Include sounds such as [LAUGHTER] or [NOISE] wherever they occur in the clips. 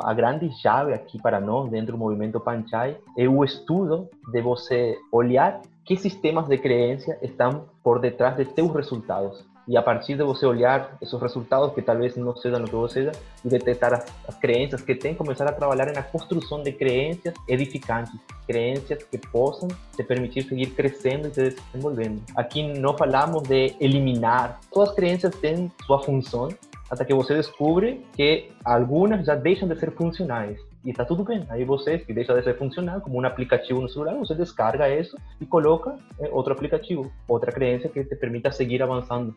a grande chave aqui para nós dentro do movimento Panchai é o estudo de você olhar que sistemas de crença estão por detrás de teus resultados. E a partir de você olhar esses resultados, que talvez não sejam o que você seja, e detectar as, as crenças que tem, começar a trabalhar na construção de crenças edificantes, crenças que possam te permitir seguir crescendo e se desenvolvendo. Aqui não falamos de eliminar, todas as crenças têm sua função, até que você descobre que algumas já deixam de ser funcionais. E está tudo bem. Aí você, que deixa de ser funcional, como um aplicativo no celular, você descarga isso e coloca eh, outro aplicativo, outra crença que te permita seguir avançando.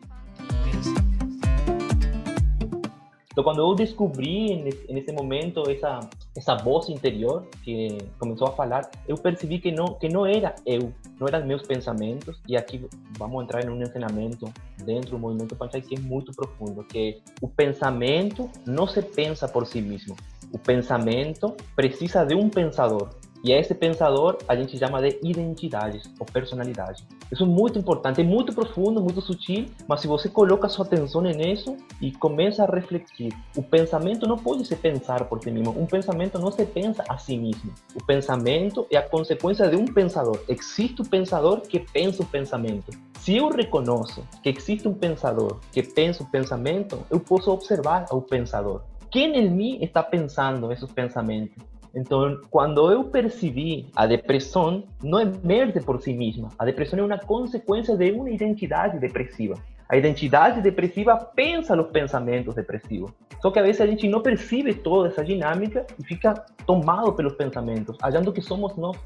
Então, quando eu descobri nesse momento essa essa voz interior que começou a falar, eu percebi que não que não era eu, não eram meus pensamentos. E aqui vamos entrar em um ensinamento dentro do movimento Panchai que é muito profundo, que o pensamento não se pensa por si mesmo. O pensamento precisa de um pensador. E esse pensador a gente chama de identidades ou personalidade. Isso é muito importante, é muito profundo, muito sutil, mas se você coloca sua atenção nisso e começa a refletir, o pensamento não pode se pensar por si mesmo. Um pensamento não se pensa a si mesmo. O pensamento é a consequência de um pensador. Existe o pensador que pensa o pensamento. Se eu reconheço que existe um pensador que pensa o pensamento, eu posso observar o pensador. Quem em mim está pensando esses pensamentos? Então, quando eu percebi a depressão, não emerge por si mesma. A depressão é uma consequência de uma identidade depressiva. A identidade depressiva pensa nos pensamentos depressivos. Só que às vezes a gente não percebe toda essa dinâmica e fica tomado pelos pensamentos, achando que somos nós.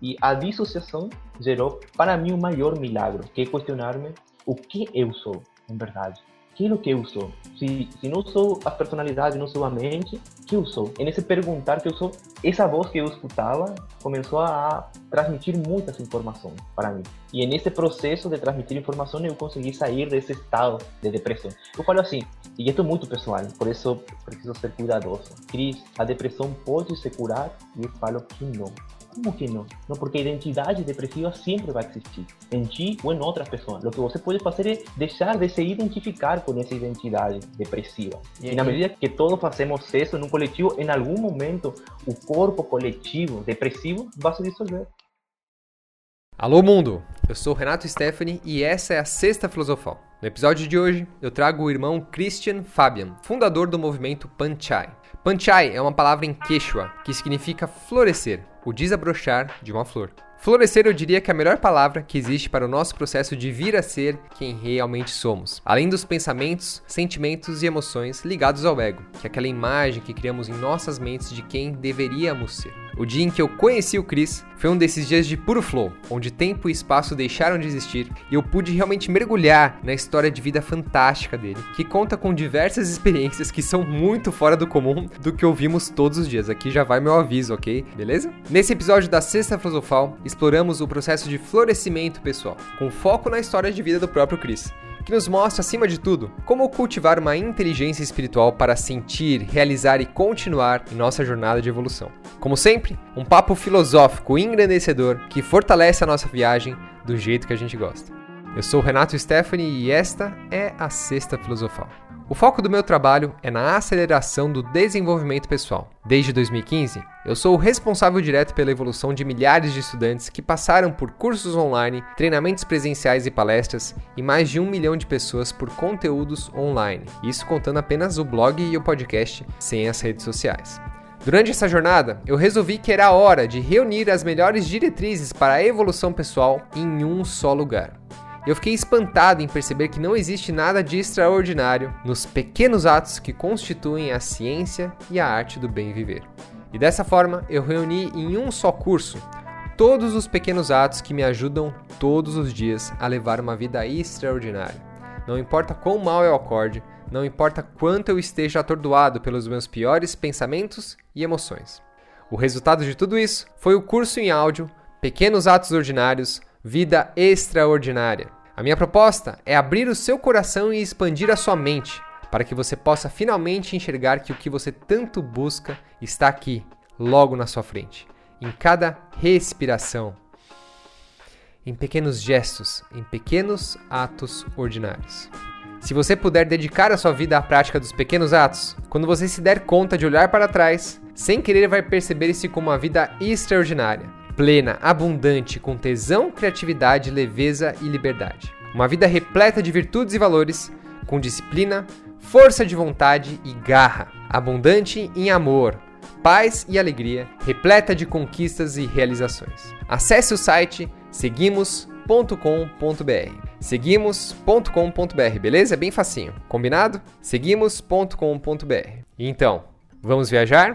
E a dissociação gerou para mim o maior milagre, que é questionar-me o que eu sou, em verdade aquilo que eu sou. Se, se não sou a personalidade, não sou a mente, que eu sou? E nesse perguntar que eu sou, essa voz que eu escutava começou a transmitir muitas informações para mim. E nesse processo de transmitir informação eu consegui sair desse estado de depressão. Eu falo assim, e isso é muito pessoal, por isso preciso ser cuidadoso. Cris, a depressão pode se curar? E eu falo que não. Como que não? Não, porque a identidade depressiva sempre vai existir, em ti ou em outras pessoas. O que você pode fazer é deixar de se identificar com essa identidade depressiva. E, e na medida que todos fazemos isso num coletivo, em algum momento o corpo coletivo depressivo vai se dissolver. Alô mundo, eu sou Renato Stephanie e essa é a Sexta Filosofal. No episódio de hoje, eu trago o irmão Christian Fabian, fundador do movimento Panchai. Panchai é uma palavra em Quechua que significa florescer, o desabrochar de uma flor. Florescer eu diria que é a melhor palavra que existe para o nosso processo de vir a ser quem realmente somos, além dos pensamentos, sentimentos e emoções ligados ao ego, que é aquela imagem que criamos em nossas mentes de quem deveríamos ser. O dia em que eu conheci o Chris foi um desses dias de puro flow, onde tempo e espaço deixaram de existir e eu pude realmente mergulhar na história de vida fantástica dele, que conta com diversas experiências que são muito fora do comum do que ouvimos todos os dias. Aqui já vai meu aviso, ok? Beleza? Nesse episódio da Sexta Filosofal, exploramos o processo de florescimento pessoal, com foco na história de vida do próprio Chris que nos mostra, acima de tudo, como cultivar uma inteligência espiritual para sentir, realizar e continuar em nossa jornada de evolução. Como sempre, um papo filosófico engrandecedor que fortalece a nossa viagem do jeito que a gente gosta. Eu sou Renato Stephanie e esta é a Sexta Filosofal. O foco do meu trabalho é na aceleração do desenvolvimento pessoal. Desde 2015, eu sou o responsável direto pela evolução de milhares de estudantes que passaram por cursos online, treinamentos presenciais e palestras, e mais de um milhão de pessoas por conteúdos online. Isso contando apenas o blog e o podcast, sem as redes sociais. Durante essa jornada, eu resolvi que era hora de reunir as melhores diretrizes para a evolução pessoal em um só lugar eu fiquei espantado em perceber que não existe nada de extraordinário nos pequenos atos que constituem a ciência e a arte do bem viver. E dessa forma, eu reuni em um só curso todos os pequenos atos que me ajudam todos os dias a levar uma vida extraordinária. Não importa quão mal eu acorde, não importa quanto eu esteja atordoado pelos meus piores pensamentos e emoções. O resultado de tudo isso foi o curso em áudio Pequenos Atos Ordinários Vida extraordinária. A minha proposta é abrir o seu coração e expandir a sua mente, para que você possa finalmente enxergar que o que você tanto busca está aqui, logo na sua frente, em cada respiração, em pequenos gestos, em pequenos atos ordinários. Se você puder dedicar a sua vida à prática dos pequenos atos, quando você se der conta de olhar para trás, sem querer vai perceber-se como uma vida extraordinária, plena, abundante, com tesão, criatividade, leveza e liberdade. Uma vida repleta de virtudes e valores, com disciplina, força de vontade e garra, abundante em amor, paz e alegria, repleta de conquistas e realizações. Acesse o site seguimos.com.br. Seguimos.com.br, beleza? É bem facinho. Combinado? Seguimos.com.br. Então, vamos viajar?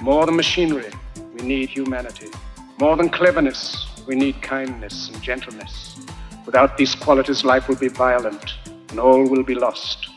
More than machinery, we need humanity. More than cleverness, we need kindness and gentleness. Without these qualities, life will be violent and all will be lost.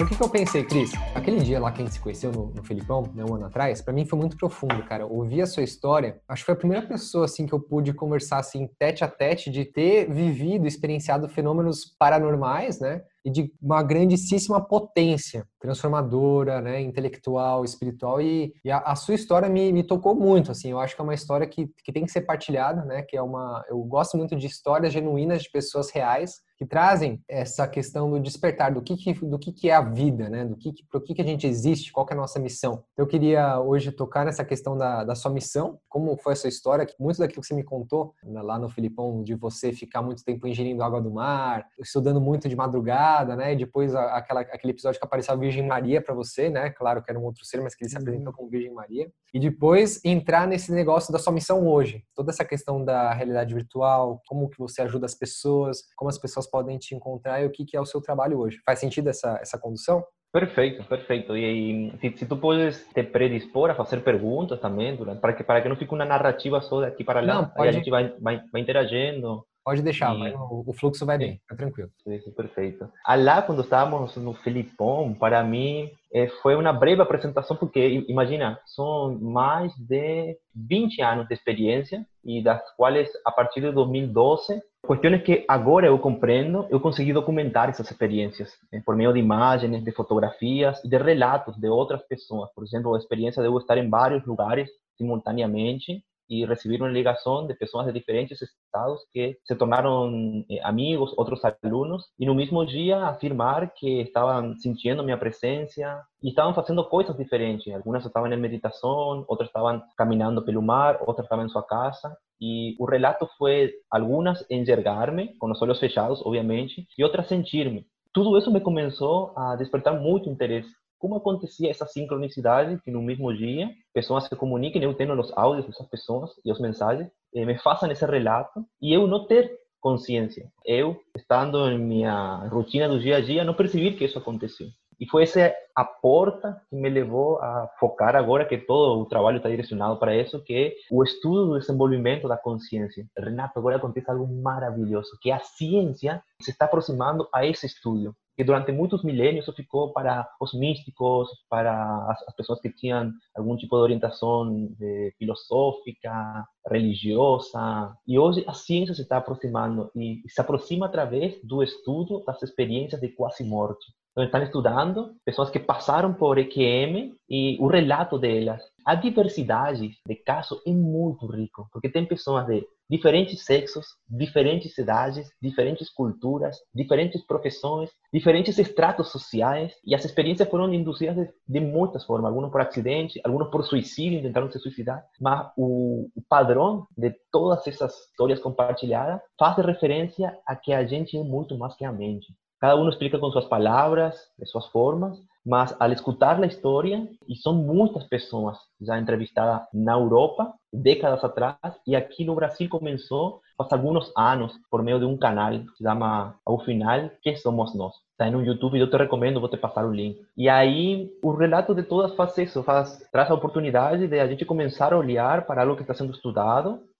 O que, que eu pensei, Cris? Aquele dia lá que a gente se conheceu no, no Filipão, né, um ano atrás, para mim foi muito profundo, cara. Ouvir a sua história, acho que foi a primeira pessoa, assim, que eu pude conversar, assim, tete a tete, de ter vivido, experienciado fenômenos paranormais, né? E de uma grandíssima potência transformadora, né, intelectual, espiritual e, e a, a, sua história me, me tocou muito, assim, eu acho que é uma história que, que tem que ser partilhada, né, que é uma, eu gosto muito de histórias genuínas de pessoas reais que trazem essa questão do despertar, do que, que do que, que é a vida, né, do que, que pro que, que a gente existe, qual é a nossa missão. Eu queria hoje tocar nessa questão da, da sua missão, como foi a sua história, que muito daquilo que você me contou né, lá no Filipão, de você ficar muito tempo ingerindo água do mar, estudando muito de madrugada, né? E depois aquela, aquele episódio que apareceu a Virgem Maria para você, né? Claro que era um outro ser, mas que ele se apresentou uhum. como Virgem Maria. E depois entrar nesse negócio da sua missão hoje. Toda essa questão da realidade virtual, como que você ajuda as pessoas, como as pessoas podem te encontrar e o que, que é o seu trabalho hoje. Faz sentido essa, essa condução? Perfeito, perfeito. E, e se, se, tu podes te predispor a fazer perguntas também, durante, para, que, para que não fique uma narrativa só daqui para lá, Não, pode... a gente vai, vai, vai interagindo. Pode deixar, e... o, o, fluxo vai bem, fica tranquilo. Isso, perfeito. Lá, quando estávamos no Filipão, para mim eh, foi uma breve apresentação, porque, imagina, são mais de 20 anos de experiência, e das quais, a partir de 2012, Cuestión é que agora eu compreendo, eu consegui documentar essas experiências né, eh, por meio de imagens, de fotografias e de relatos de outras pessoas. Por exemplo, a de estar em vários lugares simultaneamente e receber uma ligação de pessoas de diferentes estados que se tornaram eh, amigos, outros alunos, e no mesmo dia afirmar que estavam sentindo minha presença e estavam fazendo coisas diferentes. Algumas estavam em meditação, outras estavam caminhando pelo mar, outras estavam em sua casa. Y un relato fue algunas enxergarme, con los ojos fechados, obviamente, y otras sentirme. Todo eso me comenzó a despertar mucho interés como acontecia essa sincronicidade que no mesmo dia pessoas se comuniquem, eu tendo os áudios dessas pessoas e as mensagens, me façam esse relato e eu não ter consciência. Eu, estando em minha rotina do dia a dia, não perceber que isso aconteceu. E foi essa a porta que me levou a focar agora que todo o trabalho está direcionado para isso, que é o estudo do desenvolvimento da consciência. Renato, agora acontece algo maravilhoso, que a ciência se está aproximando a esse estudo que durante muitos milênios ficou para os místicos, para as, as, pessoas que tinham algum tipo de orientação de, filosófica, religiosa. E hoje a ciência se está aproximando e se aproxima através do estudo das experiências de quase morte. Estão estudando pessoas que passaram por EQM e o relato delas. A diversidade de casos é muito rico, porque tem pessoas de diferentes sexos, diferentes idades, diferentes culturas, diferentes profissões, diferentes estratos sociais, e as experiências foram induzidas de, de muitas formas, alguns por acidente, alguns por suicídio, tentaram se suicidar, mas o, o padrão de todas essas histórias compartilhadas faz referência a que a gente é muito mais que a mente. Cada uno explica con sus palabras, de sus formas, mas al escuchar la historia, y son muchas personas ya entrevistadas en Europa, décadas atrás, y aquí no Brasil comenzó hace algunos años por medio de un canal que se llama Ao Final, que somos nós. Está en YouTube y yo te recomiendo, vou te passar o link. E aí, o relato de todas faz isso, faz, traz a de a gente começar a olhar para algo que está sendo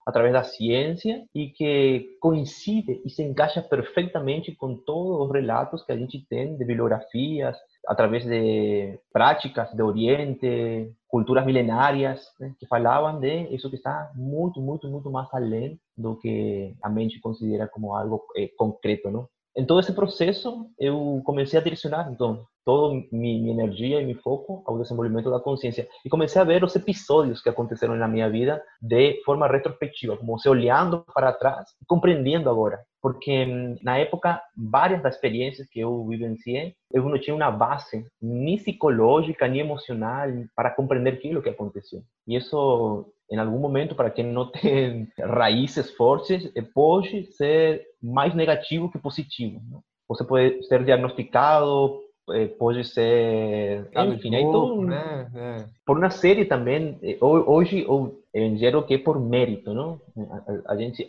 estudado, através da ciência e que coincide e se encaixa perfeitamente com todos os relatos que a gente tem de bibliografias, através de práticas de Oriente, culturas milenárias, né, que falavam de isso que está muito, muito, muito mais além do que a mente considera como algo eh, concreto, não? Em todo esse processo, eu comecei a direcionar, então, toda minha energia e meu foco ao desenvolvimento da consciência. E comecei a ver os episódios que aconteceram na minha vida de forma retrospectiva, como se olhando para trás e compreendendo agora. Porque na época, várias das experiências que eu vivenciei, eu não tinha uma base nem psicológica nem emocional para compreender aquilo que aconteceu. E isso, em algum momento, para quem não [LAUGHS] tem raízes fortes, pode ser mais negativo que positivo. Você pode ser diagnosticado eh, pode ser. Enfim, aí todo, né? É. Por uma série também. Eh, hoje eu entendo que por mérito, não? A, a, gente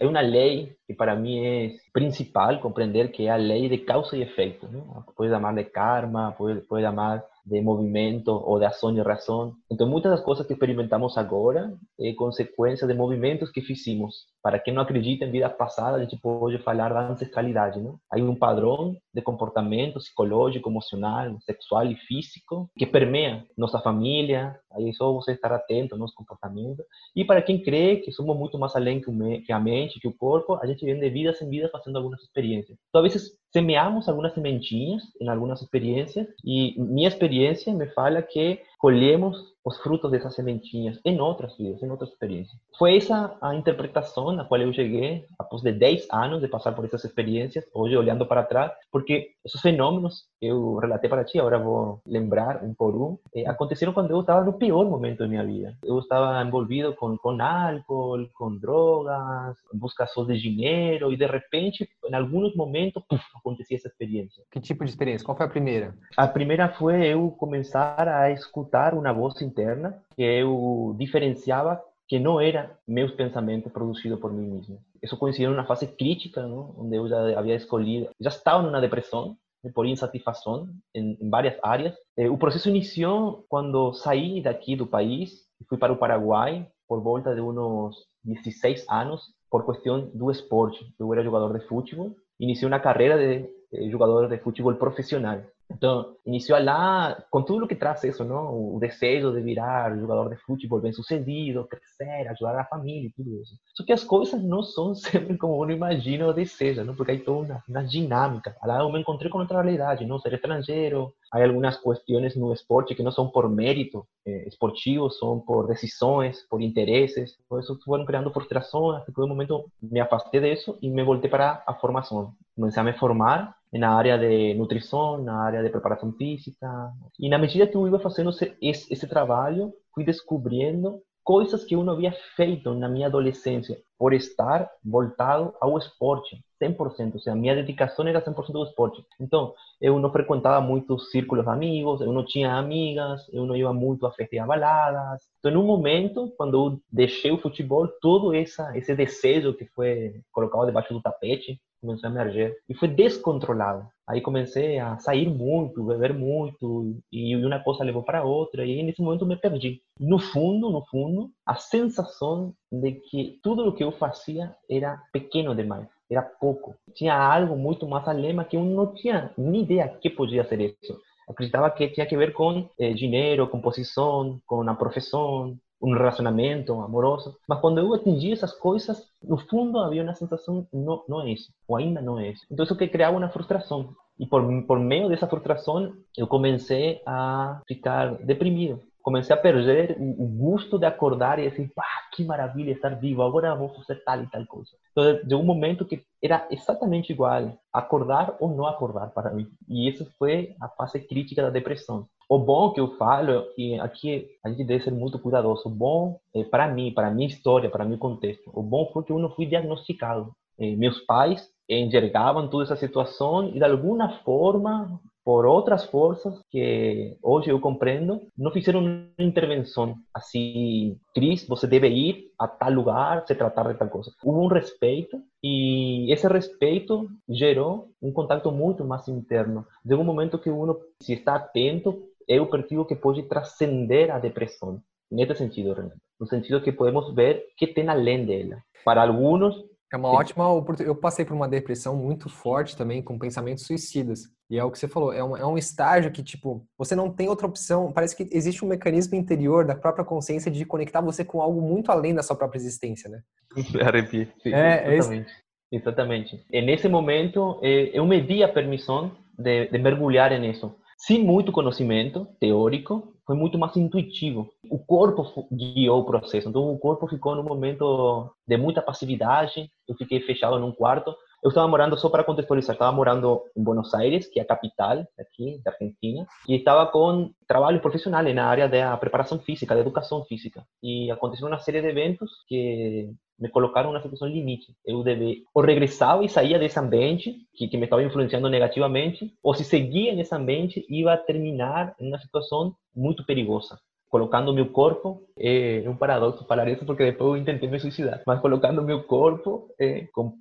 que para mim é principal compreender que é a lei de causa e efeito. Não? Pode chamar de karma, pode, pode chamar de movimento ou de ação e razão. Então, muitas das coisas que experimentamos agora é consequência de movimentos que fizemos. Para quem não acredita em vida passada, a gente pode falar da ancestralidade, não? Há um padrão de comportamento psicológico, emocional, sexual e físico que permeia nossa família. Aí só você estar atento ao nosso comportamento. E para quem crê que somos muito mais além que a mente, que o corpo, a gente vem de vidas em vidas fazendo algumas experiências. Então, às vezes, semeamos algunas sementinhas en algunas experiencias y mi experiencia me fala que colhemos os frutos dessas sementinhas em outras vidas, em outras experiências. Foi essa a interpretação na qual eu cheguei após de 10 anos de passar por essas experiências, hoje olhando para trás, porque esses fenômenos que eu relatei para ti, agora vou lembrar um por um, eh, aconteceram quando eu estava no pior momento da minha vida. Eu estava envolvido com, com álcool, com drogas, busca só de dinheiro, e de repente, em alguns momentos, puf, acontecia essa experiência. Que tipo de experiência? Qual foi a primeira? A primeira foi eu começar a escutar uma voz interna que eu diferenciava que não era meus pensamentos produzidos por mim mesmo. Isso coincidiu numa fase crítica, não? onde eu já havia escolhido, já estava numa depressão por insatisfação em, em várias áreas. Eh, o processo iniciou quando saí daqui do país e fui para o Paraguai por volta de uns 16 anos por questão do esporte. Eu era jogador de futebol, Inició una carrera de eh, jugador de fútbol profesional. Então, iniciou lá com tudo o que traz isso, não? O desejo de virar jogador de futebol bem sucedido, crescer, ajudar a família e tudo isso. Só que as coisas não são [LAUGHS] sempre como uno imagina ou deseja, não? Porque aí toda uma, uma dinâmica. Lá eu me encontrei com outra realidade, não? Ser estrangeiro, há algumas questões no esporte que não são por mérito eh, esportivo, são por decisões, por interesses. Por isso foram criando frustrações. Até que um momento me afastei disso e me voltei para a formação. Comecei a me formar na área de nutrição, na área de preparação física. E na medida que eu ia fazendo esse, esse trabalho, fui descobrindo coisas que eu não havia feito na minha adolescência, por estar voltado ao esporte, 100%. Ou seja, minha dedicação era 100% ao esporte. Então, eu não frequentava muitos círculos de amigos, eu não tinha amigas, eu não ia muito a festas e baladas. Então, em um momento, quando eu deixei o futebol, todo essa, esse desejo que foi colocado debaixo do tapete, começou a emerger e foi descontrolado. Aí comecei a sair muito, beber muito e uma coisa levou para outra e nesse momento me perdi. No fundo, no fundo, a sensação de que tudo o que eu fazia era pequeno demais, era pouco. Tinha algo muito mais além que eu não tinha nem ideia que podia ser isso. Acreditava que tinha que ver com eh, dinheiro, com posição, com a profissão, um relacionamento amoroso. Mas quando eu atingi essas coisas, no fundo havia uma sensação, não, não é isso, ou ainda não é isso. Então isso que criava uma frustração. E por, por meio dessa frustração, eu comecei a ficar deprimido. Comecei a perder o gosto de acordar e dizer, pá, que maravilha estar vivo, agora vou fazer tal e tal coisa. Então, de um momento que era exatamente igual acordar ou não acordar para mim. E isso foi a fase crítica da depressão. O bom que eu falo, e aqui a gente deve ser muito cuidadoso, o bom, é, para mim, para minha história, para meu contexto, o bom foi que eu não fui diagnosticado. É, meus pais enxergavam toda essa situação e, de alguma forma, por outras forças que hoje eu compreendo, não fizeram uma intervenção assim, Cris, você deve ir a tal lugar, se tratar de tal coisa. Houve um respeito e esse respeito gerou um contato muito mais interno. De um momento que uno, se está atento, eu percebo que pode transcender a depressão. nesse sentido, Renato. No sentido que podemos ver que tem além dela. Para alguns, é uma ótima oportunidade. Eu passei por uma depressão muito forte também, com pensamentos suicidas. E é o que você falou, é um, é um estágio que, tipo, você não tem outra opção. Parece que existe um mecanismo interior da própria consciência de conectar você com algo muito além da sua própria existência, né? [LAUGHS] Arrepio. Sim, é, exatamente. É exatamente. E nesse momento, eh, eu me di a permissão de, de mergulhar nisso. Sem muito conhecimento teórico, foi muito mais intuitivo. O corpo guiou o processo. Então, o corpo ficou num momento de muita passividade. Eu fiquei fechado num quarto. Eu estava morando, só para contextualizar, estava morando em Buenos Aires, que é a capital aqui da Argentina, e estava com trabalho profissional na área da preparação física, da educação física. E aconteceu uma série de eventos que me colocaram numa situação limite. Eu deve, ou regressava e saía desse ambiente que, que me estava influenciando negativamente, ou se seguia nesse ambiente, ia terminar em uma situação muito perigosa. Colocando meu corpo, é, é um paradoxo falar isso porque depois eu tentei me suicidar, mas colocando meu corpo é, com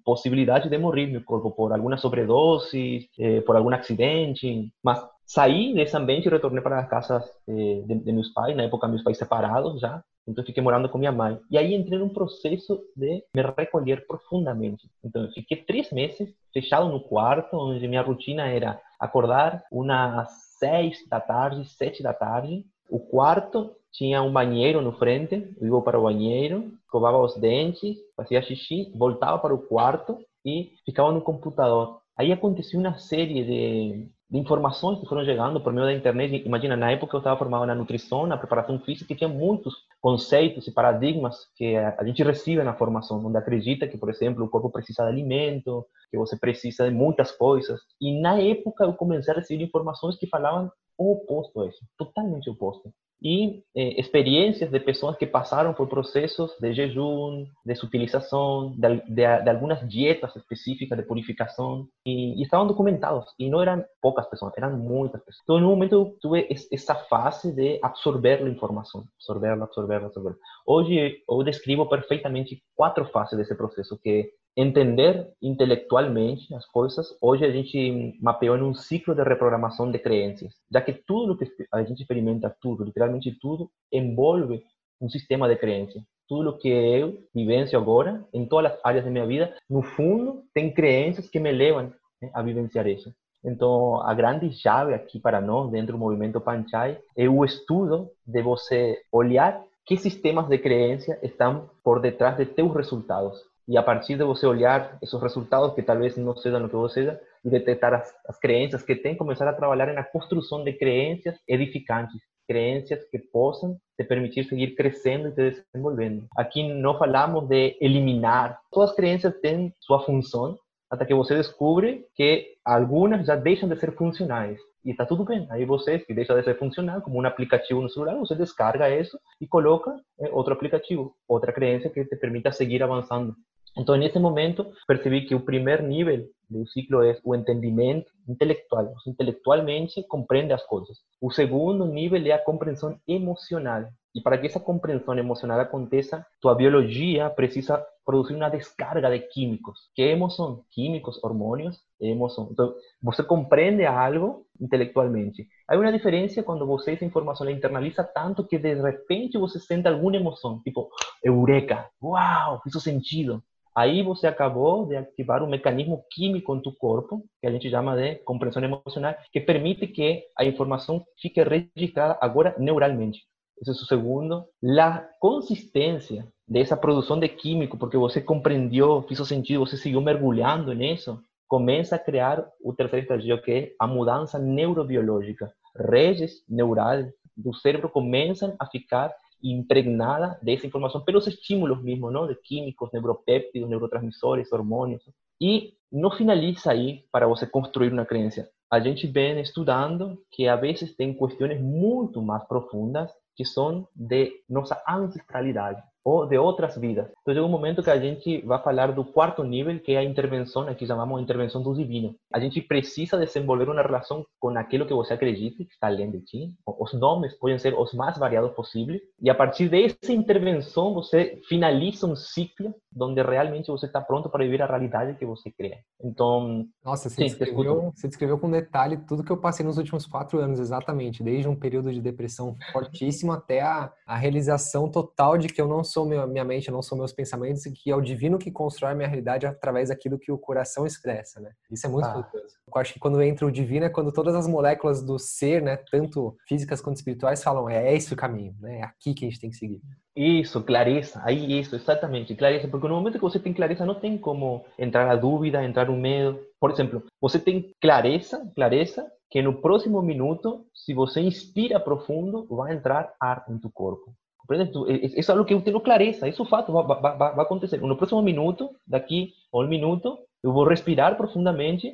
de morrer, meu corpo por alguma sobredose, é, por algum acidente, mas saí desse ambiente e retornei para as casas é, de, de meus pais, na época meus pais separados já, então fiquei morando com minha mãe. E aí entrei num processo de me recolher profundamente. Então fiquei três meses fechado no quarto, onde minha rotina era acordar umas seis da tarde, sete da tarde. O quarto tinha um banheiro no frente, eu ia para o banheiro, escovava os dentes, fazia xixi, voltava para o quarto e ficava no computador. Aí aconteceu uma série de de informações que foram chegando por meio da internet. Imagina, na época eu estava formado na nutrição, na preparação física, e tinha muitos conceitos e paradigmas que a gente recebe na formação, onde acredita que, por exemplo, o corpo precisa de alimento, que você precisa de muitas coisas. E na época eu comecei a receber informações que falavam oposto a isso, totalmente oposto e eh, experiências de pessoas que passaram por processos de jejum, de subutilização, de, de, de, algumas dietas específicas de purificação e, e, estavam documentados e não eram poucas pessoas, eram muitas pessoas. Então, no momento eu tive essa fase de absorver a informação, absorver, absorver, absorver. Hoje eu descrevo perfeitamente quatro fases desse processo que entender intelectualmente as coisas, hoje a gente mapeou um ciclo de reprogramação de crenças, já que tudo que a gente experimenta, tudo, literalmente tudo, envolve um sistema de crenças. Tudo que eu vivencio agora, em todas as áreas da minha vida, no fundo, tem crenças que me levam né, a vivenciar isso. Então, a grande chave aqui para nós, dentro do movimento Panchai, é o estudo de você olhar que sistemas de crença estão por detrás de teus resultados e a partir de você olhar esses resultados que talvez não sejam o que você seja e detectar as, as crenças que tem, começar a trabalhar na construção de crenças edificantes, crenças que possam te permitir seguir crescendo e te desenvolvendo. Aqui não falamos de eliminar, todas as crenças têm sua função, até que você descobre que algumas já deixam de ser funcionais. E está tudo bem. Aí você, que deixa de ser funcional, como um aplicativo no celular, você descarga isso e coloca eh, outro aplicativo, outra crença que te permita seguir avançando. Então, nesse momento, percebi que o primeiro nível do ciclo é o entendimento intelectual. Você intelectualmente compreende as coisas. O segundo nível é a compreensão emocional. E para que essa compreensão emocional aconteça, tua biologia precisa produzir uma descarga de químicos. Que emoção? Químicos, hormônios, emoção. Então, você compreende algo intelectualmente. Há uma diferença quando você essa informação internaliza tanto que de repente você sente alguma emoção, tipo, eureka, uau, isso sentido. Aí você acabou de ativar um mecanismo químico em tu corpo, que a gente chama de compreensão emocional, que permite que a informação fique registrada agora neuralmente. Esse é o segundo. A consistência dessa produção de químico, porque você compreendeu, fez sentido, você seguiu mergulhando nisso, começa a criar o terceiro estágio, que é a mudança neurobiológica. Redes neurais do cérebro começam a ficar impregnada dessa informação pelos estímulos mesmo, não? De químicos, neuropéptidos, neurotransmissores, hormônios. E não finaliza aí para você construir uma crença. A gente vem estudando que a vezes tem questões muito mais profundas que são de nossa ancestralidade ou de outras vidas. Então chega um momento que a gente vai falar do quarto nível, que é a intervenção, aqui chamamos de intervenção do divino. A gente precisa desenvolver uma relação com aquilo que você acredita, que está além de ti. Os nomes podem ser os mais variados possíveis. E a partir dessa intervenção, você finaliza um ciclo onde realmente você está pronto para viver a realidade que você cria. Então, nossa, você, sim, descreveu, você descreveu com detalhe tudo que eu passei nos últimos quatro anos, exatamente, desde um período de depressão fortíssimo até a, a realização total de que eu não sou minha, minha mente, eu não sou meus pensamentos e que é o divino que constrói a minha realidade através daquilo que o coração expressa, né? Isso é muito ah. Eu acho que quando entra o divino é quando todas as moléculas do ser, né, tanto físicas quanto espirituais, falam é, é esse o caminho, né? É aqui que a gente tem que seguir. Isso, clareza, aí isso, exatamente, clareza, porque no momento que você tem clareza não tem como entrar a dúvida, entrar o medo. Por exemplo, você tem clareza, clareza que no próximo minuto, se você inspira profundo, vai entrar ar em tu corpo. Isso é algo que eu tenho clareza, isso é fato, vai, vai, vai acontecer. No próximo minuto, daqui a um minuto, eu vou respirar profundamente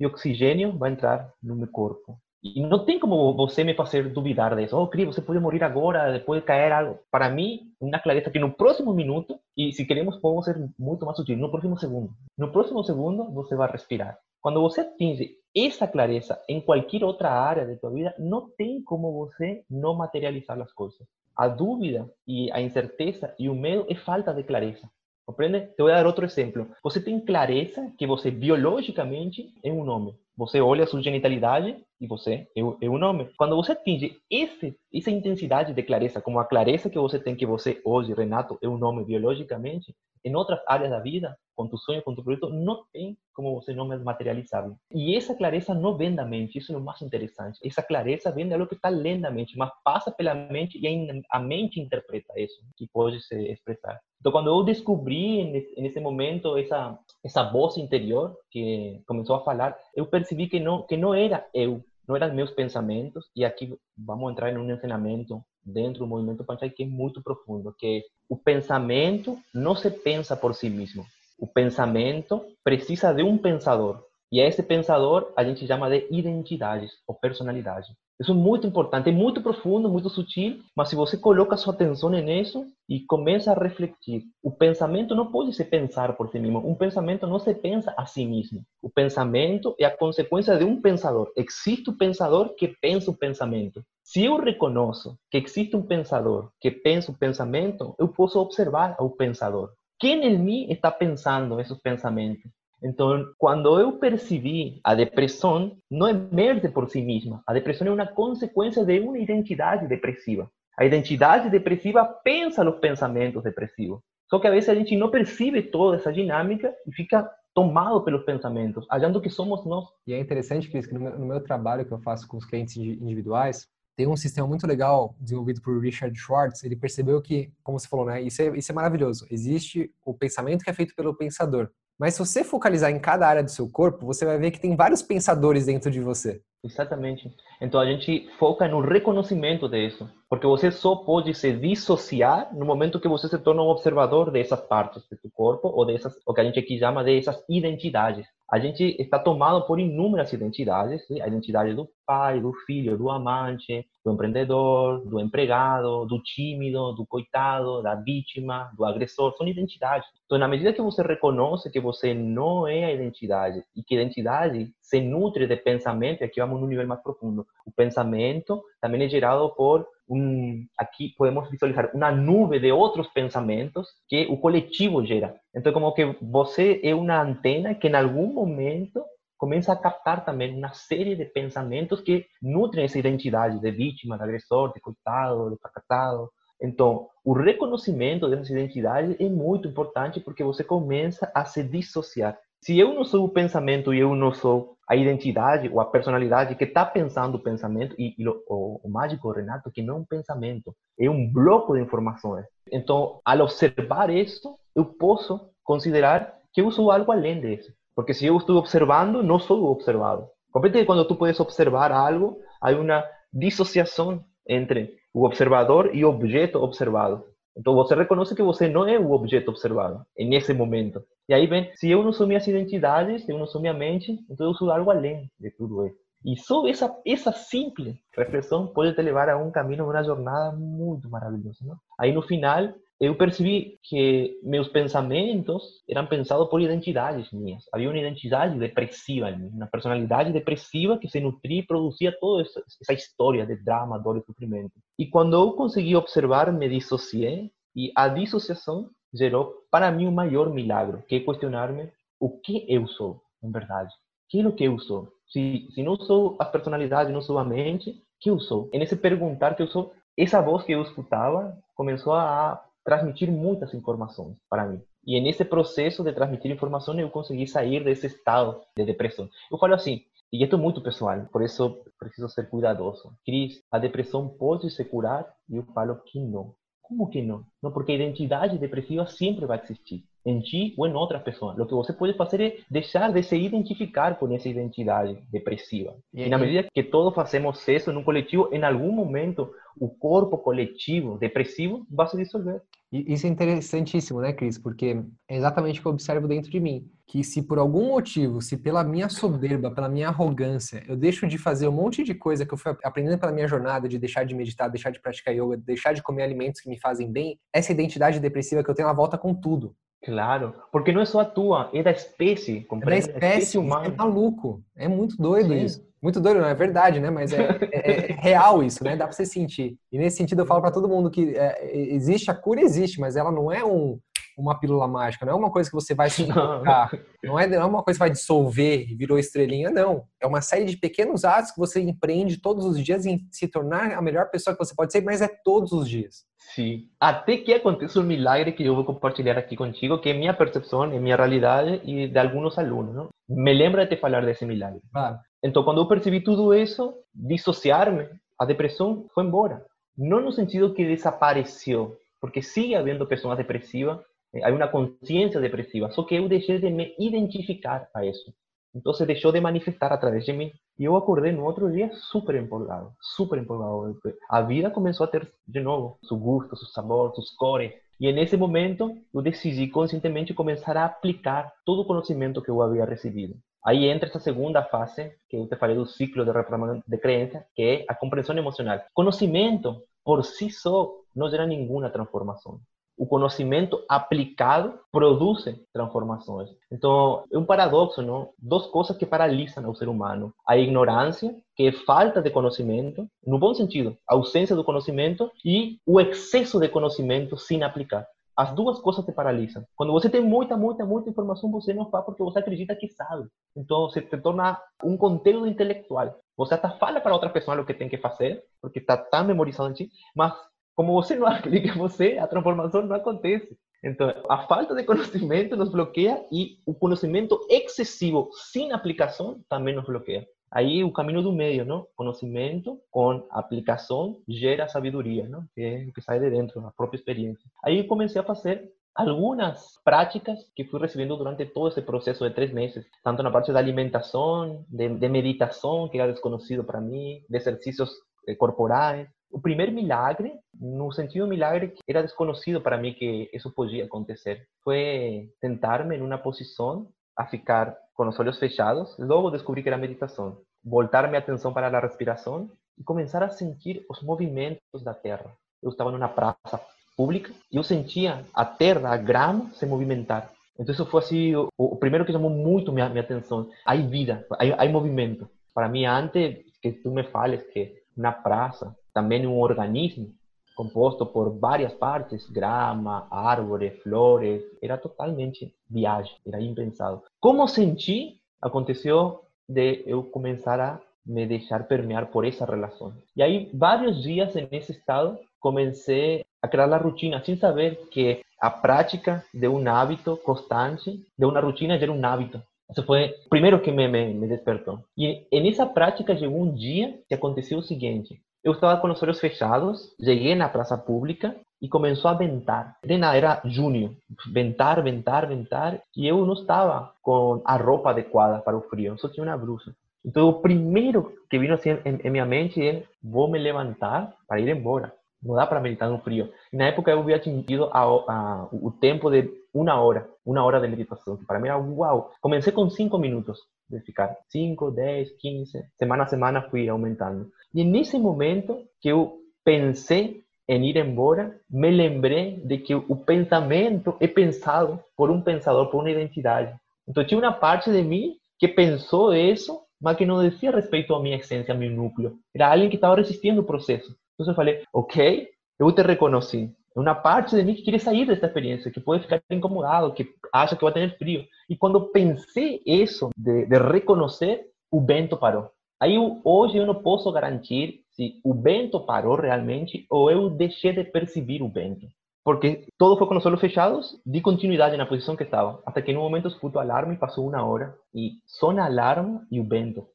e oxigênio vai entrar no meu corpo. E não tem como você me fazer duvidar disso. Oh, Cris, você pode morrer agora, depois cair algo. Para mim, uma clareza que no próximo minuto, e se queremos, podemos ser muito mais sutil, no próximo segundo. No próximo segundo, você vai respirar. Quando você atinge essa clareza em qualquer outra área de tua vida, não tem como você não materializar as coisas. A dúvida e a incerteza e o medo é falta de clareza. Compreende? Te vou dar outro exemplo. Você tem clareza que você biologicamente é um homem. Você olha a sua genitalidade e você é, é um homem. Quando você atinge esse, essa intensidade de clareza, como a clareza que você tem que você hoje, Renato, é um homem biologicamente, em outras áreas da vida, com tu sonho, com tu projeto, não tem como você não materializá-lo. E essa clareza não vem da mente, isso é o mais interessante. Essa clareza vem de algo que está além mente, mas passa pela mente e a mente interpreta isso, que pode se expressar. Então, quando eu descobri nesse momento essa essa voz interior que começou a falar, eu percebi que não que não era eu, não eram meus pensamentos. E aqui vamos entrar em um ensinamento dentro do movimento Panchai que é muito profundo, que o pensamento não se pensa por si mesmo. O pensamento precisa de um pensador. E esse pensador a gente chama de identidades ou personalidade. Isso é muito importante, é muito profundo, muito sutil, mas se você coloca sua atenção nisso e começa a refletir, o pensamento não pode se pensar por si mesmo. Um pensamento não se pensa a si mesmo. O pensamento é a consequência de um pensador. Existe o pensador que pensa o pensamento. Se eu reconheço que existe um pensador que pensa o pensamento, eu posso observar o pensador. Quem em mim está pensando esses pensamentos? Então, quando eu percebi a depressão, não emerge por si mesma. A depressão é uma consequência de uma identidade depressiva. A identidade depressiva pensa nos pensamentos depressivos. Só que a vezes a gente não percebe toda essa dinâmica e fica tomado pelos pensamentos, achando que somos nós. E é interessante, Cris, que no meu, no meu trabalho que eu faço com os clientes individuais, tem um sistema muito legal desenvolvido por Richard Schwartz. Ele percebeu que, como você falou, né, isso é, isso é maravilhoso. Existe o pensamento que é feito pelo pensador. Mas se você focalizar em cada área do seu corpo, você vai ver que tem vários pensadores dentro de você. Exatamente. Então a gente foca no reconhecimento disso, porque você só pode se dissociar no momento que você se torna um observador dessas partes do seu corpo ou dessas, o que a gente aqui chama de essas identidades. A gente está tomado por inúmeras identidades, a identidade do pai, do filho, do amante, do empreendedor, do empregado, do tímido, do coitado, da vítima, do agressor, são identidades. Então, na medida que você reconhece que você não é a identidade e que a identidade se nutre de pensamento, aqui vamos num nível mais profundo, o pensamento también es gerado por un, aquí podemos visualizar una nube de otros pensamentos que el colectivo gera. Entonces, como que você es una antena que en algún momento comienza a captar también una serie de pensamientos que nutren esa identidad de víctima, de agresor, de coitado, de fracatado. Entonces, el reconocimiento de esas identidades es muy importante porque você comienza a se dissociar. Se eu não sou o pensamento e eu não sou a identidade ou a personalidade que está pensando o pensamento, e, o, mágico, Renato, que não é um pensamento, é um bloco de informações. Então, ao observar isso, eu posso considerar que eu sou algo além disso. Porque se eu estou observando, não sou observado. Compreende que quando tu puedes observar algo, há uma dissociação entre o observador e o objeto observado. Então você reconhece que você não é o objeto observado nesse momento. E aí vem, se eu não sou minhas identidades, se eu não sou minha mente, então eu sou algo além de tudo isso. E só essa, essa simples reflexão pode te levar a um caminho, uma jornada muito maravilhosa. Não? Aí no final, eu percebi que meus pensamentos eram pensados por identidades minhas. Havia uma identidade depressiva em mim, uma personalidade depressiva que se nutria e produzia toda essa, história de drama, dor e sofrimento. E quando eu consegui observar, me dissociei, e a dissociação gerou para mim o maior milagre, que é questionar-me o que eu sou, em verdade. É o que eu sou? Se, se não sou a personalidade, não sou a mente, que eu sou? É nesse perguntar que eu sou. Essa voz que eu escutava começou a transmitir muitas informações para mim. E nesse processo de transmitir informação eu consegui sair desse estado de depressão. Eu falo assim, e isso é muito pessoal, por isso preciso ser cuidadoso. Cris, a depressão pode se curar? E eu falo que não. Como que não? Não, porque a identidade depressiva sempre vai existir, em ti ou em outra pessoa. O que você pode fazer é deixar de se identificar com essa identidade depressiva. E, e na medida que todos fazemos isso num coletivo, em algum momento o corpo coletivo depressivo vai se dissolver. Isso é interessantíssimo, né, Cris? Porque é exatamente o que eu observo dentro de mim. Que se por algum motivo, se pela minha soberba, pela minha arrogância, eu deixo de fazer um monte de coisa que eu fui aprendendo pela minha jornada, de deixar de meditar, deixar de praticar yoga, deixar de comer alimentos que me fazem bem, essa identidade depressiva que eu tenho, ela volta com tudo. Claro, porque não é só a tua, é da espécie, compreende? É da espécie, espécie humana. É maluco, é muito doido Sim. isso. Muito doido, não é verdade, né? Mas é, é, é, real isso, né? Dá pra você sentir. E nesse sentido eu falo para todo mundo que é, existe a cura, existe, mas ela não é um, uma pílula mágica, não é uma coisa que você vai se [LAUGHS] colocar, não é, não é uma coisa que vai dissolver e virou estrelinha, não. É uma série de pequenos atos que você empreende todos os dias em se tornar a melhor pessoa que você pode ser, mas é todos os dias. Sim. Até que acontece um milagre que eu vou compartilhar aqui contigo, que é minha percepção, é minha realidade e de alguns alunos, não? Me lembra de te falar desse milagre. Claro. Então, quando eu percebi tudo isso, dissociar-me, a depressão foi embora. Não no sentido que desapareceu, porque sigue havendo pessoas depressivas, há uma consciência depressiva, só que eu deixei de me identificar a isso. Então, deixou de manifestar através de mim. E eu acordei no outro dia super empolgado, super empolgado. A vida começou a ter de novo seu gosto, seu sabor, suas cores. E nesse momento, eu decidi conscientemente começar a aplicar todo o conhecimento que eu havia recebido. Aí entra essa segunda fase, que eu te falei do ciclo de reprogramamento de crença, que é a compreensão emocional. Conhecimento, por si só, não gera nenhuma transformação. O conhecimento aplicado produz transformações. Então, é um paradoxo, não? Duas coisas que paralisam o ser humano. A ignorância, que é falta de conhecimento, no bom sentido, ausência do conhecimento, e o excesso de conhecimento sem aplicar. As duas coisas te paralisam. Quando você tem muita, muita, muita informação, você não faz porque você acredita que sabe. Então, você te torna um conteúdo intelectual. Você até fala para outra pessoa o que tem que fazer, porque está tão memorizado em ti, mas como você não [LAUGHS] aplica você, a transformação não acontece. Então, a falta de conhecimento nos bloqueia e o conhecimento excessivo sem aplicação também nos bloqueia. Aí o caminho do meio, não? Conhecimento com aplicação gera sabedoria, não? Que é o que sai de dentro, a própria experiência. Aí comecei a fazer algumas práticas que fui recebendo durante todo esse processo de três meses, tanto na parte da alimentação, de, de meditação, que era desconhecido para mim, de exercícios eh, corporais. O primeiro milagre, no sentido milagre, que era desconhecido para mim que isso podia acontecer, foi tentar-me em uma posição a ficar com os olhos fechados, logo descobri que era meditação. Voltar minha atenção para a respiração e começar a sentir os movimentos da terra. Eu estava numa praça pública e eu sentia a terra, a grama, se movimentar. Então isso foi assim, o, o que chamou muito minha, minha atenção. Há vida, há, há. Para mim, antes que tu me fales que na praça também um organismo composto por várias partes, grama, árvore, flores, era totalmente viagem, era impensado. Como senti, aconteceu de eu começar a me deixar permear por essa relação. E aí, vários dias nesse estado, comecei a criar a rotina, sem saber que a prática de um hábito constante, de uma rotina, gera um hábito. Isso foi o primeiro que me, me, me despertou. E nessa prática chegou um dia que aconteceu o seguinte: eu estava com os olhos fechados, cheguei na praça pública e começou a ventar. Era junho, ventar, ventar, ventar, e eu não estava com a roupa adequada para o frio, só tinha uma blusa. Então, o primeiro que vino assim em, em minha mente é: vou me levantar para ir embora. Não dá para meditar no frio. E na época eu havia atingido a, a, o tempo de uma hora, uma hora de meditação, para mim era uau. Comecei com cinco minutos de ficar, cinco, dez, quinze, semana a semana fui aumentando. E nesse momento que eu pensei em ir embora, me lembrei de que o pensamento é pensado por um pensador, por uma identidade. Então tinha uma parte de mim que pensou isso, mas que não dizia respeito à minha essência, ao meu núcleo. Era alguém que estava resistindo o processo. Então eu falei, ok, eu te reconheci. Una parte de mí que quiere salir de esta experiencia, que puede ficar incomodado, que acha que va a tener frío. Y cuando pensé eso, de, de reconocer, o vento parou. Aí hoje eu não posso garantir se o vento parou realmente ou eu deixei de perceber o vento. Porque todo foi com os olhos fechados, di continuidade na posição que estava. Até que no momento escuto o alarme, passou uma hora e sona alarme e o vento,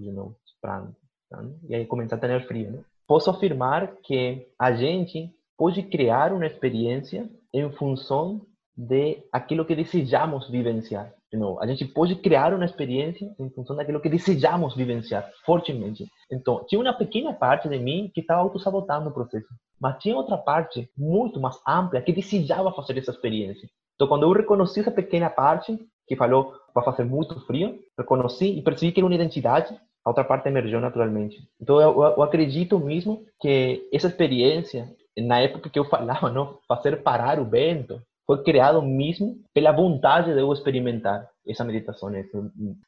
you know, soprando, e aí começa a ter frio. Né? Posso afirmar que a gente pode criar uma experiência em função de aquilo que desejamos vivenciar. Não, a gente pode criar uma experiência em função daquilo que desejamos vivenciar fortemente. Então, tinha uma pequena parte de mim que estava auto-sabotando o processo, mas tinha outra parte muito mais ampla que desejava fazer essa experiência. Então, quando eu reconheci essa pequena parte que falou vai fazer muito frio, reconheci e percebi que era uma identidade, a outra parte emergiu naturalmente. Então, eu, eu acredito mesmo que essa experiência, na época que eu falava, [LAUGHS] não, fazer parar o vento, foi criado mesmo pela vontade de eu experimentar essa meditação,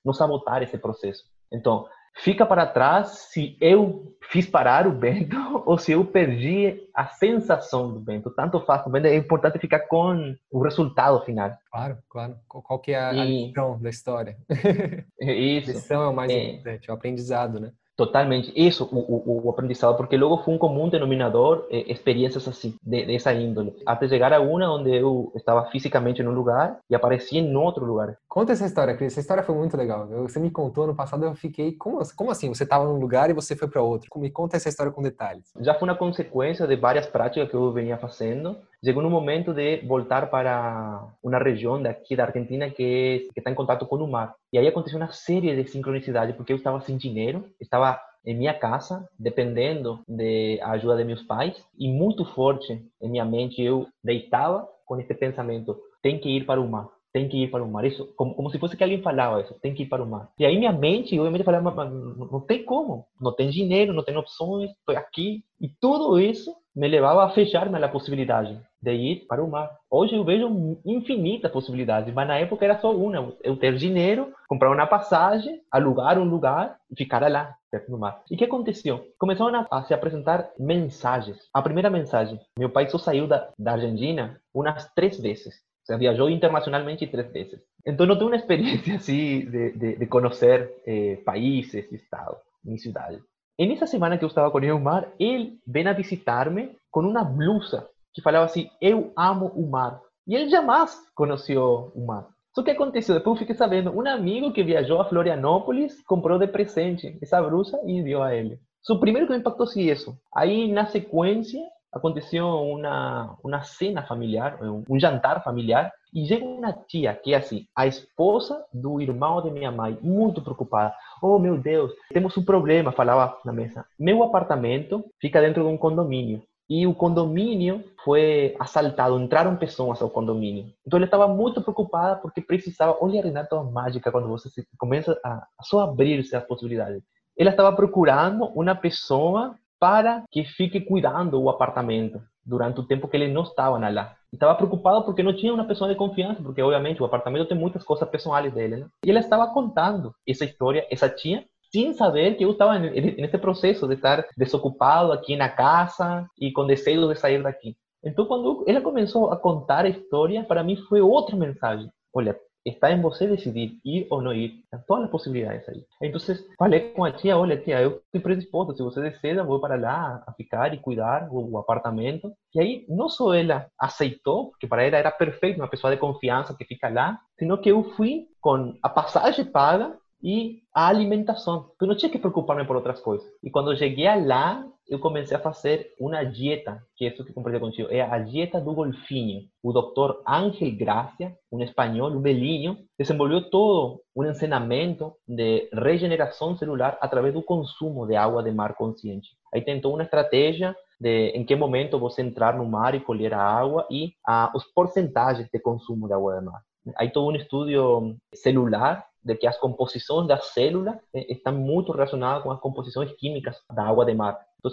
não sabotar esse processo. Então, fica para trás se eu fiz parar o vento [LAUGHS] ou se eu perdi a sensação do vento. Tanto faz, é importante ficar com o resultado final. Claro, claro. Qual que é a, e... a lição da história? [LAUGHS] Isso. A lição é o mais é... importante, é o aprendizado, né? Totalmente, isso, o, o, o, aprendizado, porque logo foi um comum denominador eh, experiências assim, de, dessa índole. Até chegar a uma onde eu estava fisicamente em um lugar e aparecia em outro lugar. Conta essa história, Cris. Essa história foi muito legal. Você me contou no passado, eu fiquei, como, como assim? Você estava num lugar e você foi para outro? Me conta essa história com detalhes. Já foi uma consequência de várias práticas que eu vinha fazendo. Chegou no momento de voltar para uma região daqui da Argentina que está em contato com o mar. E aí aconteceu uma série de sincronicidades, porque eu estava sem dinheiro, estava em minha casa, dependendo da ajuda de meus pais, e muito forte em minha mente eu deitava com esse pensamento: tem que ir para o mar tem que ir para o mar. Isso, como, como se fosse que alguém falava isso, tem que ir para o mar. E aí minha mente, obviamente, falava, mas não, tem como, não tem dinheiro, não tem opções, estou aqui. E tudo isso me levava a fechar-me a possibilidade de ir para o mar. Hoje eu vejo infinitas possibilidades, mas na época era só uma: eu ter dinheiro, comprar uma passagem, alugar um lugar e ficar lá, perto do mar. E o que aconteceu? Começaram a, se apresentar mensagens. A primeira mensagem: meu pai só saiu da, da Argentina umas três vezes. O sea, viajó internacionalmente tres veces. Entonces no tuve una experiencia [LAUGHS] así de, de, conocer eh, países, estados, ni ciudades. En esa semana que eu estava com no mar, ele vem a visitar-me com uma blusa que falava assim: Eu amo o mar. E ele jamais conheceu o mar. Só que aconteceu, depois eu fiquei sabendo, amigo que viajou a Florianópolis comprou de presente essa blusa e deu a ele. So, primeiro que me impactou foi isso. Aí, na sequência, aconteceu uma, uma cena familiar, um jantar familiar, e chega uma tia, que é assim, a esposa do irmão de minha mãe, muito preocupada. Oh, meu Deus, temos um problema, falava na mesa. Meu apartamento fica dentro de um condomínio. E o condomínio foi assaltado, entraram pessoas ao condomínio. Então ele estava muito preocupada porque precisava. Olha, a mágica quando você começa a só abrir-se as possibilidades. Ela estava procurando uma pessoa para que fique cuidando o apartamento durante o tempo que ele não estava lá. Estava preocupado porque não tinha uma pessoa de confiança, porque obviamente o apartamento tem muitas coisas pessoais dele, né? E ele estava contando essa história, essa tia, sem saber que eu estava nesse processo de estar desocupado aqui na casa e com desejo de sair daqui. Então, quando ela começou a contar a história, para mim foi outra mensagem. Olha, está en você decidir ir ou não ir. Estão todas as possibilidades aí. Então, falei com a tia, olha tia, eu estou predisposto, se você deseja, vou para lá a ficar e cuidar o, apartamento. E aí, não só ela aceitou, porque para ela era perfeito, uma pessoa de confiança que fica lá, sino que eu fui com a passagem paga e a alimentação. Eu não tinha que preocupar-me por outras coisas. E quando eu cheguei lá, eu comecei a fazer uma dieta, que é isso que compartilhei contigo, é a dieta do golfinho. O doutor Ángel Gracia, um espanhol, um belinho, desenvolveu todo um ensinamento de regeneração celular através do consumo de água de mar consciente. Aí tentou uma estratégia de em que momento você entrar no mar e colher a água e ah, os porcentagens de consumo de água de mar. Aí todo um estudo celular de que as composições da célula eh, estão muito relacionadas com as composições químicas da água de mar. Então,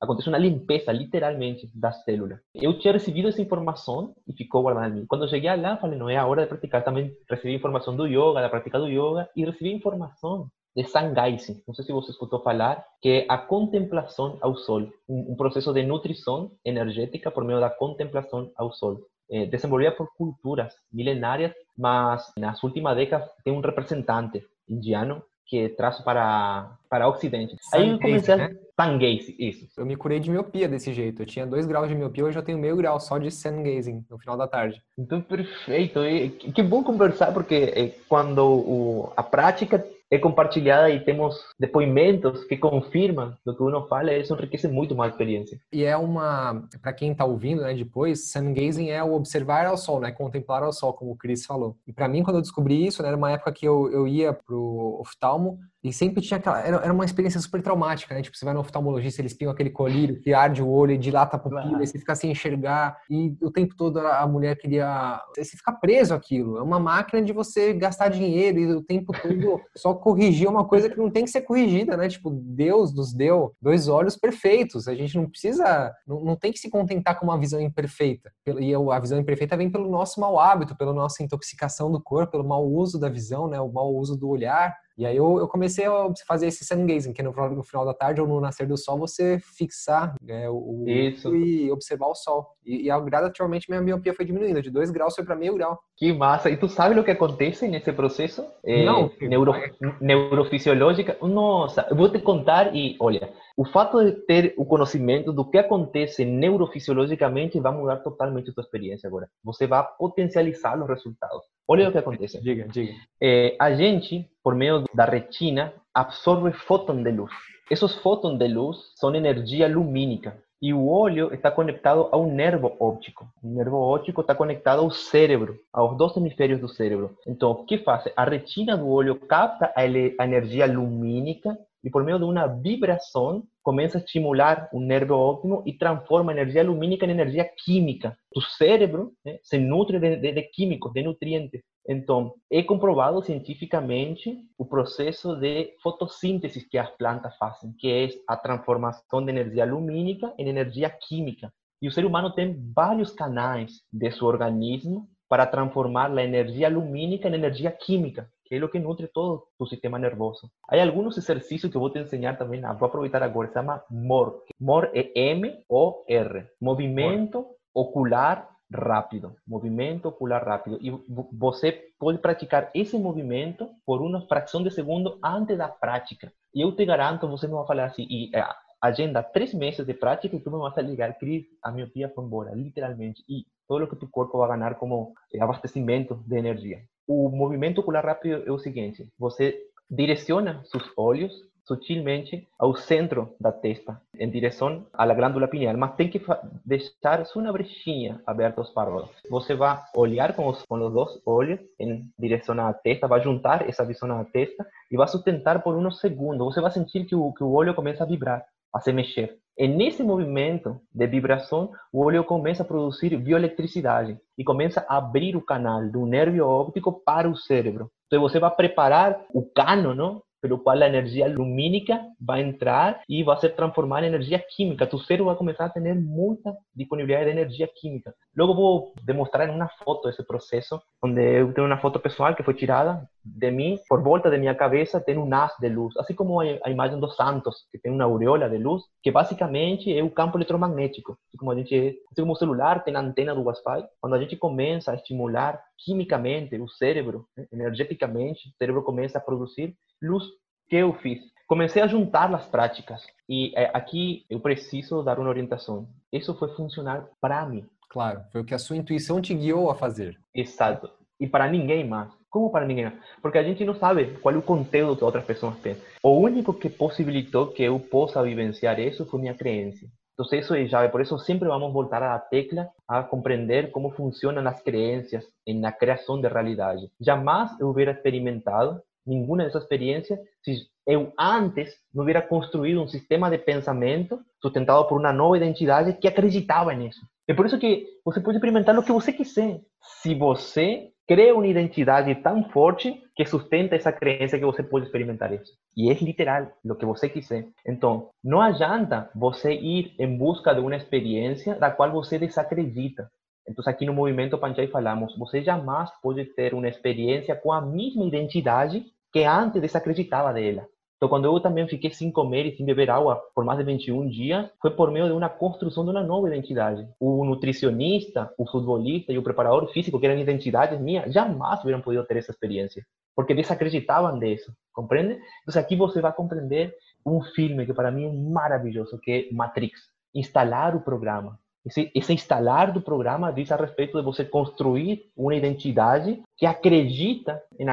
acontece uma limpeza, literalmente, da célula. Eu tinha recebido essa informação e ficou guardada em mim. Quando cheguei lá, falei, não é hora de praticar. Também recebi informação do yoga, da prática do yoga, e recebi informação de Sangaise. Não sei se você escutou falar, que é a contemplação ao sol, um, um processo de nutrição energética por meio da contemplação ao sol. Eh, desenvolvida por culturas milenárias, mas nas últimas décadas tem um representante indiano que traço para para Ocidente. Aí eu comecei né? a Sun isso. Eu me curei de miopia desse jeito. Eu tinha dois graus de miopia, hoje eu tenho meio grau só de sun gazing no final da tarde. Então, perfeito. E que bom conversar, porque eh, quando o, a prática é compartilhada e temos depoimentos que confirmam o que uno fala, isso enriquece muito mais a experiência. E é uma, para quem está ouvindo, né, depois, sun gazing é o observar ao sol, né, contemplar ao sol, como o Chris falou. E para mim, quando eu descobri isso, né, era uma época que eu, eu ia pro oftalmo e sempre tinha aquela. Era, era uma experiência super traumática, né? Tipo, você vai no oftalmologista, eles pingam aquele colírio que arde o olho e dilata a pupila, e você fica sem enxergar. E o tempo todo a mulher queria. Você fica preso aquilo. É uma máquina de você gastar dinheiro e o tempo todo só corrigir uma coisa que não tem que ser corrigida, né? Tipo, Deus nos deu dois olhos perfeitos. A gente não precisa. Não, não tem que se contentar com uma visão imperfeita. E a visão imperfeita vem pelo nosso mau hábito, pela nossa intoxicação do corpo, pelo mau uso da visão, né? O mau uso do olhar. E aí eu, eu comecei a fazer esse sun gazing, que no, no, final da tarde ou no nascer do sol você fixar é, o Isso. e observar o sol. E, e gradativamente minha miopia foi diminuindo, de 2 graus foi para meio grau. Que massa! E tu sabe o que acontece nesse processo? É, Não. Neuro, neurofisiológica? Nossa, eu vou te contar e, olha, o fato de ter o conhecimento do que acontece neurofisiologicamente vai mudar totalmente a tua experiência agora. Você vai potencializar os resultados. Olha o que acontece. Diga, diga. É, a gente, por meio da retina, absorve fótons de luz. Esses fótons de luz são energia lumínica. E o olho está conectado a um nervo óptico. O nervo óptico está conectado ao cérebro, aos dois hemisférios do cérebro. Então, o que faz? A retina do olho capta a energia lumínica e por meio de uma vibração começa a estimular o nervo óptimo e transforma a energia lumínica em energia química. O cérebro né, se nutre de, químicos, de nutrientes. Então, é comprovado cientificamente o processo de fotossíntese que as plantas fazem, que é a transformação de energia lumínica em energia química. E o ser humano tem vários canais de seu organismo para transformar a energia lumínica em energia química que é o que nutre todo tu sistema nervoso. Há alguns exercícios que eu vou te ensinar também, vou aproveitar agora, se chama MOR. MOR é M-O-R, Movimento Ocular Rápido. Movimento ocular rápido. E você pode praticar esse movimento por uma fração de segundo antes da prática. E eu te garanto, você não vai falar assim, e, é, agenda três meses de prática e tu me vas a ligar, Cris, a miopia foi embora, literalmente. E todo o que tu corpo vai ganhar como abastecimento de energia. O movimento ocular rápido é o seguinte: você direciona seus olhos sutilmente ao centro da testa, em direção à glândula pineal, mas tem que deixar só uma brechinha aberta aos párpados. Você vai olhar com os, com os dois olhos em direção à testa, vai juntar essa visão à testa e vai sustentar por uns segundos. Você vai sentir que o, que o olho começa a vibrar, a se mexer. E nesse movimento de vibração, o olho começa a produzir bioeletricidade e começa a abrir o canal do nervo óptico para o cérebro. Então você vai preparar o cano, não? pelo qual a energia lumínica vai entrar e vai ser transformada em energia química. Tu cérebro vai começar a ter muita disponibilidade de energia química. Logo vou demonstrar em uma foto esse processo, onde eu tenho uma foto pessoal que foi tirada de mim, por volta de minha cabeça tem um haz de luz, assim como a imagem dos santos, que tem uma aureola de luz, que basicamente é o campo eletromagnético. Assim como a gente, assim como o celular tem a antena do Wi-Fi, quando a gente começa a estimular quimicamente o cérebro, né, energeticamente, o cérebro começa a produzir luz. que eu fiz? Comecei a juntar as práticas e é, aqui eu preciso dar uma orientação. Isso foi funcionar para mim. Claro, foi o que a sua intuição te guiou a fazer. Exato. E para ninguém mais. Como para ninguém? Porque a gente não sabe qual é o conteúdo que outras pessoas têm. O único que possibilitou que eu possa vivenciar isso foi minha crença. Então, isso é chave. Por isso, sempre vamos voltar à tecla a compreender como funcionam as crenças na criação de realidade. Jamais eu hubiera experimentado nenhuma dessas experiências se eu antes não hubiera construído um sistema de pensamento sustentado por uma nova identidade que acreditava nisso. É por isso que você pode experimentar o que você quiser. Se você cria uma identidade tão forte que sustenta essa crença que você pode experimentar isso. E é literal, o que você quiser. Então, não adianta você ir em busca de uma experiência da qual você desacredita. Então, aqui no Movimento Panchai falamos, você jamais pode ter uma experiência com a mesma identidade que antes desacreditava dela. Então, quando eu também fiquei sem comer e sem beber água por mais de 21 dias, foi por meio de uma construção de uma nova identidade. O nutricionista, o futebolista e o preparador físico, que eram identidades minhas, jamais hubieran podido ter essa experiência, porque desacreditavam disso, compreende? Então, aqui você vai compreender um filme que para mim é maravilhoso, que é Matrix. Instalar o programa. Esse, esse instalar do programa diz a respeito de você construir uma identidade que acredita em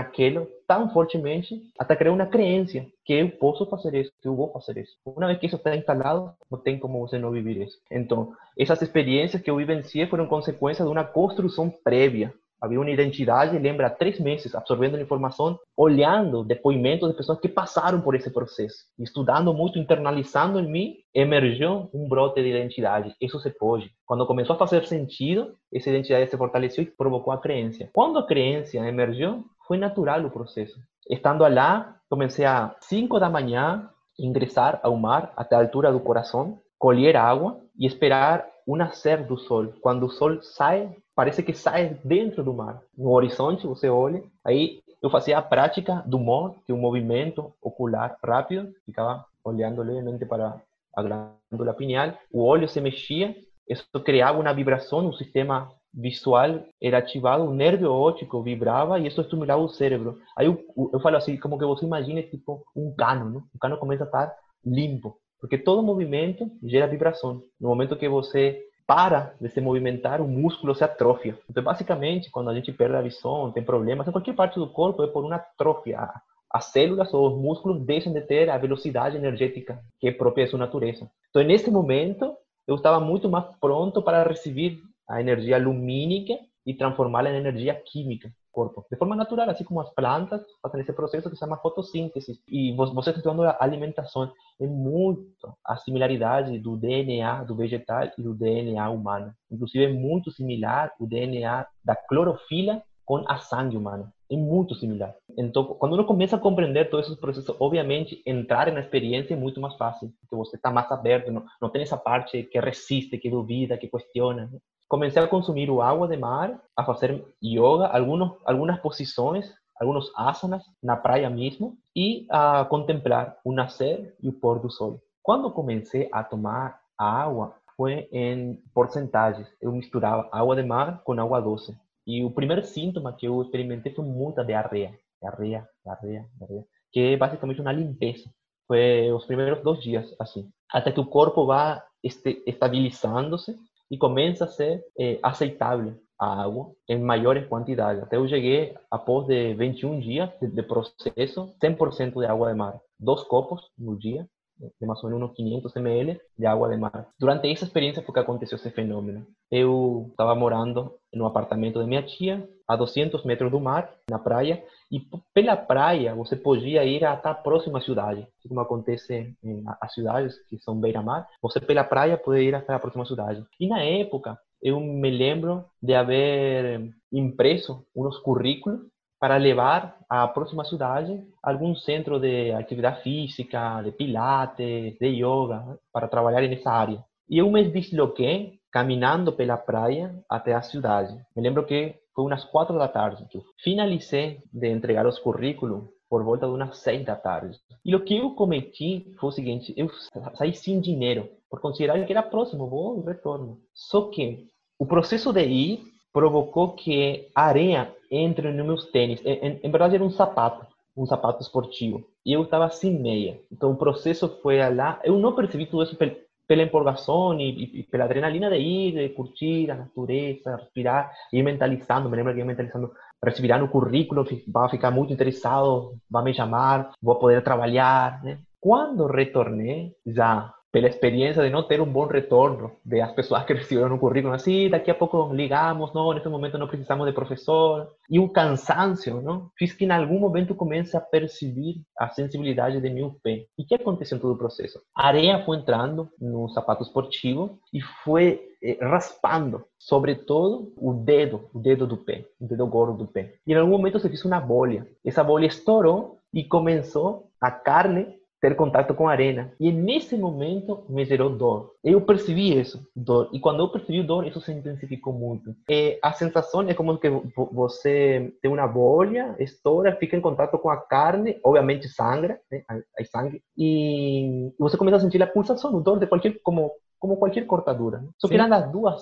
tão fortemente até criar uma crença que eu posso fazer isso, que eu vou fazer isso. Uma vez que isso está instalado, não tem como você não viver isso. Então, essas experiências que eu vivenciei foram consequência de uma construção prévia havia uma identidade, lembra, três meses absorvendo informação, olhando depoimentos de pessoas que passaram por esse processo, estudando muito, internalizando em mim, emergiu um brote de identidade. Isso se pode. Quando começou a fazer sentido, essa identidade se fortaleceu e provocou a crença. Quando a crença emergiu, foi natural o processo. Estando lá, comecei a 5 da manhã ingressar ao mar até a altura do coração, colher água e esperar o nascer do sol. Quando o sol sai parece que sai dentro do mar. No horizonte, você olha, aí eu fazia a prática do MOR, que ocular rápido, ficava olhando levemente para a glândula pineal, o olho se mexia, isso criava uma vibração, um sistema visual era ativado, o nervio óptico vibrava e isso estimulava o cérebro. Aí eu, eu falo assim, como que você imagina tipo um cano, não? o cano começa a estar limpo, porque todo movimento gera vibração. No momento que você para de se movimentar, o músculo se atrofia. Então, basicamente, quando a gente perde a visão, tem problemas em qualquer parte do corpo, é por uma atrofia. As células ou os músculos deixam de ter a velocidade energética que é própria de sua natureza. Então, nesse momento, eu estava muito mais pronto para receber a energia lumínica e transformá-la em energia química corpo, de forma natural, assim como as plantas fazem esse processo que se chama fotossíntese. E você está estudando a alimentação, é muito a similaridade do DNA do vegetal e do DNA humano. Inclusive é muito similar o DNA da clorofila com a sangue humana. É muito similar. Então, quando uno começa a compreender todos esses processos, obviamente, entrar na experiência é muito mais fácil, porque você está mais aberto, não, não tem essa parte que resiste, que duvida, que questiona. Né? Comencé a consumir agua de mar, a hacer yoga, algunos, algunas posiciones, algunos asanas na praia mismo y a contemplar un nacer y un pôr do sol. Cuando comencé a tomar agua fue en porcentajes. Yo misturaba agua de mar con agua doce. Y el primer síntoma que yo experimenté fue mucha diarrea, diarrea, diarrea, diarrea, que es básicamente una limpieza. Fue los primeros dos días así. Hasta que tu cuerpo va este, estabilizándose e começa a ser é, aceitável a água em maiores quantidades. Até eu cheguei, após de 21 dias de, de processo, 100% de água de mar. Dois copos no dia, de mais ou menos uns 500 ml de água de mar. Durante essa experiência foi que aconteceu esse fenômeno. Eu estava morando no apartamento de minha tia, a 200 metros do mar, na praia, e pela praia você podia ir até a próxima cidade, como acontece em as cidades que são beira-mar, você pela praia pode ir até a próxima cidade. E na época, eu me lembro de haver impresso uns currículos para levar à próxima cidade algum centro de atividade física, de pilates, de yoga, para trabalhar nessa área. E eu me desloquei caminhando pela praia até a cidade. Me lembro que foi umas quatro da tarde. Finalizei de entregar os currículos por volta de umas seis da tarde. E o que eu cometi foi o seguinte: eu saí sem dinheiro, por considerar que era próximo, vou e retorno. Só que o processo de ir provocou que a areia entre nos meus tênis. Em, em verdade, era um sapato, um sapato esportivo. E eu estava sem meia. Então, o processo foi lá. Eu não percebi tudo isso pela empolgação e, e, pela adrenalina de ir, de curtir a natureza, respirar, ir mentalizando. Me lembro que ia mentalizando, respirar no currículo, vai ficar muito interessado, vai me chamar, vou poder trabalhar. Né? Quando retornei, já pela experiência de não ter um bom retorno de as pessoas que [LAUGHS] receberam o currículo, assim, daqui a pouco ligamos, não, nesse momento não precisamos de professor, e o cansaço, não? Fiz que em algum momento comece a perceber a sensibilidade de meu pé. E que aconteceu em todo o processo? A areia foi entrando no sapato esportivo e foi eh, raspando, sobretudo o dedo, o dedo do pé, o dedo gordo do pé. E em algum momento se fez uma bolha. Essa bolha estourou e começou a carne ter contato com a arena. E nesse momento me gerou dor. Eu percebi isso, dor. E quando eu percebi dor, isso se intensificou muito. E a sensação é como que você tem uma bolha, estoura, fica em contato com a carne, obviamente sangra, né? Hay sangue, e você começa a sentir a pulsação, o dor de qualquer, como como qualquer cortadura. Só que eram as duas,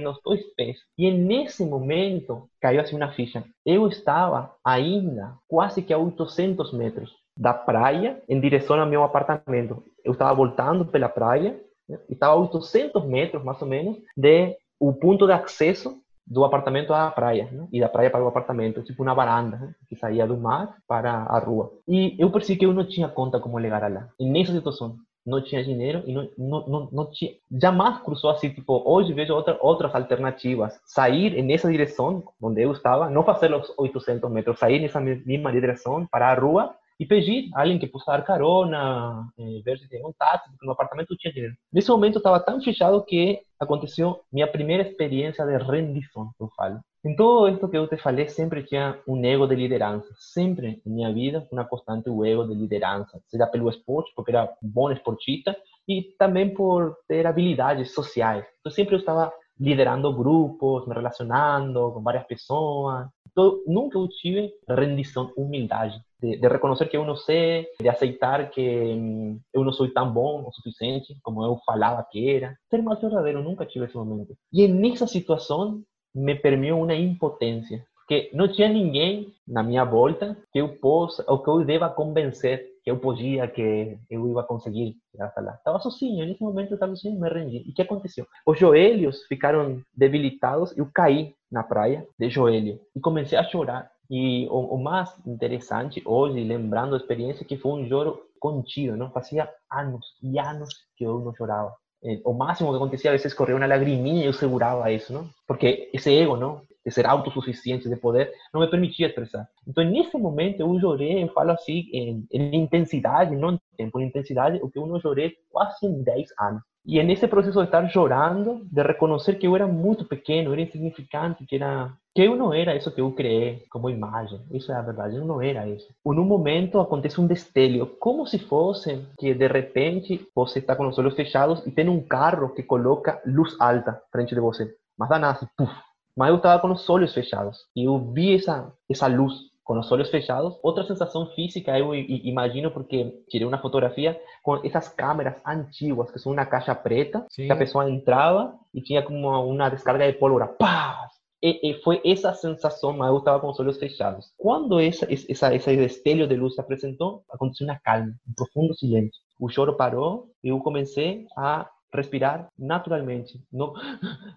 nos dois pés. E nesse momento caiu assim uma ficha. Eu estava ainda quase que a 800 metros da praia em direção ao meu apartamento. Eu estava voltando pela praia, né? estava a 800 metros mais ou menos de o ponto de acesso do apartamento à praia né? e da praia para o apartamento, tipo uma varanda né? que saía do mar para a rua. E eu percebi que eu não tinha conta como chegar lá. E nessa situação, não tinha dinheiro e não, não, não, não tinha, jamais cruzou assim, tipo, hoje vejo outra, outras alternativas. Sair nessa direção onde eu estava, não fazer os 800 metros, sair nessa mesma direção para a rua e pedir a alguém que dar carona, eh, ver se tem um táxi, porque no apartamento tinha dinheiro. Nesse momento estava tão fechado que aconteceu minha primeira experiência de rendição, eu falo. Em todo isso que eu te falei, sempre tinha um ego de liderança. Sempre em minha vida, uma constante o ego de liderança. Seja pelo esporte, porque era bom esportista, e também por ter habilidades sociais. Então, sempre eu estava liderando grupos, me relacionando com várias pessoas. Então, nunca eu tive rendição, humildade de, de, que eu não sei, de aceitar que eu não sou tão bom o suficiente como eu falava que era. Ser mais verdadeiro, nunca tive esse momento. E nessa situação me permeou uma impotência, porque não tinha ninguém na minha volta que eu possa, ou que eu deva convencer que eu podia, que eu ia conseguir chegar até lá. Estava sozinho, nesse momento eu estava sozinho, me rendi. E o que aconteceu? Os joelhos ficaram debilitados, eu caí na praia de joelho e comecei a chorar. E o, o, mais interessante hoje, lembrando a experiência, que foi um choro contido, não? Fazia anos e anos que eu não chorava. Eh, o máximo que acontecia, a vezes corria uma lagriminha e eu segurava isso, não? Porque esse ego, não? De ser autossuficiente, de poder, não me permitia expressar. Então, nesse momento, eu chorei, eu falo assim, em, em intensidade, não em tempo, em intensidade, o que eu não chorei quase em 10 anos. E é nesse processo de estar chorando, de reconhecer que eu era muito pequeno, era insignificante, que era que eu não era isso que eu criei como imagem. Isso é a verdade, eu não era isso. Ou num momento acontece um destello, como se fosse que de repente você está com os olhos fechados e tem um carro que coloca luz alta frente de você. Mas dá nada, assim, puf. Mas eu estava com os olhos fechados e eu vi essa essa luz con los ojos fechados. Otra sensación física, yo imagino, porque tiré una fotografía con esas cámaras antiguas, que son una caja preta, sí. que la persona entraba y tenía como una descarga de pólvora. ¡Pah! E, e fue esa sensación, me gustaba con los ojos fechados. Cuando esa, esa, ese destello de luz se presentó, aconteció una calma, un profundo silencio. El lloro paró y yo comencé a respirar naturalmente, no,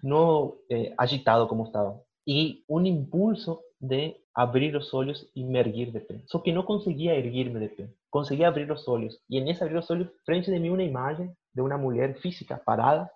no eh, agitado como estaba. Y un impulso de abrir os olhos e me erguer de pé. Só que não conseguia erguer-me de pé. Conseguia abrir os olhos. E nesse abrir os olhos, frente de mim, uma imagem de uma mulher física parada,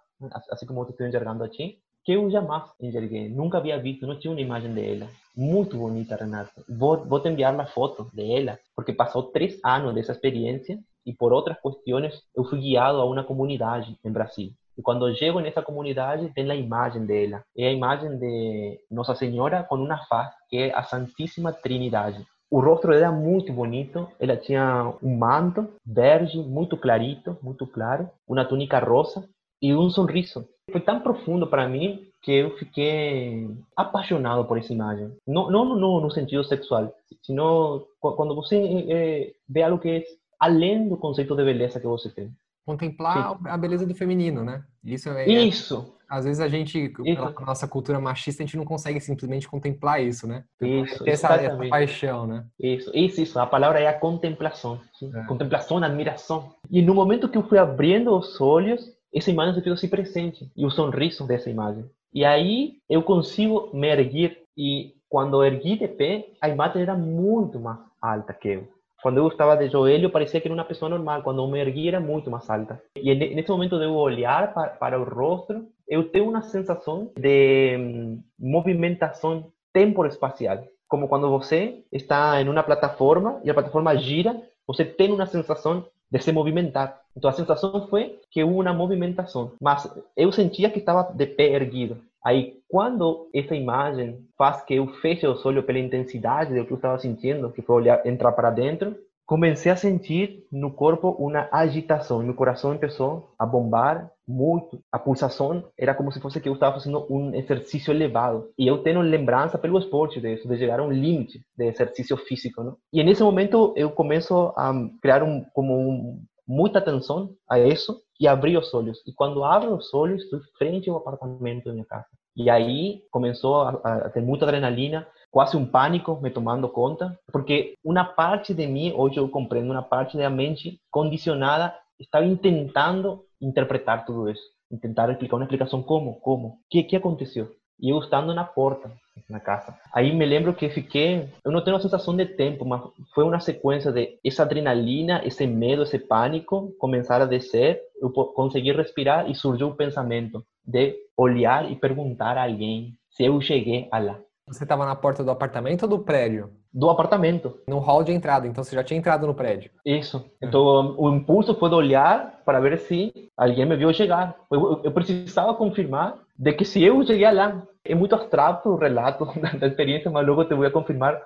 assim como eu estou enxergando aqui, que eu jamais enxerguei. Nunca havia visto, não tinha uma imagem dela. Muito bonita, Renato. Vou, vou te enviar uma foto dela, porque passou três anos dessa experiência e por outras questões eu fui guiado a uma comunidade em Brasil. E quando chego nessa comunidade, tem a imagem dela. É a imagem de Nossa Senhora com uma faz, que é a Santíssima Trinidade. O dela era muito bonito. Ela tinha um manto verde, muito clarito, muito claro, uma túnica rosa e um sorriso. Foi tão profundo para mim que eu fiquei apaixonado por essa imagem. Não, não, não no sentido sexual, sino quando você é, vê algo que é além do conceito de beleza que você tem contemplar Sim. a beleza do feminino, né? Isso é, Isso. Às vezes a gente, pela nossa cultura machista, a gente não consegue simplesmente contemplar isso, né? Isso, ter essa, essa, paixão, né? Isso, isso, isso. A palavra é a contemplação. É. Contemplação, admiração. E no momento que eu fui abrindo os olhos, essa imagem se fez assim presente. E o sorriso dessa imagem. E aí eu consigo me erguer. E quando ergui de pé, a imagem era muito mais alta que eu. Quando eu estava de joelho, parecia que era uma pessoa normal. Quando eu me ergui, era muito mais alta. E nesse momento de eu olhar para, para o rosto, eu tenho uma sensação de hum, movimentação temporoespacial. Como quando você está em uma plataforma e a plataforma gira, você tem uma sensação de se movimentar. Então a sensação foi que houve uma movimentação, mas eu sentia que estava de pé erguido. Aí, quando essa imagem faz que eu feche os olhos pela intensidade do que eu estava sentindo, que foi olhar, entrar para dentro, comecei a sentir no corpo uma agitação. Meu coração começou a bombar muito. A pulsação era como se fosse que eu estava fazendo um exercício elevado. E eu tenho lembrança pelo esporte disso, de chegar a um limite de exercício físico. Não? E nesse momento eu começo a criar um, como um, muita atenção a isso e abrir os olhos. E quando abro os olhos, estou frente ao apartamento da minha casa. E aí começou a, a ter adrenalina, quase um pânico me tomando conta, porque uma parte de mim, hoje eu compreendo, uma parte da mente condicionada estava tentando interpretar tudo isso, tentar explicar uma explicação como, como, o que, que aconteceu. E eu estando na porta, na casa. Aí me lembro que fiquei, eu não tenho a sensação de tempo, mas foi uma sequência de essa adrenalina, esse medo, esse pânico começar a descer, eu consegui respirar e surgiu o pensamento de olhar e perguntar a alguém se eu cheguei lá. Você estava na porta do apartamento ou do prédio? Do apartamento. No hall de entrada, então você já tinha entrado no prédio. Isso. Então o impulso foi de olhar para ver se alguém me viu chegar. Eu, eu precisava confirmar de que se eu cheguei lá. É muito abstrato o relato [LAUGHS] da experiência, mas logo te vou confirmar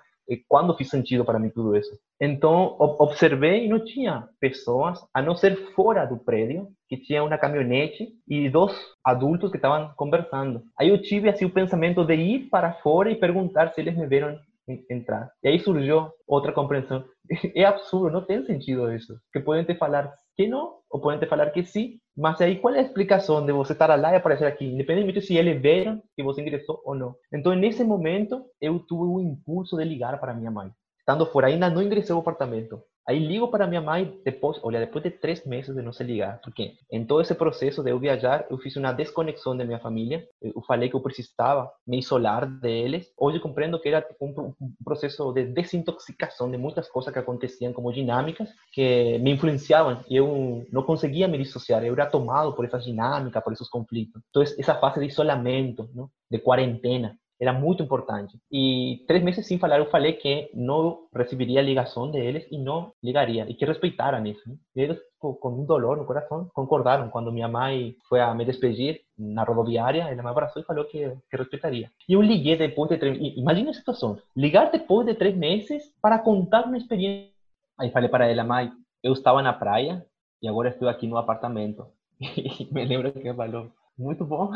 quando fiz sentido para mim tudo isso. Então, observei e não tinha pessoas, a não ser fora do prédio, que tinha uma caminhonete e dois adultos que estavam conversando. Aí eu tive assim o pensamento de ir para fora e perguntar se eles me viram entrar. E aí surgiu outra compreensão. É [LAUGHS] absurdo, não tem sentido isso. Que podem te falar que não, ou podem te falar que sim, mas aí qual é a explicação de você estar lá e aparecer aqui, independentemente se eles viram que você ingressou ou não. Então, nesse momento, eu tive o impulso de ligar para minha mãe. Estando fora, ainda não ingressei ao apartamento. Aí ligo para minha mãe depois, olha, depois de três meses de não se ligar, porque em todo esse processo de eu viajar, eu fiz uma desconexão da minha família. Eu falei que eu precisava me isolar deles. Hoje compreendo que era um, processo de desintoxicação de muitas coisas que aconteciam como dinâmicas que me influenciavam eu não conseguia me dissociar. Eu era tomado por essas dinâmicas, por esses conflitos. Então essa fase de isolamento, não? de quarentena, era muito importante. E três meses sem falar, eu falei que não receberia ligação deles e não ligaria, e que respeitaram isso. Né? Eles, com um dolor no coração, concordaram. Quando minha mãe foi a me despedir na rodoviária, ela me abraçou e falou que, que respeitaria. E eu liguei depois de três... Imagina a situação. Ligar depois de três meses para contar uma experiência. Aí falei para ela, mãe, eu estava na praia e agora estou aqui no apartamento. [LAUGHS] E me lembro que ela falou, muito bom.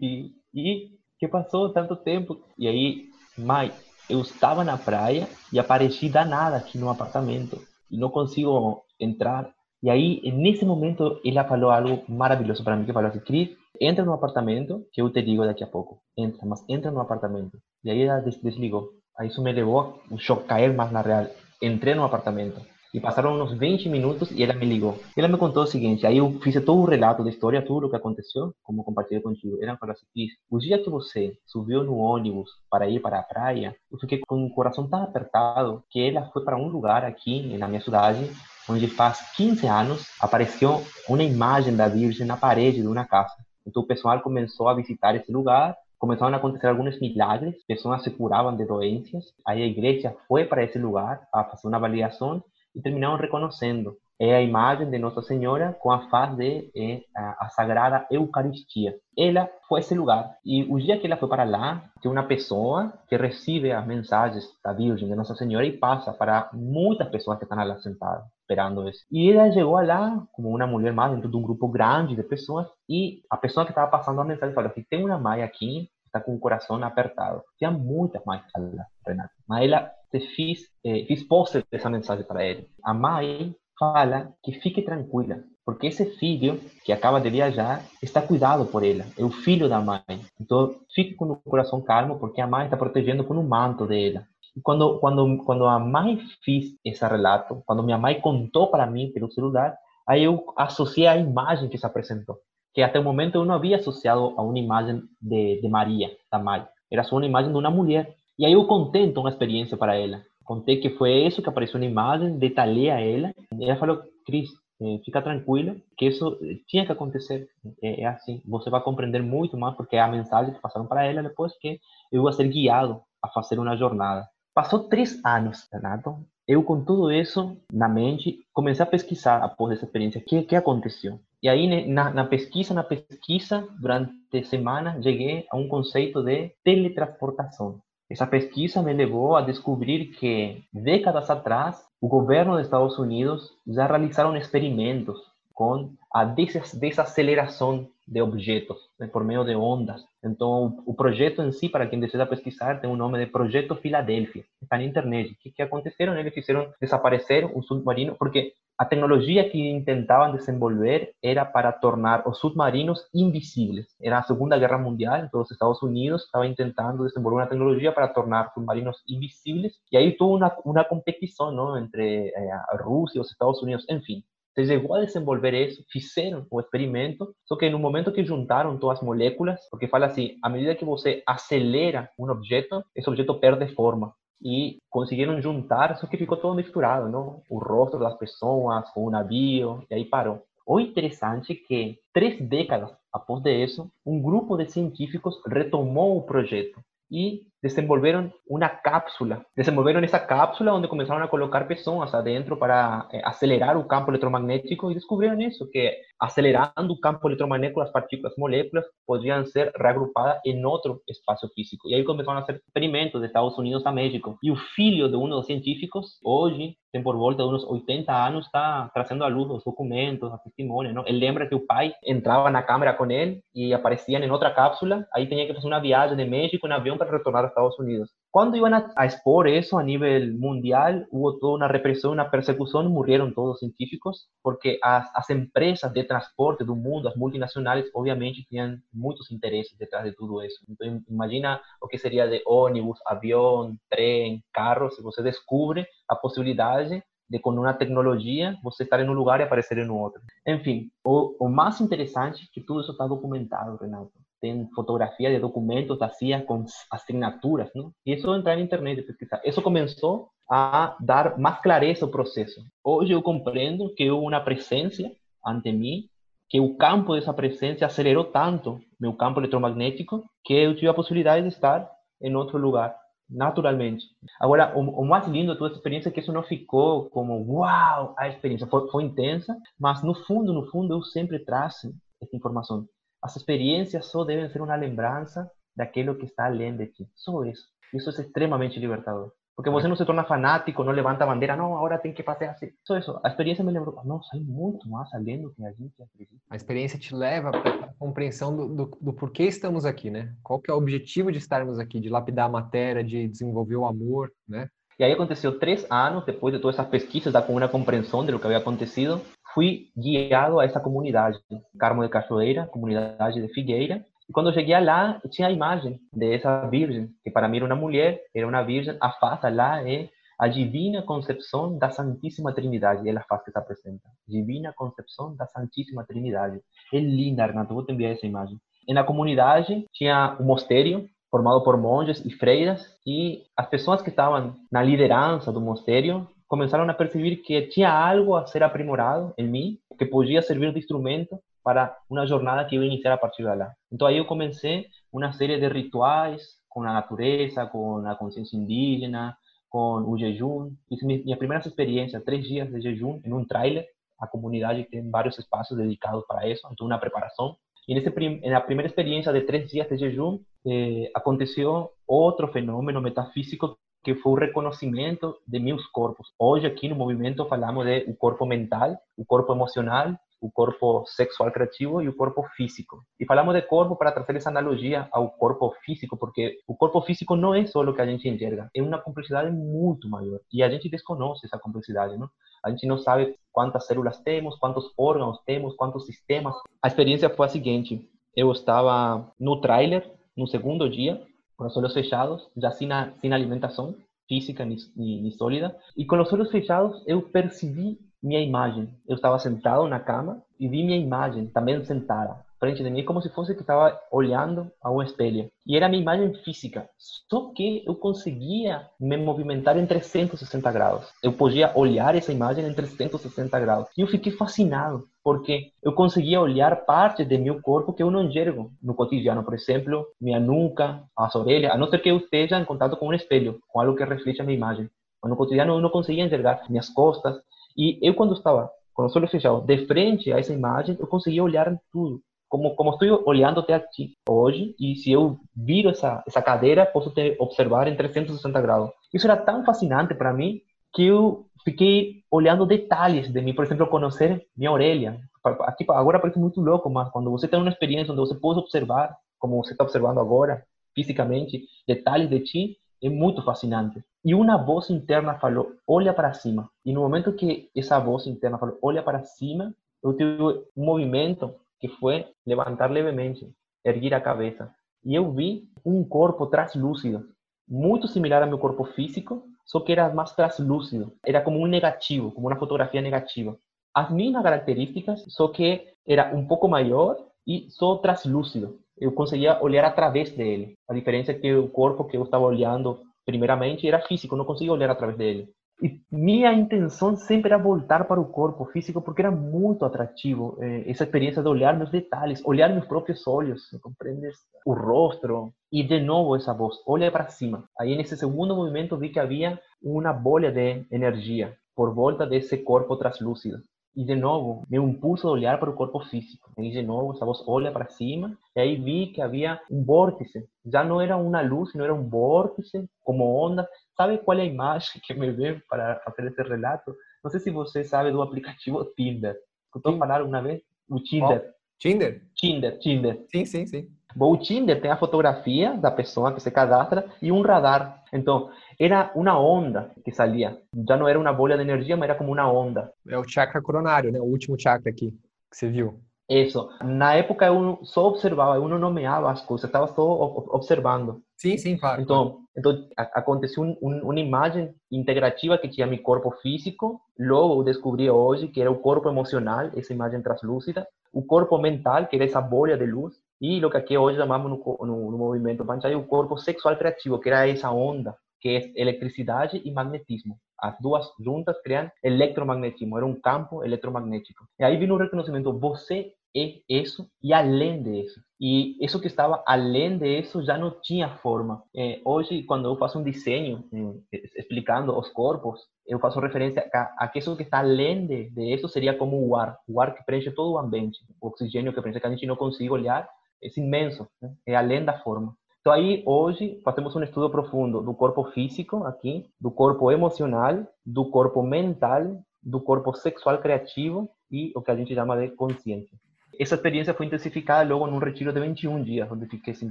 e, e que passou tanto tempo? E aí, mãe, eu estava na praia e apareci danada aqui no apartamento e não consigo entrar. E aí, nesse momento, ela falou algo maravilhoso para mim, que falou assim, Cris, entra no apartamento, que eu te digo daqui a pouco. Entra, mas entra no apartamento. E aí ela desligou. Aí isso me levou a cair mais na real. Entrei no apartamento. E passaram uns 20 minutos e ela me ligou. Ela me contou o seguinte, aí eu fiz todo o relato da história, tudo o que aconteceu, como compartilhei contigo. Ela falou assim, o dia que você subiu no ônibus para ir para a praia, eu fiquei com o coração tão apertado que ela foi para um lugar aqui na minha cidade, onde faz 15 anos apareceu uma imagem da Virgem na parede de uma casa. Então o pessoal começou a visitar esse lugar começaram a acontecer alguns milagres, pessoas se curavam de doenças. Aí a igreja foi para esse lugar a fazer uma avaliação e terminaram reconhecendo. É a imagem de Nossa Senhora com a face de é, a, Sagrada Eucaristia. Ela foi esse lugar. E o dia que ela foi para lá, tem uma pessoa que recebe as mensagens da Virgem, de Nossa Senhora, e passa para muitas pessoas que estão lá sentadas, esperando isso. E ela chegou lá como uma mulher mais dentro de um grupo grande de pessoas. E a pessoa que estava passando a mensagem falou que tem uma mãe aqui está com o coração apertado. Tinha muitas mães lá, Renato. Mas ela fiz, eh, fiz dessa mensagem para ele. A mãe fala que fique tranquila, porque esse filho que acaba de viajar está cuidado por ela, é o filho da mãe. Então, fique com o coração calmo, porque a mãe está protegendo com o manto dela. E quando quando quando a mãe fez esse relato, quando minha mãe contou para mim pelo celular, aí eu associei a imagem que se apresentou, que até o momento eu não havia associado a uma imagem de, de Maria, da mãe. Era só uma imagem de uma mulher e aí eu contei então uma experiência para ela. Contei que foi isso que apareceu na imagem, detalhei a ela. Ela falou, Cris, eh, fica tranquila, que isso tinha que acontecer. É, é, assim, você vai compreender muito mais, porque a mensagem que passaram para ela depois que eu vou ser guiado a fazer uma jornada. Passou três anos, Renato. Eu, com tudo isso na mente, comecei a pesquisar após essa experiência. O que, que aconteceu? E aí, na, na, pesquisa, na pesquisa, durante semana, cheguei a um conceito de teletransportação. Esa pesquisa me llevó a descubrir que décadas atrás, el gobierno de Estados Unidos ya realizaron experimentos com a desaceleração de objetos né, por meio de ondas. Então, o projeto em si, para quem deseja pesquisar, tem o nome de Projeto Filadélfia. Está na internet. O que, que aconteceram? Eles desaparecer um submarino, porque a tecnologia que tentavam desenvolver era para tornar os submarinos invisíveis. Era a Segunda Guerra Mundial, então os Estados Unidos estavam tentando desenvolver uma tecnologia para tornar submarinos invisíveis, e aí toda uma, uma competição entre eh, a Rússia e os Estados Unidos, enfim. Se chegou a desenvolver isso, fizeram o experimento, só que no momento que juntaram todas as moléculas, porque fala assim, à medida que você acelera um objeto, esse objeto perde forma e conseguiram juntar, só que ficou todo misturado, não? O rosto das pessoas o navio, e aí parou. O interessante é que, três décadas após isso, um grupo de científicos retomou o projeto e desenvolvieron una cápsula. Desenvolveron esa cápsula donde comenzaron a colocar personas adentro para eh, acelerar el campo electromagnético y descubrieron eso, que acelerando el campo electromagnético, las partículas, moléculas, podrían ser reagrupadas en otro espacio físico. Y ahí comenzaron a hacer experimentos de Estados Unidos a México. Y el filho de uno de los científicos, hoy, tem por volta de unos 80 años, está trazando a luz los documentos, los testimonios, ¿no? Él lembra que el pai entraba en la cámara con él y aparecían en otra cápsula. Ahí tenía que hacer una viaje de México en avión para retornar Estados Unidos. Cuando iban a, a, expor eso a nivel mundial, hubo toda una represión, una persecución, murieron todos los científicos, porque las empresas de transporte del mundo, las multinacionales, obviamente tenían muchos intereses detrás de todo eso. Entonces, imagina lo que sería de ónibus, avión, tren, carro, si você descubre la posibilidad de con una tecnología você estar en un lugar y aparecer en otro. En fin, o, o más interesante que todo eso está documentado, Renato tem fotografia de documentos da CIA com assinaturas, não? E isso entrar na internet e pesquisar. Isso começou a dar mais clareza ao processo. Hoje eu compreendo que houve uma presença ante mim, que o campo dessa presença acelerou tanto meu campo eletromagnético que eu tive a possibilidade de estar em outro lugar, naturalmente. Agora, o, o mais lindo de toda essa experiência é que isso não ficou como, uau, a experiência foi, foi intensa, mas no fundo, no fundo, eu sempre traço essa informação as experiências só devem ser uma lembrança daquilo que está além de ti. Só isso. Isso é extremamente libertador. Porque você não se torna fanático, não levanta a bandeira, não, agora tem que fazer assim. Só isso. A experiência me lembrou, nossa, sai muito mais além do que a gente acredita. A experiência te leva para a compreensão do, do, do, porquê estamos aqui, né? Qual que é o objetivo de estarmos aqui, de lapidar a matéria, de desenvolver o amor, né? E aí aconteceu três anos depois de todas essas pesquisas, da comum compreensão de lo que havia acontecido, fui guiado a essa comunidade, Carmo de Cachoeira, comunidade de Figueira. E quando eu cheguei lá, tinha a imagem dessa virgem, que para mim era uma mulher, era uma virgem. A face lá é a divina concepção da Santíssima Trindade. Ela faz que se apresenta. Divina concepção da Santíssima Trindade. É linda, Renato. Vou te enviar essa imagem. E na comunidade tinha um mosteiro formado por monges e freiras e as pessoas que estavam na liderança do mosteiro começaram a perceber que tinha algo a ser aprimorado em mim, que podia servir de instrumento para uma jornada que ia iniciar a partir de lá. Então aí eu comecei uma série de rituais com a natureza, com a consciência indígena, com o jejum. Fiz minha primeira experiência, três dias de jejum em um trailer. A comunidade tem vários espaços dedicados para isso, então uma preparação. E nesse na primeira experiência de três dias de jejum, eh, aconteceu outro fenômeno metafísico que foi o reconhecimento de meus corpos. Hoje aqui no movimento falamos de o corpo mental, o corpo emocional, o corpo sexual criativo e o corpo físico. E falamos de corpo para trazer essa analogia ao corpo físico, porque o corpo físico não é só o que a gente enxerga, é uma complexidade muito maior. E a gente desconhece essa complexidade, não? A gente não sabe quantas células temos, quantos órgãos temos, quantos sistemas. A experiência foi a seguinte: eu estava no trailer no segundo dia, com os olhos fechados, já sem, a, sem alimentação física nem, nem sólida. E com os olhos fechados, eu percebi minha imagem. Eu estava sentado na cama e vi minha imagem também sentada frente de mim, como se fosse que estava olhando a um espelho. E era minha imagem física. Só que eu conseguia me movimentar em 360 graus. Eu podia olhar essa imagem em 360 graus. E eu fiquei fascinado, porque eu conseguia olhar partes de meu corpo que eu não enxergo no cotidiano. Por exemplo, minha nuca, as orelhas, a não ser que eu esteja em contato com um espelho, com algo que reflete a minha imagem. Mas no cotidiano eu não conseguia enxergar minhas costas. E eu, quando estava com os olhos fechados, de frente a essa imagem, eu conseguia olhar tudo como, como estou olhando-te aqui hoje, e se eu viro essa, essa cadeira, posso te observar em 360 graus. Isso era tão fascinante para mim que eu fiquei olhando detalhes de mim, por exemplo, conhecer minha orelha. Aqui agora parece muito louco, mas quando você tem uma experiência onde você pode observar, como você está observando agora, fisicamente, detalhes de ti, é muito fascinante. E uma voz interna falou: olha para cima. E no momento que essa voz interna falou: olha para cima, eu tive um movimento que foi levantar levemente, erguer a cabeça. E eu vi um corpo translúcido, muito similar ao meu corpo físico, só que era mais translúcido. Era como um negativo, como uma fotografia negativa. As mesmas características, só que era um pouco maior e só translúcido. Eu conseguia olhar através dele. A diferença é que o corpo que eu estava olhando primeiramente era físico, não conseguia olhar através dele. E minha intenção sempre era voltar para o corpo físico porque era muito atrativo eh, essa experiência de olhar meus detalhes, olhar meus próprios olhos, compreendes? O rosto e de novo essa voz, olha para cima. Aí nesse segundo movimento vi que havia uma bolha de energia por volta desse corpo translúcido. E de novo, meu impulso de olhar para o corpo físico. E de novo, essa voz olha para cima. E aí vi que havia um vórtice. Já não era uma luz, não era um vórtice, como onda. Sabe qual é a imagem que me vem para fazer esse relato? Não sei se você sabe do aplicativo Tinder. Escutou falar uma vez? O Tinder. Oh, Tinder? Tinder, Tinder. Sim, sim, sim. Bom, o Tinder tem a fotografia da pessoa que se cadastra e um radar. Então, era uma onda que saía. Já não era uma bolha de energia, mas era como uma onda. É o chakra coronário, né? O último chakra aqui que você viu. Isso. Na época eu só observava, eu não nomeava as coisas, estava só observando. Sim, sim, claro. Então, então aconteceu um, um, uma imagem integrativa que tinha meu corpo físico, logo eu descobri hoje que era o corpo emocional, essa imagem translúcida, o corpo mental, que era essa bolha de luz, y lo que aquí hoy llamamos no, no, no movimiento Banchai o corpo sexual creativo, que era esa onda que es electricidad y magnetismo. Las dos juntas crean electromagnetismo, era un campo electromagnético. Y ahí vino un reconocimiento, você es eso y além de eso. Y eso que estaba além de eso ya no tenía forma. Eh, hoy, cuando yo hago un diseño eh, explicando los cuerpos, yo hago referencia a, a, que eso que está além de, eso sería como o ar, o ar que preenche todo el ambiente, o oxígeno que preenche, que a gente no consigue olhar é imenso, né? é além da forma. Então aí hoje fazemos um estudo profundo do corpo físico aqui, do corpo emocional, do corpo mental, do corpo sexual criativo e o que a gente chama de consciência. Essa experiência foi intensificada logo num retiro de 21 dias, onde fiquei sem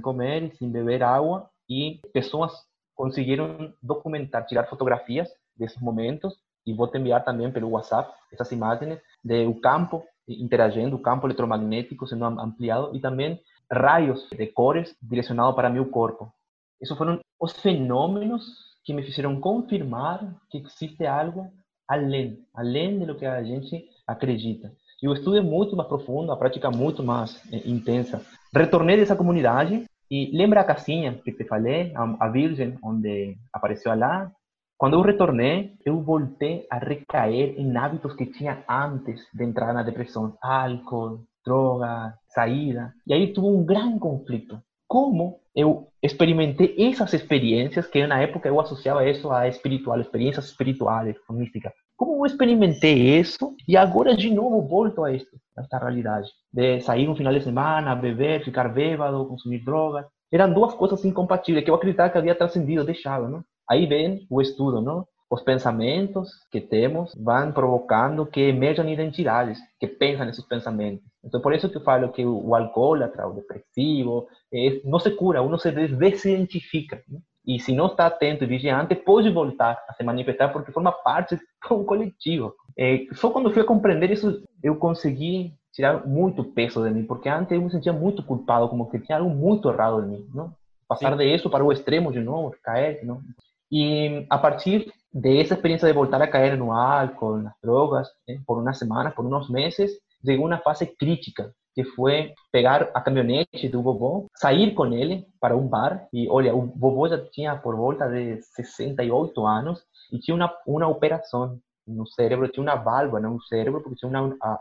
comer sem beber água e pessoas conseguiram documentar, tirar fotografias desses momentos e vou te enviar também pelo WhatsApp essas imagens do campo interagindo, o campo eletromagnético sendo ampliado e também raios de cores direcionados para meu corpo. Esses foram os fenômenos que me fizeram confirmar que existe algo além, além do que a gente acredita. E o estudo é muito mais profundo, a prática é muito mais é, intensa. Retornei dessa comunidade e lembra a casinha que te falei, a, a Virgem, onde apareceu lá? Quando eu retornei, eu voltei a recair em hábitos que tinha antes de entrar na depressão. Álcool, droga, saída. E aí tuve um grande conflito. Como eu experimentei essas experiências que na época eu associava isso a espiritual, experiências espirituais, místicas. Como eu experimentei isso e agora de novo volto a isto, a esta realidade de sair no final de semana, beber, ficar bêbado, consumir drogas. Eram duas coisas incompatíveis que eu acreditava que havia transcendido, deixava, não? Aí vem o estudo, não? Os pensamentos que temos vão provocando que emerjam identidades que pensam nesses pensamentos. Então, por isso que eu falo que o alcoólatra, o depressivo, não se cura, uno se desidentifica. E se não está atento e vigiante, pode voltar a se manifestar porque forma parte de um coletivo. É, só quando fui a compreender isso, eu consegui tirar muito peso de mim, porque antes eu me sentia muito culpado, como que tinha algo muito errado em mim, não? Passar Sim. de isso para o extremo de novo, cair, não? E a partir dessa experiência de voltar a cair no álcool, nas drogas, né, por umas semanas, por uns meses, chegou uma fase crítica, que foi pegar a caminhonete do vovô, sair com ele para um bar. E olha, o vovô já tinha por volta de 68 anos e tinha uma, uma operação no cérebro, tinha uma válvula no cérebro, porque tinha uma, a,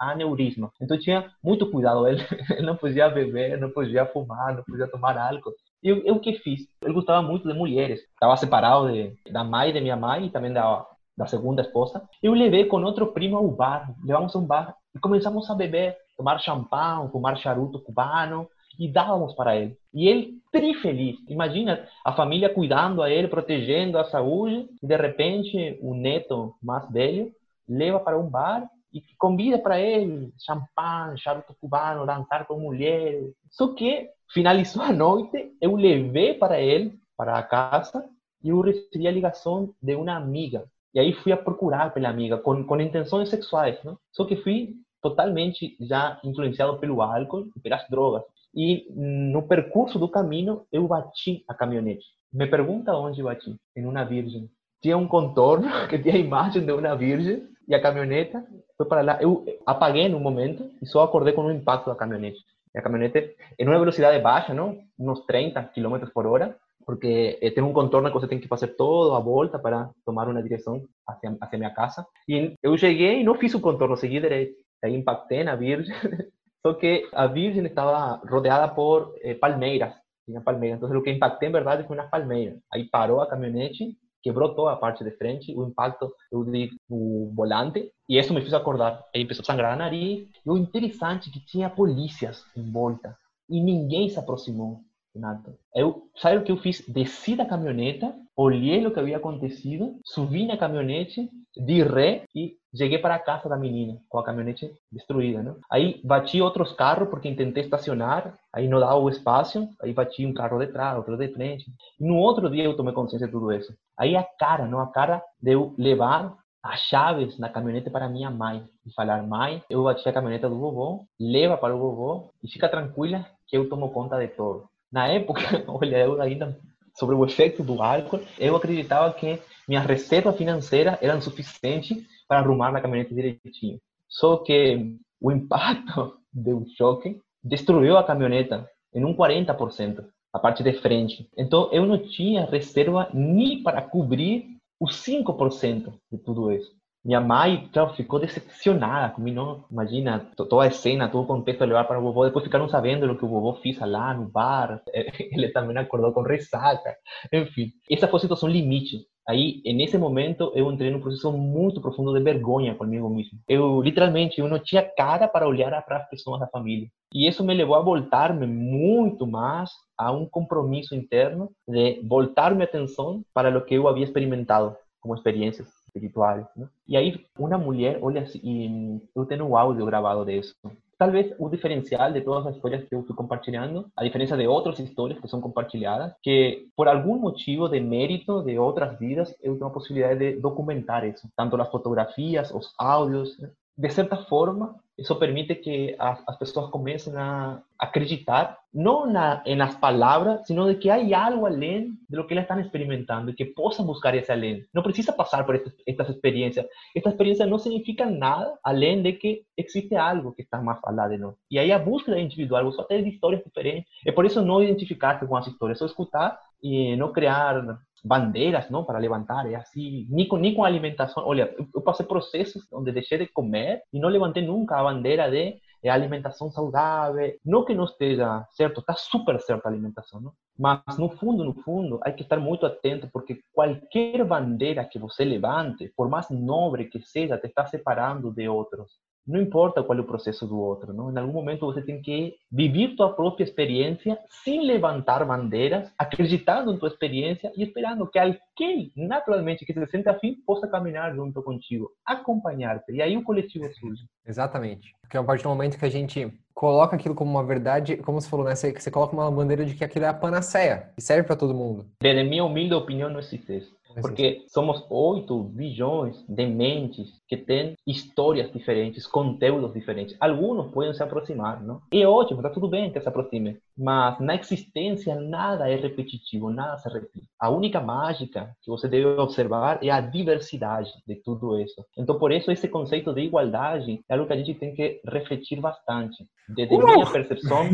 aneurisma. Então tinha muito cuidado. Ele, ele não podia beber, não podia fumar, não podia tomar álcool. Eu, eu que fiz? Ele gostava muito de mulheres. Estava separado de, da mãe de minha mãe e também da, da segunda esposa. Eu levei com outro primo ao bar. Levamos a um bar e começamos a beber. tomar champanhe, fumar charuto cubano, e dávamos para ele. E ele tri feliz. Imagina a família cuidando a ele, protegendo a saúde, e de repente o neto mais velho leva para um bar e convida para ele champanhe, charuto cubano, dançar com mulheres. Só que finalizou a noite, eu levei para ele, para a casa, e eu recebi a ligação de uma amiga. E aí fui a procurar pela amiga, com, com intenções sexuais, não? Só que fui totalmente já influenciado pelo álcool e pelas drogas. E no percurso do caminho, eu bati a caminhonete. Me pergunta onde bati? Em uma virgem. Tinha um contorno [LAUGHS] que tinha a imagem de uma virgem e a caminhoneta foi para lá. Eu apaguei no momento e só acordei com o impacto da caminhonete. E a caminhonete em uma velocidade baixa, não? Uns 30 km por hora, porque eh, tem um contorno que você tem que fazer toda a volta para tomar uma direção hacia, hacia minha casa. E eu cheguei e não fiz o contorno, segui direito. Aí impactei na virgem [LAUGHS] Só que a Virgin estaba rodeada por eh, palmeiras, tinha palmeiras. Entonces lo que impacté en verdad fue unas palmeiras. Aí parou a caminhonete, quebrou toda a parte de frente, o impacto eu dei no volante, e isso me fez acordar. Aí começou a sangrar a nariz. E o interessante é que tinha polícias em volta, e ninguém se aproximou. Renato. Eu, sabe o que eu fiz? Desci da caminhoneta, olhei o que havia acontecido, subi na caminhonete, de ré e cheguei para a casa da menina com a caminhonete destruída, né? Aí bati outros carros porque tentei estacionar, aí não dava o espaço, aí bati um carro de trás, outro de frente. No outro dia eu tomei consciência de tudo isso. Aí a cara, não a cara de eu levar as chaves na caminhonete para minha mãe e falar: mãe, eu bati a caminhonete do vovô, leva para o vovô e fica tranquila que eu tomo conta de tudo. Na época, [LAUGHS] olha, eu ainda sobre o efeito do álcool, eu acreditava que minha reserva financeira era suficiente para arrumar na caminhonete direitinho. Só que o impacto [LAUGHS] do choque destruiu a caminhoneta em um 40%, a parte de frente. Então eu não tinha reserva nem para cobrir os 5% de tudo isso. Minha mãe, claro, ficou decepcionada comigo? Imagina toda a cena, todo o contexto de levar para o vovô. Depois ficaram sabendo o que o vovô fez lá no bar. [LAUGHS] Ele também acordou com ressaca. Enfim, essa foi a situação limite. Aí, nesse momento, eu entrei num processo muito profundo de vergonha comigo mesmo. Eu, literalmente, eu não tinha cara para olhar para as pessoas da família. E isso me levou a voltar-me muito mais a um compromisso interno de voltar minha atenção para o que eu havia experimentado como experiências espirituais. Né? E aí, uma mulher, olha, assim, eu tenho um áudio gravado disso. Talvez o diferencial de todas as histórias que eu fui compartilhando, a diferença de outras histórias que são compartilhadas, que por algum motivo de mérito de outras vidas, eu tenho a possibilidade de documentar isso. Tanto as fotografias, os áudios, de certa forma, isso permite que as, as pessoas comecem a acreditar, não na, nas palavras, sino de que há algo além de lo que elas estão experimentando que possam buscar esse além. Não precisa passar por estas, estas experiências. Esta experiência não significa nada além de que existe algo que está mais lá de nós. E aí a búsqueda individual, você ter histórias diferentes. É por isso não identificar-se com as histórias, só escutar e não criar bandeiras não para levantar, é assim, nem com, nem com alimentação. Olha, eu, passei processos onde deixei de comer e não levantei nunca a bandeira de é alimentação saudável. Não que não esteja certo, está super certo a alimentação, não? mas no fundo, no fundo, há que estar muito atento porque qualquer bandeira que você levante, por mais nobre que seja, te está separando de outros. Não importa qual é o processo do outro, não? Em algum momento você tem que viver tua própria experiência sem levantar bandeiras, acreditando em tua experiência e esperando que alguém, naturalmente, que se sente afim, possa caminhar junto contigo, acompanhar-te. E aí o coletivo surge. Exatamente. Porque a partir do momento que a gente coloca aquilo como uma verdade, como você falou, né? Você, você coloca uma bandeira de que aquilo é a panaceia, e serve para todo mundo. Desde minha humilde opinião, não existe isso. Porque somos 8 bilhões de mentes que têm histórias diferentes, conteúdos diferentes. Alguns podem se aproximar, não? E é ótimo, está tudo bem que se aproxime. Mas na existência nada é repetitivo, nada se repete. A única mágica que você deve observar é a diversidade de tudo isso. Então, por isso, esse conceito de igualdade é algo que a gente tem que refletir bastante. Desde uh! minha percepção.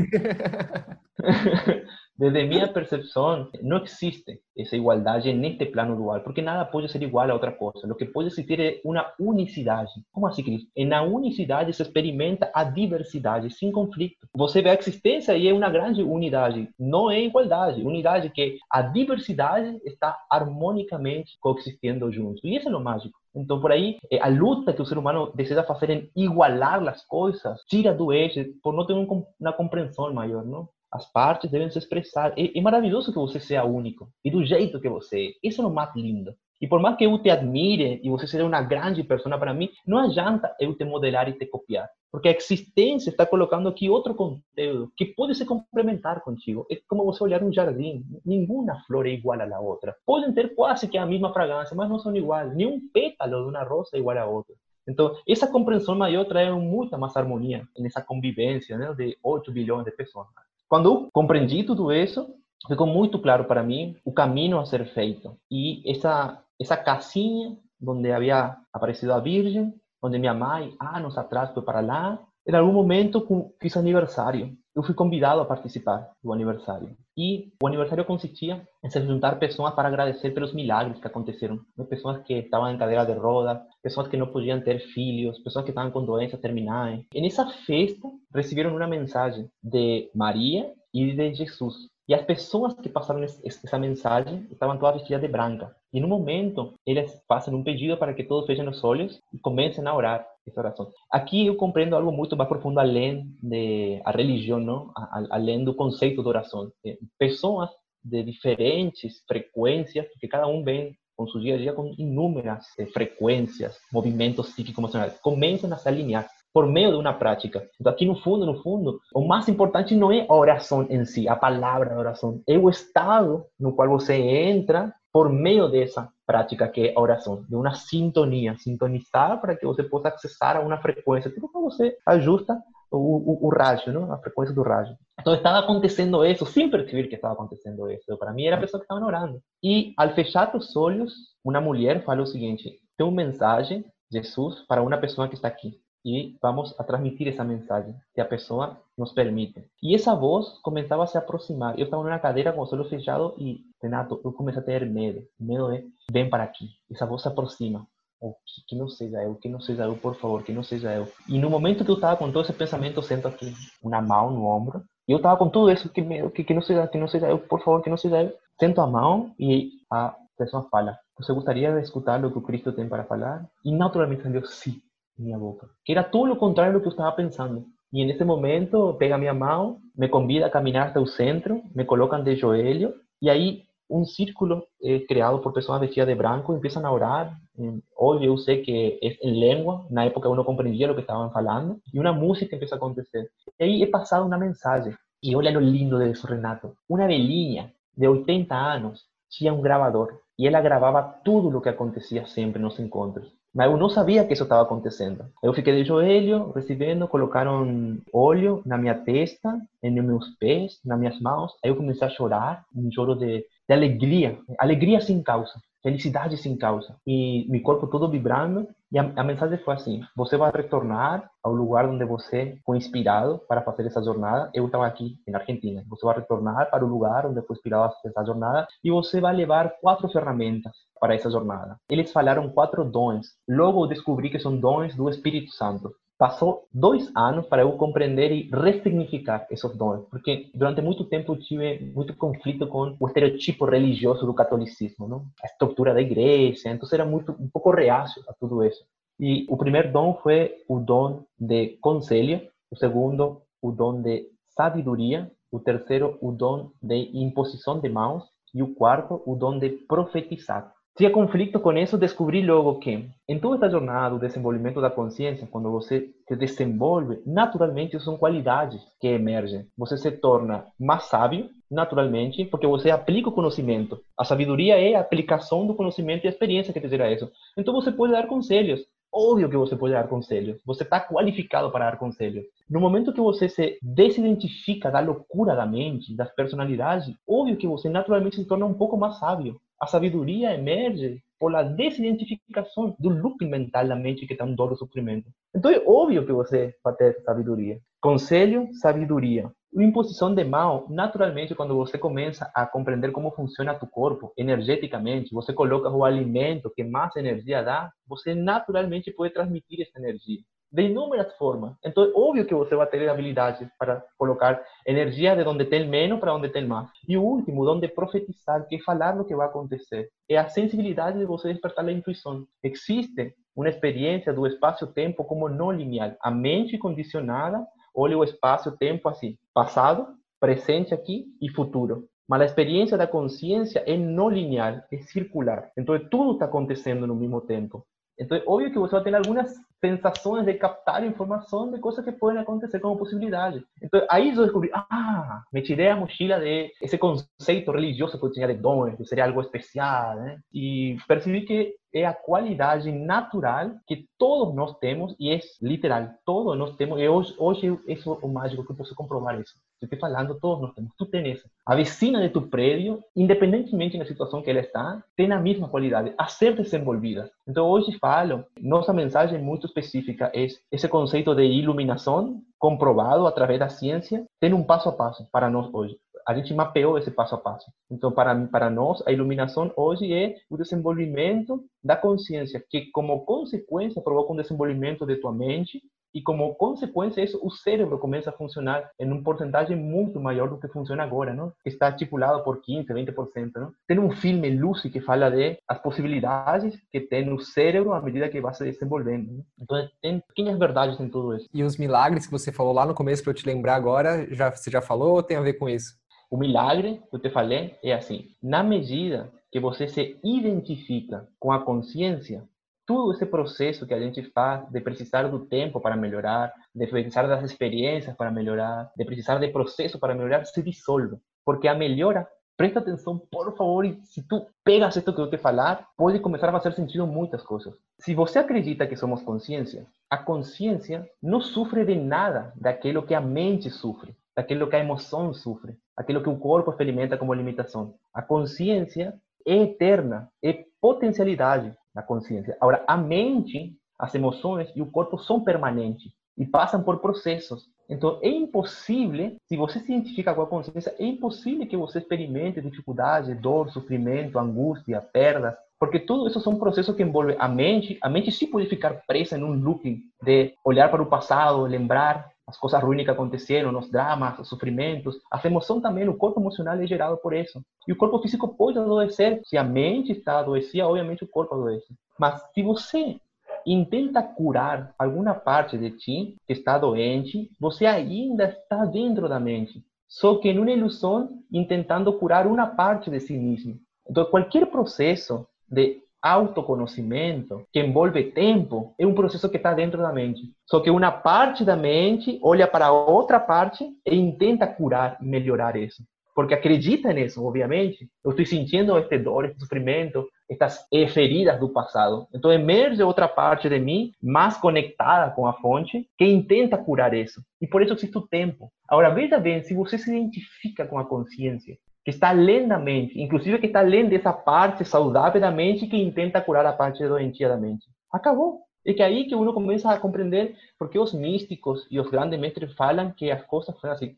Desde minha percepção, não existe essa igualdade neste plano dual, porque nada pode ser igual a outra coisa. O que pode existir é uma unicidade. Como assim, Cris? Na unicidade se experimenta a diversidade sem conflito. Você vê a existência e é uma grande unidade. Não é igualdade. Unidade que a diversidade está harmonicamente coexistindo juntos. E isso é o mágico. Então, por aí, eh, a luta que o ser humano deseja fazer em igualar as coisas, tira do eixo por não ter uma compreensão maior, não? As partes devem se expressar. É, é maravilhoso que você seja único e do jeito que você é. Isso é o mais lindo. E por mais que eu te admire e você seja uma grande pessoa para mim, não adianta eu te modelar e te copiar. Porque a existência está colocando aqui outro conteúdo que pode se complementar contigo. É como você olhar um jardim. Nenhuma flor é igual à outra. Podem ter quase que a mesma fragrância, mas não são iguais. Nenhum pétalo de uma rosa é igual a outra. Então, essa compreensão maior traz muita mais harmonia nessa convivência né, de 8 bilhões de pessoas. Quando compreendi tudo isso, ficou muito claro para mim o caminho a ser feito. E essa essa casinha onde havia aparecido a Virgem, onde minha mãe, anos atrás, foi para lá. Em algum momento fiz aniversário. Eu fui convidado a participar do aniversário. E o aniversário consistia em se juntar pessoas para agradecer pelos milagres que aconteceram. Pessoas que estavam em cadeira de rodas, pessoas que não podiam ter filhos, pessoas que estavam com doenças terminais. E nessa festa, receberam uma mensagem de Maria e de Jesus. E as pessoas que passaram essa mensagem estavam todas vestidas de branca. E no momento, eles fazem um pedido para que todos fechem os olhos e comecem a orar essa oração. Aqui eu compreendo algo muito mais profundo além de a religião, não? além do conceito de oração. Pessoas de diferentes frequências, porque cada um vem com seu dia a dia com inúmeras eh, frequências, movimentos psíquico-emocionais, começam a se alinhar por meio de uma prática. Então, aqui no fundo, no fundo, o mais importante não é a oração em si, a palavra da oração, é o estado no qual você entra por meio dessa prática que é a oração, de uma sintonia, sintonizar para que você possa acessar a uma frequência, tipo quando você ajusta o, o, o rádio, não? a frequência do rádio. Então estava acontecendo isso, sem perceber que estava acontecendo isso. Para mim era a pessoa que estava orando. E ao fechar os olhos, uma mulher falou o seguinte: tem uma mensagem, Jesus, para uma pessoa que está aqui e vamos a transmitir essa mensagem que a pessoa nos permite. E essa voz começava a se aproximar. Eu estava numa cadeira com os olhos fechados e, Renato, eu comecei a ter medo. O medo é, vem para aqui. Essa voz se aproxima. Oh, que não seja eu, que não seja eu, por favor, que não seja eu. E no momento que eu estava com todo esse pensamento, eu sento aqui uma mão no ombro. E eu estava com tudo isso, que, que, que, não seja, que não por favor, que não seja eu. Sento a mão e a pessoa fala, você gostaria de escutar o que Cristo tem para falar? E naturalmente eu sim mi boca, que era todo lo contrario a lo que estaba pensando. Y en ese momento pega mi amado, me convida a caminar hasta el centro, me colocan de joelho y ahí un círculo eh, creado por personas vestidas de blanco empiezan a orar. Hoy oh, yo sé que es en lengua, en la época uno comprendía lo que estaban hablando, y una música empieza a acontecer. Y ahí he pasado una mensaje, y olha lo lindo de eso, Renato. Una velhinha de 80 años tinha un grabador, y ella grababa todo lo que acontecía siempre en los encuentros. Mas eu não sabia que isso estava acontecendo. Eu fiquei de joelho, recebendo, colocaram óleo na minha testa, nos meus pés, nas minhas mãos. Aí eu comecei a chorar, um choro de, de alegria, alegria sem causa, felicidade sem causa. E meu corpo todo vibrando. E a, a mensagem foi assim: você vai retornar ao lugar onde você foi inspirado para fazer essa jornada. Eu estava aqui na Argentina. Você vai retornar para o lugar onde foi inspirado a fazer essa jornada e você vai levar quatro ferramentas para essa jornada. Eles falaram quatro dons. Logo eu descobri que são dons do Espírito Santo. Passou dois anos para eu compreender e ressignificar esses dons, porque durante muito tempo eu tive muito conflito com o estereotipo religioso do catolicismo, não? a estrutura da igreja, então era muito um pouco reacio a tudo isso. E o primeiro dom foi o dom de conselho, o segundo, o dom de sabedoria, o terceiro, o dom de imposição de mãos e o quarto, o dom de profetizar. Tinha conflito com isso, descobri logo que em toda essa jornada, o desenvolvimento da consciência, quando você se desenvolve, naturalmente são qualidades que emergem. Você se torna mais sábio, naturalmente, porque você aplica o conhecimento. A sabedoria é a aplicação do conhecimento e a experiência que te gera isso. Então você pode dar conselhos. Óbvio que você pode dar conselhos. Você está qualificado para dar conselhos. No momento que você se desidentifica da loucura da mente, das personalidades, óbvio que você naturalmente se torna um pouco mais sábio. A sabedoria emerge pela desidentificação do loop mental da mente que está no dor do sofrimento. Então é óbvio que você vai ter sabedoria. Conselho, sabedoria. A imposição de mal, naturalmente, quando você começa a compreender como funciona tu corpo energeticamente, você coloca o alimento que mais energia dá, você naturalmente pode transmitir essa energia. De inúmeras formas. Então, é óbvio que você vai ter habilidades para colocar energia de onde tem menos para onde tem mais. E o último, onde profetizar, que é falar o que vai acontecer. É a sensibilidade de você despertar a intuição. Existe uma experiência do espaço-tempo como não linear. A mente condicionada olha o espaço-tempo assim, passado, presente aqui e futuro. Mas a experiência da consciência é não linear, é circular. Então tudo está acontecendo no mesmo tempo. Então, é óbvio que você vai ter algumas sensações de captar informação de coisas que podem acontecer como possibilidade. Então, aí eu descobri, ah, me tirei a mochila de esse conceito religioso que eu tinha de dons, que seria algo especial, né? E percebi que é a qualidade natural que todos nós temos e é literal, todos nós temos. E hoje, hoje é o mágico que eu posso comprovar isso. Eu estou falando, todos nós temos. Tu tens isso. A vecina de tu prédio, independentemente da situação que ela está, tem a mesma qualidade, a ser desenvolvida. Então hoje falo, nossa mensagem muito específica é esse conceito de iluminação comprovado através da ciência, tem um passo a passo para nós hoje a gente mapeou esse passo a passo. Então, para, para nós, a iluminação hoje é o desenvolvimento da consciência, que como consequência provoca um desenvolvimento de tua mente e como consequência isso, o cérebro começa a funcionar em um porcentagem muito maior do que funciona agora, não? Que está estipulado por 15, 20%, não? Tem um filme Lucy que fala de as possibilidades que tem no cérebro à medida que vai se desenvolvendo. Não? Então tem pequenas verdades em tudo isso. E os milagres que você falou lá no começo para eu te lembrar agora, já você já falou ou tem a ver com isso? O milagre que eu te falei é assim: na medida que você se identifica com a consciência, todo esse processo que a gente faz de precisar do tempo para melhorar, de precisar das experiências para melhorar, de precisar de processo para melhorar, se dissolve. Porque a melhora, presta atenção, por favor, e se tu pegas isto que eu te falar, pode começar a fazer sentido muitas coisas. Se você acredita que somos consciência, a consciência não sofre de nada daquilo que a mente sofre daquilo que a emoção sofre, aquilo que o corpo experimenta como limitação. A consciência é eterna, é potencialidade da consciência. Agora, a mente, as emoções e o corpo são permanentes e passam por processos. Então, é impossível, se você se identifica com a consciência, é impossível que você experimente dificuldade, dor, sofrimento, angústia, perdas, porque tudo isso são processos que envolvem a mente. A mente se pode ficar presa em um looping de olhar para o passado, lembrar as coisas ruins que aconteceram, os dramas, os sofrimentos. A emoção também, o corpo emocional é gerado por isso. E o corpo físico pode adoecer. Se a mente está adoecida, obviamente o corpo adoece. Mas se você intenta curar alguma parte de ti que está doente, você ainda está dentro da mente. Só que em uma ilusão, tentando curar uma parte de si mesmo. Então, qualquer processo de autoconhecimento, que envolve tempo, é um processo que está dentro da mente. Só que uma parte da mente olha para outra parte e tenta curar melhorar isso. Porque acredita nisso, obviamente. Eu estou sentindo este dor, este sofrimento, estas feridas do passado. Então emerge outra parte de mim, mais conectada com a fonte, que tenta curar isso. E por isso existe o tempo. Agora, veja bem, se você se identifica com a consciência, que está além mente, inclusive que está além dessa parte saudável da mente que tenta curar a parte doentia da mente. Acabou. É que aí que uno começa a compreender porque os místicos e os grandes mestres falam que as coisas são assim,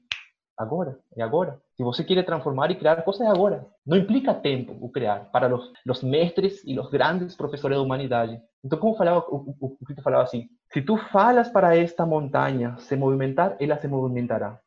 agora, é agora. Se você quer transformar e criar coisas, é agora. Não implica tempo o criar para os, os mestres e os grandes professores da humanidade. Então, como falava, Cristo falava assim, se tu falas para esta montanha se movimentar, ela se movimentará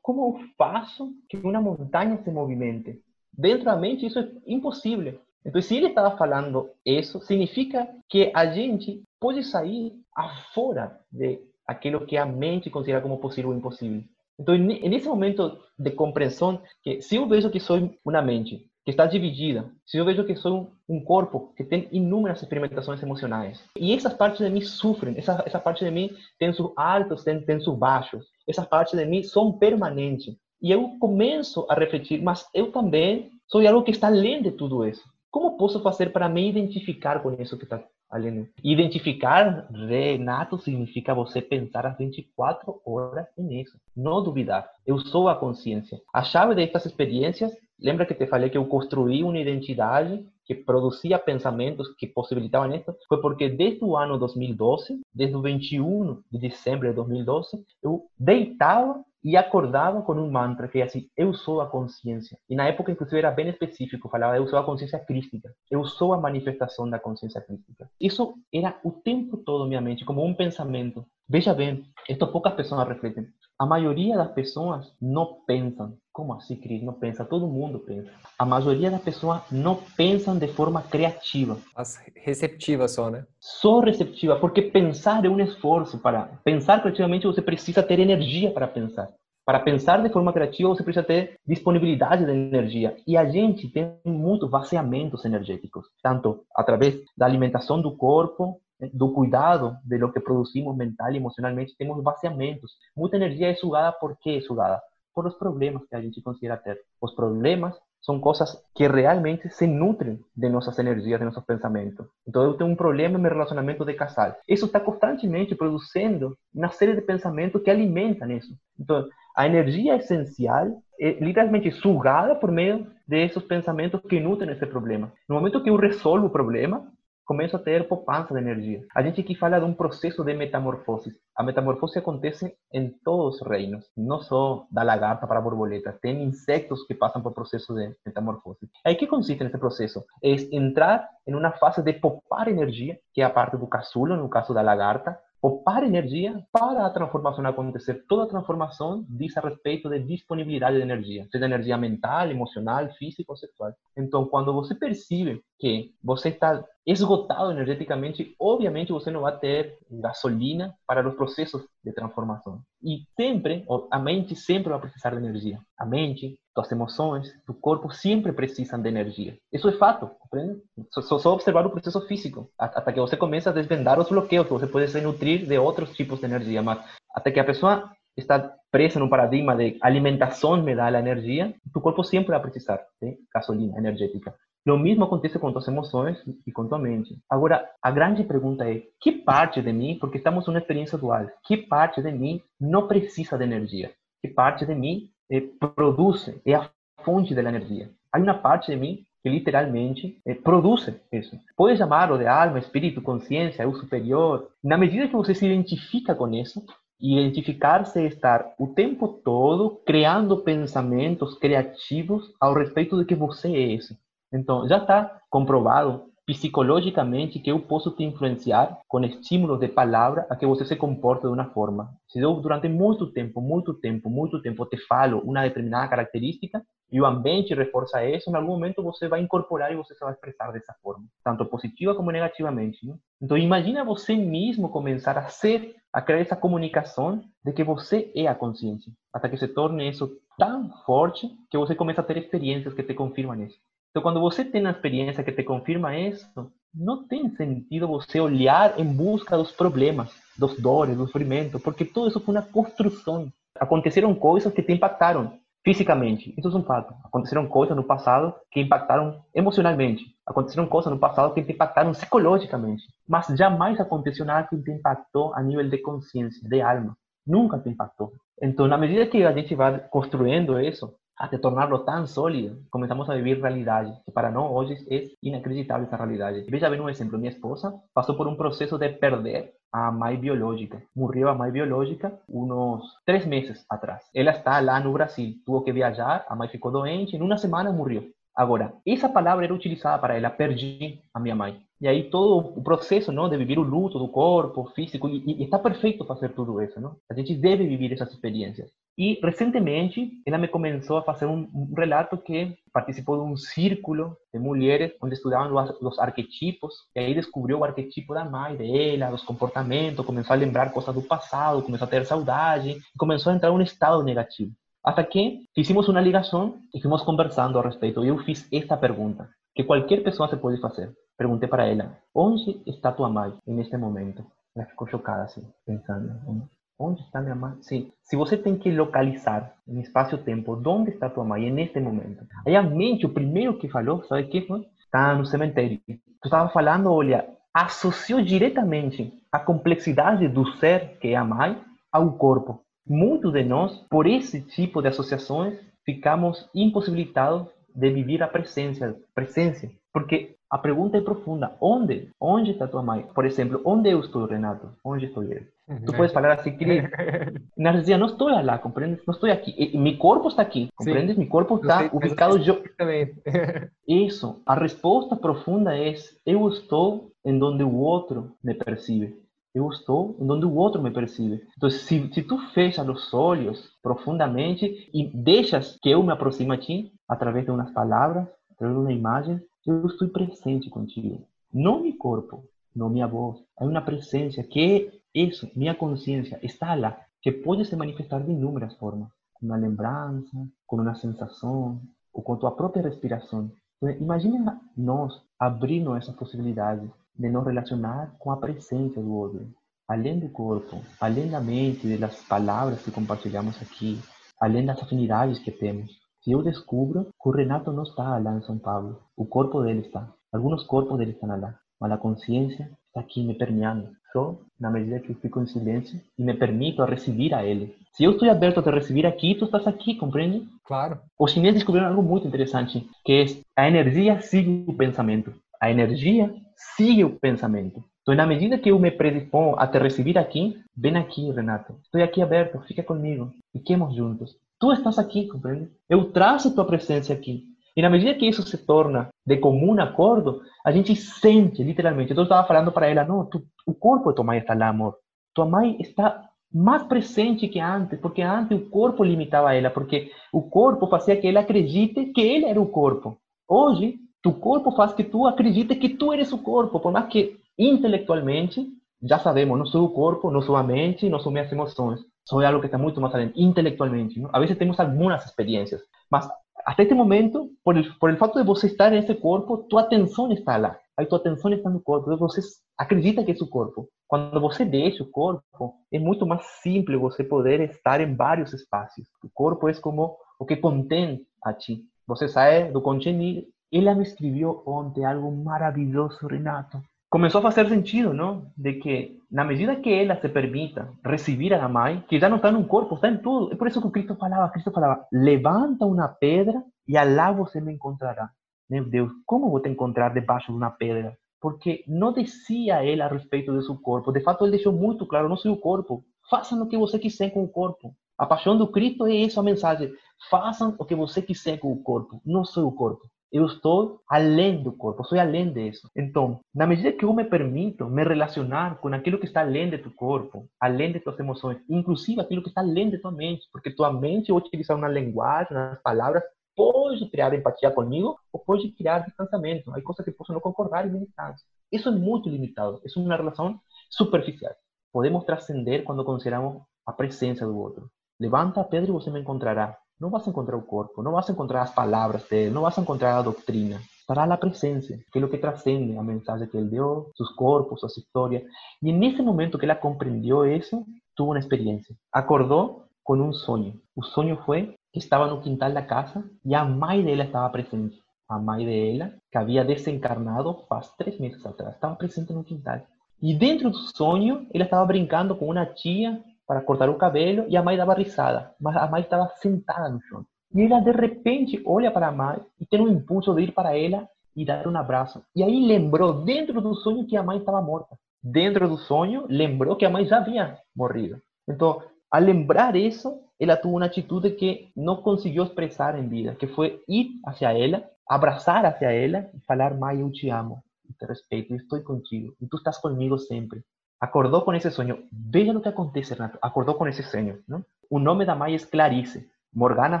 como eu faço que uma montanha se movimente? Dentro da mente, isso é impossível. Então, se ele estava falando isso, significa que a gente pode sair afora de aquilo que a mente considera como possível ou impossível. Então, nesse momento de compreensão, que se eu vejo que sou uma mente que está dividida, se eu vejo que sou um corpo que tem inúmeras experimentações emocionais, e essas partes de mim sofrem, essa, essa parte de mim tem seus altos, tem, tem seus baixos, essas partes de mim são permanentes. E eu começo a refletir, mas eu também sou algo que está além de tudo isso. Como posso fazer para me identificar com isso que está além? Identificar, Renato, significa você pensar as 24 horas nisso. Não duvidar. Eu sou a consciência. A chave destas experiências, lembra que te falei que eu construí uma identidade que produzia pensamentos que possibilitavam isso, foi porque desde o ano 2012, desde o 21 de dezembro de 2012, eu deitava e acordava com um mantra que é assim: Eu sou a consciência. E na época, inclusive, era bem específico, falava: Eu sou a consciência crística. Eu sou a manifestação da consciência crística. Isso era o tempo todo minha mente, como um pensamento. Veja bem, esto poucas pessoas refletem. A maioria das pessoas não pensam. Como assim, Cris? Não pensa? Todo mundo pensa. A maioria das pessoas não pensam de forma criativa. As receptivas só, né? Só receptiva, porque pensar é um esforço. Para pensar criativamente, você precisa ter energia para pensar. Para pensar de forma criativa, você precisa ter disponibilidade de energia. E a gente tem muitos vaciamentos energéticos, tanto através da alimentação do corpo, do cuidado de lo que producimos mental y emocionalmente, tenemos vaciamientos. Mucha energía es sugada, ¿por qué es sugada? Por los problemas que a gente considera ter. Los problemas son cosas que realmente se nutren de nuestras energías, de nuestros pensamientos. Entonces, yo tengo un problema en mi relacionamiento de casal. Eso está constantemente produciendo una serie de pensamientos que alimentan eso. Entonces, a energía esencial é literalmente sugada por meio de esos pensamientos que nutren esse problema. No momento que eu resolvo o problema, começo a ter poupança de energia. A gente aqui fala de um processo de metamorfose. A metamorfose acontece em todos os reinos, não só da lagarta para a borboleta. Tem insectos que passam por processo de metamorfose. Aí, que consiste nesse processo? É entrar em uma fase de poupar energia, que é a parte do casulo, no caso da lagarta, poupar energia para a transformação acontecer. Toda transformação diz a respeito de disponibilidade de energia, seja energia mental, emocional, física ou sexual. Então, quando você percebe que você está esgotado energeticamente, obviamente você não vai ter gasolina para os processos de transformação. E sempre, a mente sempre vai precisar de energia. A mente, tuas emoções, tu corpo sempre precisam de energia. Isso é fato, compreende? Só, só observar o processo físico, até que você começa a desvendar os bloqueios, você pode se nutrir de outros tipos de energia, mas até que a pessoa está presa no paradigma de alimentação me dá a energia, tu corpo sempre vai precisar de gasolina energética. Lo mesmo acontece com tuas emoções e com tua mente. Agora, a grande pergunta é: que parte de mim, porque estamos numa experiência dual, que parte de mim não precisa de energia? Que parte de mim eh, produz, é a fonte da energia? Há uma parte de mim que literalmente eh, produz isso. Pode chamá-lo de alma, espírito, consciência, eu superior. Na medida que você se identifica com isso, identificar-se é estar o tempo todo criando pensamentos criativos ao respeito de que você é isso. Então, já está comprovado psicologicamente que eu posso te influenciar com estímulos de palavra a que você se comporte de uma forma. Se eu durante muito tempo, muito tempo, muito tempo te falo uma determinada característica e o ambiente reforça isso, em algum momento você vai incorporar e você se vai expressar dessa forma, tanto positiva como negativamente. Né? Então imagina você mesmo começar a ser, a criar essa comunicação de que você é a consciência, até que se torne isso tão forte que você começa a ter experiências que te confirmam isso. Então, quando você tem uma experiência que te confirma isso, não tem sentido você olhar em busca dos problemas, dos dores, do sofrimento, porque tudo isso foi uma construção. Aconteceram coisas que te impactaram fisicamente, isso é um fato. Aconteceram coisas no passado que impactaram emocionalmente. Aconteceram coisas no passado que te impactaram psicologicamente. Mas jamais aconteceu nada que te impactou a nível de consciência, de alma. Nunca te impactou. Então, na medida que a gente vai construindo isso, hasta tornarlo tan sólido, comenzamos a vivir realidades que para no hoy es inacreditable esa realidad. Yo ya un ejemplo, mi esposa pasó por un proceso de perder a mãe biológica. Murió a mãe biológica unos tres meses atrás. Ella está lá no Brasil, tuvo que viajar, a mãe ficó doente, en una semana murió. Ahora, esa palabra era utilizada para ella, perdí a mi mãe. Y ahí todo el proceso, ¿no? De vivir un luto, tu cuerpo físico, y, está perfecto para hacer todo eso, ¿no? A gente debe vivir esas experiencias. E recentemente ela me começou a fazer um, um relato que participou de um círculo de mulheres onde estudavam os, os arquetipos e aí descobriu o arquetipo da mãe dela, os comportamentos, começou a lembrar coisas do passado, começou a ter saudade começou a entrar em um estado negativo. Até que fizemos uma ligação e fomos conversando a respeito. Eu fiz esta pergunta, que qualquer pessoa se pode fazer. Perguntei para ela, onde está tua mãe neste momento? Ela ficou chocada, assim, pensando, onde está minha mãe? Sim, se você tem que localizar em espaço-tempo, onde está tua mãe neste momento? Aí a mente, o primeiro que falou, sabe o que foi? Está no cemitério. Tu estava falando, olha, associou diretamente a complexidade do ser, que é a mãe, ao corpo. Muitos de nós, por esse tipo de associações, ficamos impossibilitados de viver a presença, presença, porque A pergunta é profunda. Onde? Onde está tua mãe? Por exemplo, onde eu estou, Renato? Onde estou eu? Tu puedes falar assim, Cris. [LAUGHS] Na realidad, no estoy allá, ¿comprendes? No estoy aquí. Mi cuerpo está aquí, ¿comprendes? Sí. Mi cuerpo está ubicado yo. [LAUGHS] Isso. A resposta profunda é: eu estou em donde o outro me percibe. Eu estou em donde o outro me percibe. Então, se, se tu fechas os olhos profundamente e deixas que eu me aproxime a ti, através de umas palavras, através de uma imagem, eu estou presente contigo. Não meu corpo, não minha voz. Há uma presença que isso, minha consciência, está lá, que pode se manifestar de inúmeras formas. Com uma lembrança, com uma sensação, ou com tua própria respiração. Então, imagina nós abrindo essa possibilidade de nos relacionar com a presença do outro, além do corpo, além da mente, das palavras que compartilhamos aqui, além das afinidades que temos. Se eu descubro que o Renato não está lá em São Paulo, o corpo dele está, alguns corpos dele estão lá, mas a consciência está aqui me permeando, só na medida que eu fico em silêncio e me permito receber a ele. Se eu estou aberto a te receber aqui, tu estás aqui, compreende? Claro. Os chineses descobriram algo muito interessante, que é a energia sigue o pensamento. A energia sigue o pensamento. Então, na medida que eu me predisponho a te receber aqui, vem aqui, Renato. Estou aqui aberto, fica comigo. Fiquemos juntos. Tu estás aqui, compreende? Eu trago tua presença aqui. E na medida que isso se torna de comum acordo, a gente sente, literalmente. Então, eu estava falando para ela, não, tu, o corpo de tua mãe está lá, amor. Tua mãe está mais presente que antes, porque antes o corpo limitava ela, porque o corpo fazia que ela acredite que ele era o corpo. Hoje, tu corpo faz que tu acredite que tu eres o corpo, por mais que intelectualmente, já sabemos, não sou o corpo, não sou a mente, não são minhas emoções. Sou algo que está muito mais além, intelectualmente. Não? A vezes temos algumas experiências, mas até este momento, por el, por el fato de você estar nesse corpo, tua atenção está lá. Aí tua atenção está no corpo. Você acredita que é o corpo. Quando você deixa o corpo, é muito mais simples você poder estar em vários espaços. O corpo é como o que contém a ti. Você sai do contenido. Ela me escreveu ontem algo maravilhoso, Renato. Começou a fazer sentido, não? De que, na medida que ela se permita receber a mãe, que já não está no corpo, está em tudo. É por isso que Cristo falava, Cristo falava, levanta uma pedra e lá você me encontrará. Meu Deus, como vou te encontrar debaixo de uma pedra? Porque não dizia ele a respeito de seu corpo. De fato, ele deixou muito claro, não sou o corpo. Façam o que você quiser com o corpo. A paixão do Cristo é isso a mensagem. Façam o que você quiser com o corpo. Não sou o corpo. Eu estou além do corpo, sou além disso. Então, na medida que eu me permito me relacionar com aquilo que está além de tu corpo, além de tuas emoções, inclusive aquilo que está além de tua mente, porque tua mente vai utilizar uma linguagem, umas palavras, pode criar empatia comigo ou pode criar distanciamento. Há coisas que posso não concordar e me distanciar. Isso é muito limitado, é uma relação superficial. Podemos transcender quando consideramos a presença do outro. Levanta a pedra e você me encontrará. No vas a encontrar el cuerpo, no vas a encontrar las palabras de él, no vas a encontrar la doctrina. Estará la presencia, que es lo que trasciende la mensaje que él dio, sus cuerpos, sus historias. Y en ese momento que ella comprendió eso, tuvo una experiencia. Acordó con un sueño. El sueño fue que estaba en un quintal de la casa y a May de ella estaba presente. A May de ella, que había desencarnado hace tres meses atrás, estaba presente en un quintal. Y dentro de su sueño, él estaba brincando con una chía para cortar o cabelo e a mãe dava risada, mas a mãe estava sentada no chão. E ela de repente olha para a mãe e tem um impulso de ir para ela e dar um abraço. E aí lembrou dentro do sonho que a mãe estava morta. Dentro do sonho, lembrou que a mãe já havia morrido. Então, ao lembrar isso, ela teve uma atitude que não conseguiu expressar em vida, que foi ir hacia ela, abraçar hacia ela e falar: Mãe, eu te amo, te respeito, estou contigo, e tu estás comigo sempre acordou com esse sonho. Veja o que acontece, Renato. Acordou com esse sonho. Não? O nome da mãe é Clarice. Morgana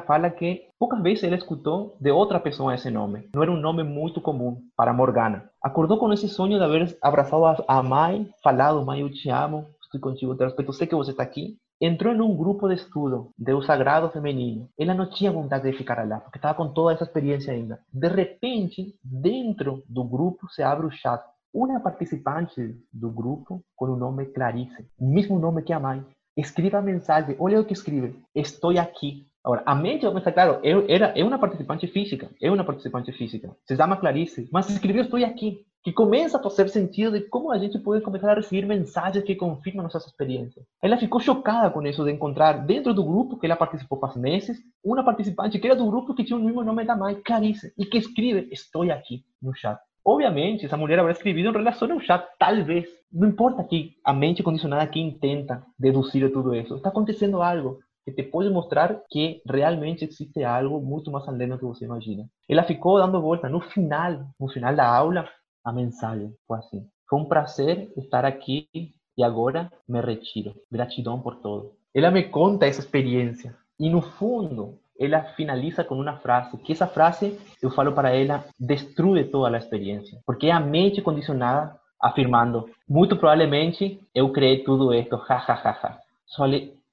fala que poucas vezes ela escutou de outra pessoa esse nome. Não era um nome muito comum para Morgana. Acordou com esse sonho de haver abraçado a mãe, falado: Mãe, eu te amo, estou contigo, te respeito, sei que você está aqui. Entrou em um grupo de estudo do sagrado feminino. Ela não tinha vontade de ficar lá, porque estava com toda essa experiência ainda. De repente, dentro do grupo se abre o chat uma participante do grupo com o nome Clarice, o mesmo nome que a mãe, escreve a mensagem, olha que escreve, estou aqui. Agora, a mente vai pensar, claro, eu, era, é uma participante física, é uma participante física, se chama Clarice, mas escreveu estou aqui, que começa a fazer sentido de como a gente pode começar a receber mensagens que confirmam nossas experiências. Ela ficou chocada com isso, de encontrar dentro do grupo que ela participou faz meses, uma participante que era do grupo que tinha o mesmo nome da mãe, Clarice, e que escreve, estou aqui, no chat. Obviamente, essa mulher habrá em relação ao chá, talvez. Não importa que a mente condicionada que intenta deduzir tudo isso. Está acontecendo algo que te pode mostrar que realmente existe algo muito mais além do que você imagina. Ela ficou dando volta. No final, no final da aula, a mensagem foi assim. Foi um prazer estar aqui e agora me retiro. Gratidão por tudo. Ela me conta essa experiência. E no fundo, ella finaliza con una frase, que essa frase, eu falo para ela, destrui toda a experiência, porque é a mente condicionada afirmando, muito provavelmente eu criei tudo isso, ja, ja, ja, ja. Só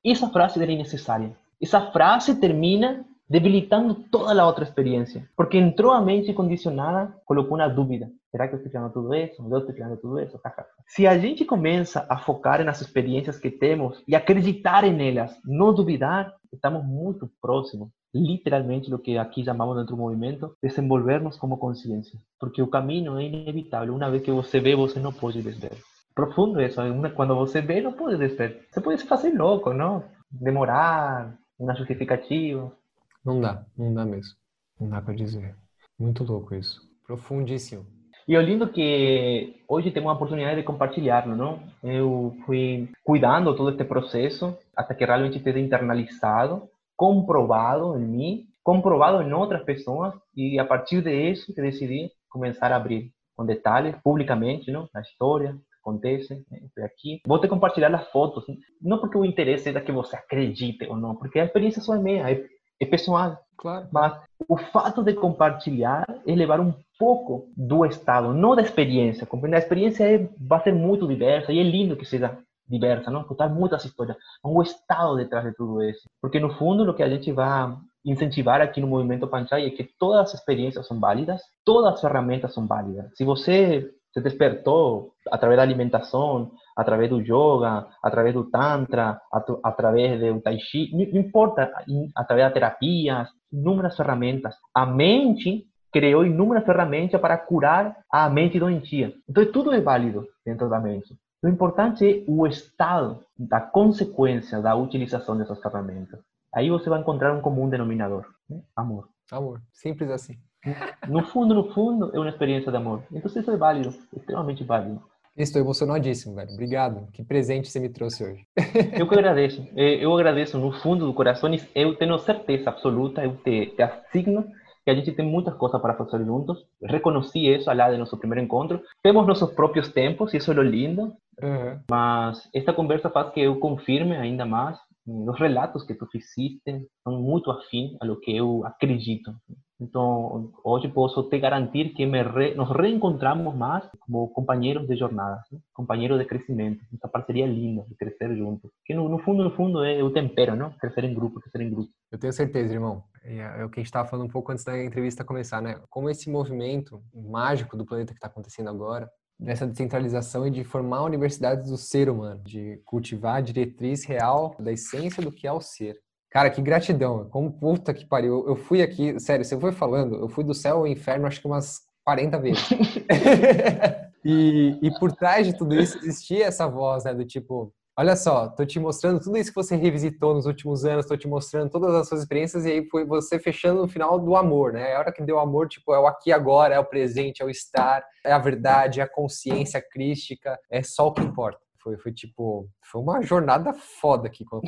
essa frase era innecessária. Essa frase termina debilitando toda la otra experiencia, porque entró a mente condicionada, colocó una duda. ¿Será que estoy creando todo eso? ¿Yo estoy creando todo eso? Ja. Si a gente comienza a focar en las experiencias que tenemos y acreditar en ellas, no dudar, estamos muy próximos literalmente, do que aqui chamamos dentro do movimento, desenvolvermos como consciência. Porque o caminho é inevitável. Uma vez que você vê, você não pode desver. Profundo isso. Quando você vê, não pode desver. Você pode se fazer louco, não? Demorar, uma justificativa. Não dá, não dá mesmo. Não dá para dizer. Muito louco isso. Profundíssimo. E o lindo que hoje temos a oportunidade de compartilhar, não? Eu fui cuidando todo este processo até que realmente esteja internalizado, comprovado em mim, comprovado em outras pessoas e a partir disso que decidi começar a abrir com detalhes publicamente, não? A história, acontece, né? aqui. Vou te compartilhar as fotos, não porque o interesse é que você acredite ou não, porque a experiência só é minha, é é pessoal. Claro. Mas o fato de compartilhar é levar um pouco do estado, não da experiência. Compreende? A experiência é, vai ser muito diversa e é lindo que seja diversa, não? Contar muitas histórias, o estado detrás de tudo isso. Porque no fundo o que a gente vai incentivar aqui no movimento Panchai é que todas as experiências são válidas, todas as ferramentas são válidas. Se você se despertou através da alimentação, através do yoga, através do tantra, através do tai chi, não importa, através da terapia, inúmeras ferramentas. A mente criou inúmeras ferramentas para curar a mente doentia. Então tudo é válido dentro da mente. O importante é o estado da consequência da utilização dessas ferramentas. Aí você vai encontrar um comum denominador, né? amor. Amor, simples assim. No fundo, no fundo, é uma experiência de amor. Então isso é válido, extremamente válido. Estou emocionadíssimo, velho. Obrigado. Que presente você me trouxe hoje. Eu que agradeço. Eu agradeço no fundo do coração. Eu tenho certeza absoluta, eu te, te assigno que a gente tem muitas coisas para fazer juntos. Reconheci isso lá de nosso primeiro encontro. Temos nossos próprios tempos, isso é lindo. Uhum. Mas esta conversa faz que eu confirme ainda mais os relatos que tu fizeste são muito afins a lo que eu acredito. Então, hoje posso te garantir que re, nos reencontramos mais como companheiros de jornada, né? companheiros de crescimento. Essa parceria linda de crescer juntos. Que no, no, fundo, no fundo, é o tempero, não? Crescer em grupo, crescer em grupo. Eu tenho certeza, irmão. É, é o que a gente estava falando um pouco antes da entrevista começar, né? Como esse movimento mágico do planeta que está acontecendo agora, dessa descentralização e de formar universidades do ser humano, de cultivar a diretriz real da essência do que é o ser. Cara, que gratidão. Como puta que pariu. Eu fui aqui, sério, você foi falando, eu fui do céu ao inferno acho que umas 40 vezes. [LAUGHS] e, e por trás de tudo isso existia essa voz, né, do tipo, olha só, tô te mostrando tudo isso que você revisitou nos últimos anos, tô te mostrando todas as suas experiências e aí foi você fechando no final do amor, né? A hora que deu amor, tipo, é o aqui agora, é o presente, é o estar, é a verdade, é a consciência crística, é só o que importa. Foi, foi tipo, foi uma jornada foda aqui com a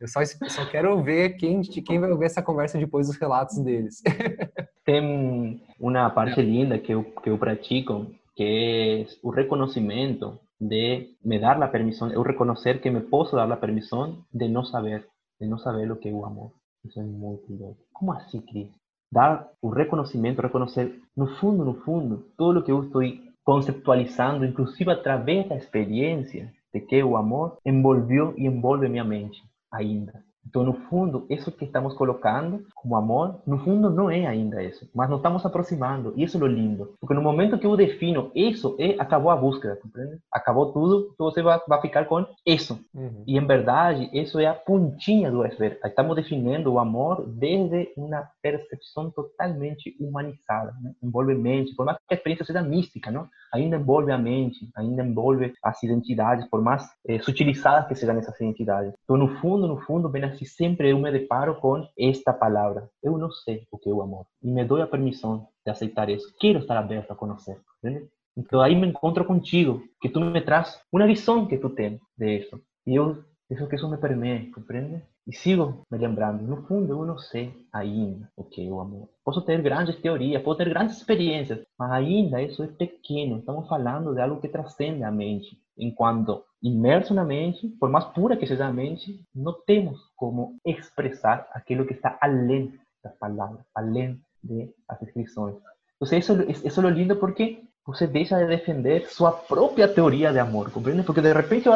Eu só, só quero ver quem, quem vai ouvir essa conversa depois dos relatos deles. [LAUGHS] Tem uma parte linda que eu, que eu pratico, que é o reconhecimento de me dar a permissão, eu reconhecer que me posso dar a permissão de não saber, de não saber o que é o amor. Isso é muito louco. Como assim, Cris? Dar o reconhecimento, reconhecer, no fundo, no fundo, tudo o que eu estou conceptualizando, inclusive através da experiência de que o amor envolveu e envolve minha mente ainda. Então, no fundo, isso que estamos colocando como amor, no fundo não é ainda isso, mas nos estamos aproximando, e isso é o lindo. Porque no momento que eu defino isso, é, acabou a búsqueda, compreende? Acabou tudo, você vai, vai ficar com isso. Uhum. E, em verdade, isso é a pontinha do iceberg. Estamos definindo o amor desde uma percepção totalmente humanizada, né? envolve mente, por mais que a experiência seja mística, não? ainda envolve a mente, ainda envolve as identidades, por mais eh, sutilizadas que sejam essas identidades. Então, no fundo, no fundo, vem a Casi sempre eu me deparo com esta palavra. Eu não sei o que é o amor. E me dou a permissão de aceitar isso. Quero estar aberto a conhecer. Entende? Então aí me encontro contigo, que tu me traz uma visão que tu tens de isso. E eu deixo que isso me permeie, compreende? E sigo me lembrando, no fundo eu não sei ainda o que é amor. Posso ter grandes teorias, posso ter grandes experiências, mas ainda isso é pequeno. Estamos falando de algo que transcende a mente. Enquanto imerso na mente, por mais pura que seja a mente, não temos como expressar aquilo que está além das palavras, além das descrições. Então, isso, isso é lindo porque você deixa de defender sua própria teoria de amor, compreende? Porque de repente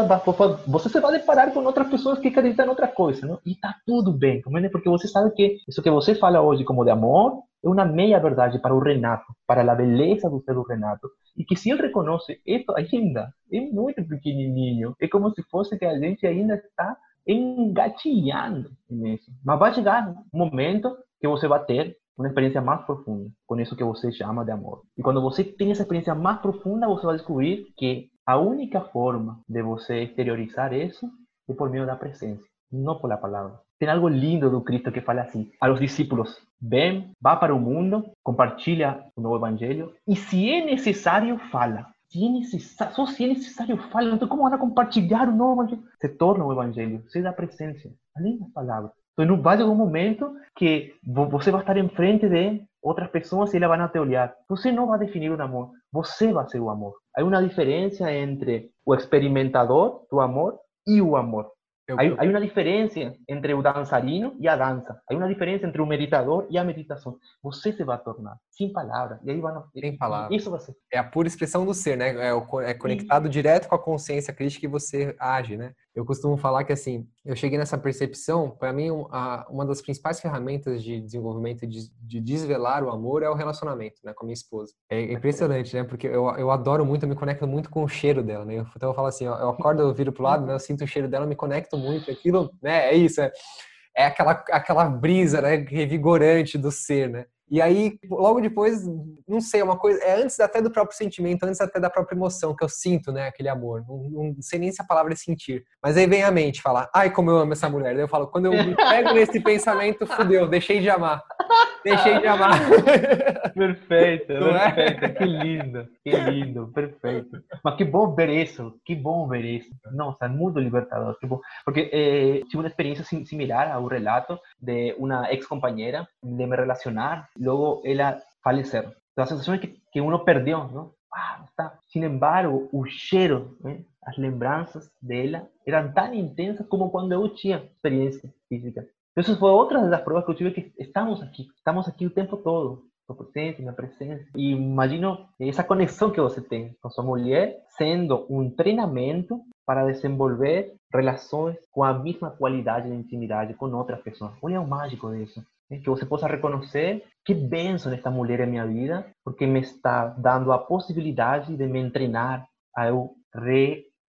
você vai deparar com outras pessoas que acreditam em outra coisa, não? E tá tudo bem, compreende? Porque você sabe que isso que você fala hoje como de amor é uma meia verdade para o Renato, para a beleza do ser do Renato. E que se ele reconhece isso ainda, é muito pequenininho. É como se fosse que a gente ainda está engatilhando nisso. Mas vai chegar um momento que você vai ter uma experiência mais profunda com isso que você chama de amor. E quando você tem essa experiência mais profunda, você vai descobrir que a única forma de você exteriorizar isso é por meio da presença, não por la palavra. Tem algo lindo do Cristo que fala assim a los discípulos: vem, vá para o mundo, compartilha o novo evangelho e se é necessário, fala. Se é necessário, só se é necessário, fala. Então, como van a compartilhar o novo evangelho? Se torna o evangelho, seja a presença, além das palavras. Então, vai chegar um momento que você vai estar em frente de outras pessoas e elas vão te olhar. Você não vai definir o amor, você vai ser o amor. Há uma diferença entre o experimentador do amor e o amor. Hay, hay, una diferencia entre o dançarino e a dança. Hay uma diferença entre o meditador e a meditação. Você se vai tornar sem palavras. E aí vai sem palavras. Isso ser. É a pura expressão do ser, né? É, o, é conectado Sim. direto com a consciência crítica que você age, né? Eu costumo falar que assim, eu cheguei nessa percepção. Para mim, uma das principais ferramentas de desenvolvimento de, de, desvelar o amor é o relacionamento, né, com a minha esposa. É impressionante, né? Porque eu, eu adoro muito, eu me conecto muito com o cheiro dela, né? Então eu falo assim, eu acordo, eu viro pro lado, né? Eu sinto o cheiro dela, me conecto muito, aquilo, né? É isso, é, é aquela, aquela brisa, né? Revigorante do ser, né? E aí, logo depois, não sei, é uma coisa, é antes até do próprio sentimento, antes até da própria emoção que eu sinto, né, aquele amor. Não, não sei nem se a palavra é sentir. Mas aí vem a mente falar, ai, como eu amo essa mulher. Daí eu falo, quando eu me [LAUGHS] pego nesse pensamento, fudeu, deixei de amar. Deixei de amar. [LAUGHS] Perfeito, é? perfeito. É? Que lindo, que lindo, perfeito. Mas que bom ver isso, que bom ver isso. Nossa, é muito libertador, que bom. Porque eh, tive uma experiência similar ao relato de uma ex-companheira, de me relacionar luego él a. La sensación es que, que uno perdió, ¿no? Ah, está. Sin embargo, huyeron. ¿eh? Las lembranzas de ella eran tan intensas como cuando yo tenía experiencia física. Eso fue otra de las pruebas que yo tuve que estamos aquí, estamos aquí el tiempo todo, tu presencia, mi presencia. Y imagino esa conexión que você tem con su mujer, siendo un entrenamiento para desenvolver relaciones con la misma cualidad de intimidad con otras personas. Olha mágico de eso. Que você possa reconhecer que benção esta mulher em minha vida, porque me está dando a possibilidade de me treinar a eu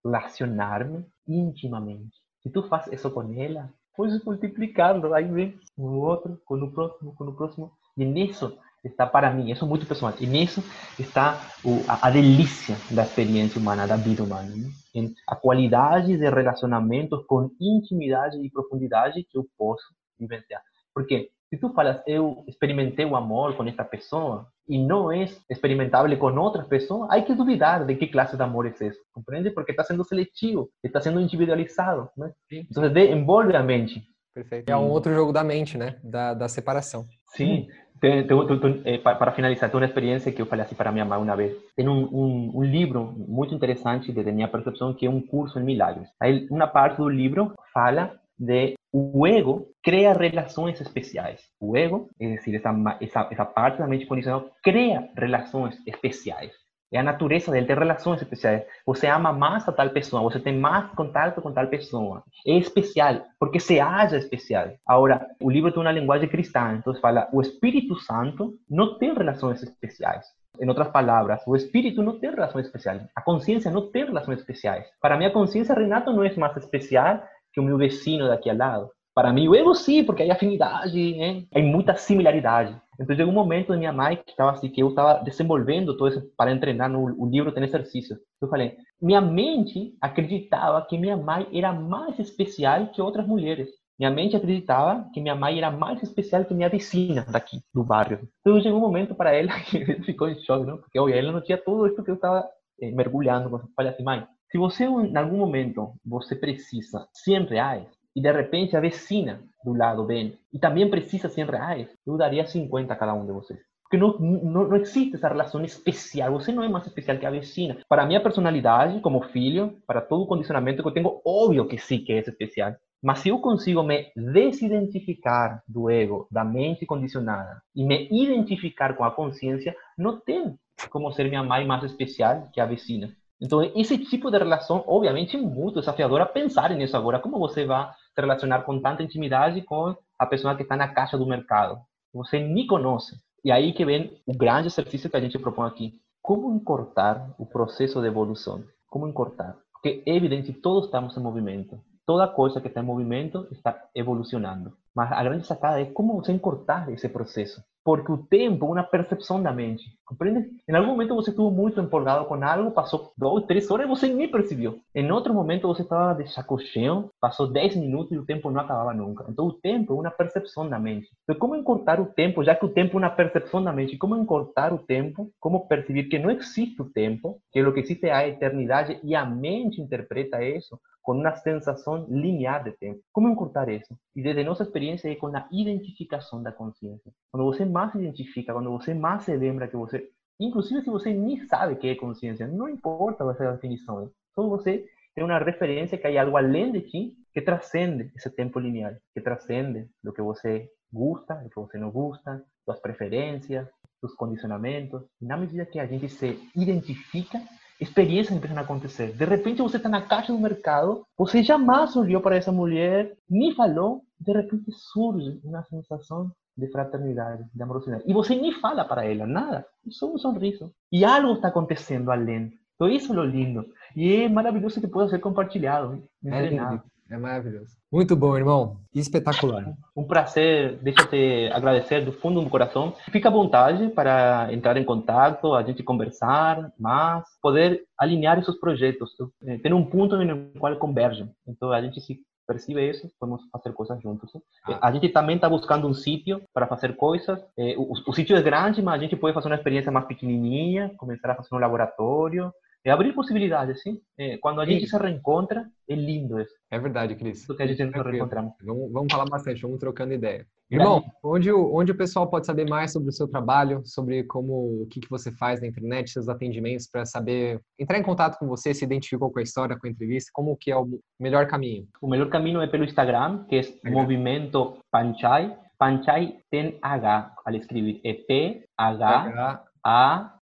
relacionar-me intimamente. Se tu faz isso com ela, podes multiplicando, aí vem o outro, com o próximo, com o próximo, e nisso está para mim, isso é muito pessoal, e nisso está o, a, a, delícia da experiência humana, da vida humana, né? em a qualidade de relacionamentos com intimidade e profundidade que eu posso vivenciar. Porque se tu falas, eu experimentei o amor com esta pessoa e não é experimentável com outras pessoas, há que duvidar de que classe de amor é esse, compreende? Porque está sendo seletivo, está sendo individualizado, né? Então, envolve a mente. Perfeito. É um outro jogo da mente, né? Da, da separação. Sim. Tem, tem, tem, eh, para finalizar, tem uma experiência que eu falei assim para minha mãe uma vez. Tem um, um, um livro muito interessante, desde minha percepção, que é um curso em milagres. Aí, uma parte do livro fala de o ego cria relações especiais. O ego, decir, essa, essa, essa parte da mente condicional, cria relações especiais. É a natureza dele ter relações especiais. Você ama mais a tal pessoa, você tem mais contato com tal pessoa. É especial, porque se acha especial. Agora, o livro tem uma linguagem cristã, então fala: o Espírito Santo não tem relações especiais. Em outras palavras, o espírito não tem relações especiais. A consciência não tem relações especiais. Para mim, a consciência, Renato, não é mais especial que o meu vecino daqui ao lado. Para mim, o ego sim, porque há afinidade, né? Há muita similaridade. Então, chegou um momento minha mãe que estava assim, que eu estava desenvolvendo todo isso para treinar no o livro tem exercícios. Eu falei, minha mente acreditava que minha mãe era mais especial que outras mulheres. Minha mente acreditava que minha mãe era mais especial que minha vizinha daqui, do bairro. Então chegou um momento para ela [LAUGHS] que ficou em choque, não? Porque olha, ela não tinha tudo isso que eu estava eh, mergulhando. Eu falei assim, mãe, se você em algum momento você precisa 100 reais e de repente a vecina do lado vem e também precisa 100 reais, eu daria 50 a cada um de vocês. Porque não, não, não existe essa relação especial. Você não é mais especial que a vecina. Para a minha personalidade, como filho, para todo o condicionamento que eu tenho, que sim que é especial. Mas se eu consigo me desidentificar do ego, da mente condicionada, e me identificar com a consciência, não tem como ser minha mãe mais especial que a vecina. Então, esse tipo de relação, obviamente, é muito desafiador a pensar nisso agora. Como você vai se relacionar com tanta intimidade com a pessoa que está na caixa do mercado? Você nem conhece. E aí que vem o grande exercício que a gente propõe aqui. Como encurtar o processo de evolução? Como encurtar? Porque é evidente que todos estamos em movimento. Toda coisa que está em movimento está evolucionando. Mas a grande sacada é como você encurtar esse processo. Porque o tempo é uma percepção da mente. Compreende? Em algum momento você estuvo muito empolgado com algo, passou duas, três horas e você nem percebeu. Em outro momento você estava de sacocheio, passou dez minutos e o tempo não acabava nunca. Então o tempo é uma percepção da mente. Então como encurtar o tempo, já que o tempo é uma percepção da mente, como encurtar o tempo, como perceber que não existe o tempo, que o que existe é a eternidade e a mente interpreta isso com uma sensação linear de tempo. Como encurtar isso? E desde nossa experiência é com a identificação da consciência. Quando você mais identifica, quando você mais se lembra que você, inclusive se você nem sabe o que é consciência, não importa essa definição, só você tem uma referência que há algo além de ti que transcende esse tempo linear, que transcende do que você gosta, do que você não gosta, suas preferências, seus condicionamentos. E na medida que a gente se identifica, experiências começam a acontecer. De repente você está na caixa do mercado, você jamais olhou para essa mulher, nem falou, de repente surge uma sensação de fraternidade, de amorosidade. E você nem fala para ela nada, só um sorriso. E algo está acontecendo além. Então isso é o lindo. E é maravilhoso que pode ser compartilhado. É, lindo. é maravilhoso. Muito bom, irmão. Espetacular. Um prazer. Deixa eu te agradecer do fundo do coração. Fica à vontade para entrar em contato, a gente conversar, mas poder alinhar esses projetos. Eh, ter um ponto no qual convergem. Então a gente se percebe isso, podemos fazer coisas juntos. Ah. A gente também está buscando um sítio para fazer coisas. Eh, o, o, sítio é grande, mas a gente pode fazer uma experiência mais pequenininha, começar a fazer um laboratório, é abrir possibilidades, sim. É, quando a gente se reencontra, é lindo isso. É verdade, Cris. Porque a gente não reencontramos. Vamos, vamos falar bastante, vamos trocando ideia. Irmão, onde, onde o pessoal pode saber mais sobre o seu trabalho, sobre como o que, que você faz na internet, seus atendimentos, para saber, entrar em contato com você, se identificou com a história, com a entrevista, como que é o melhor caminho? O melhor caminho é pelo Instagram, que é Movimento Panchai. Panchai tem H ao escrever, é P-H...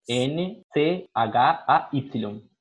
A-N-C-H-A-Y.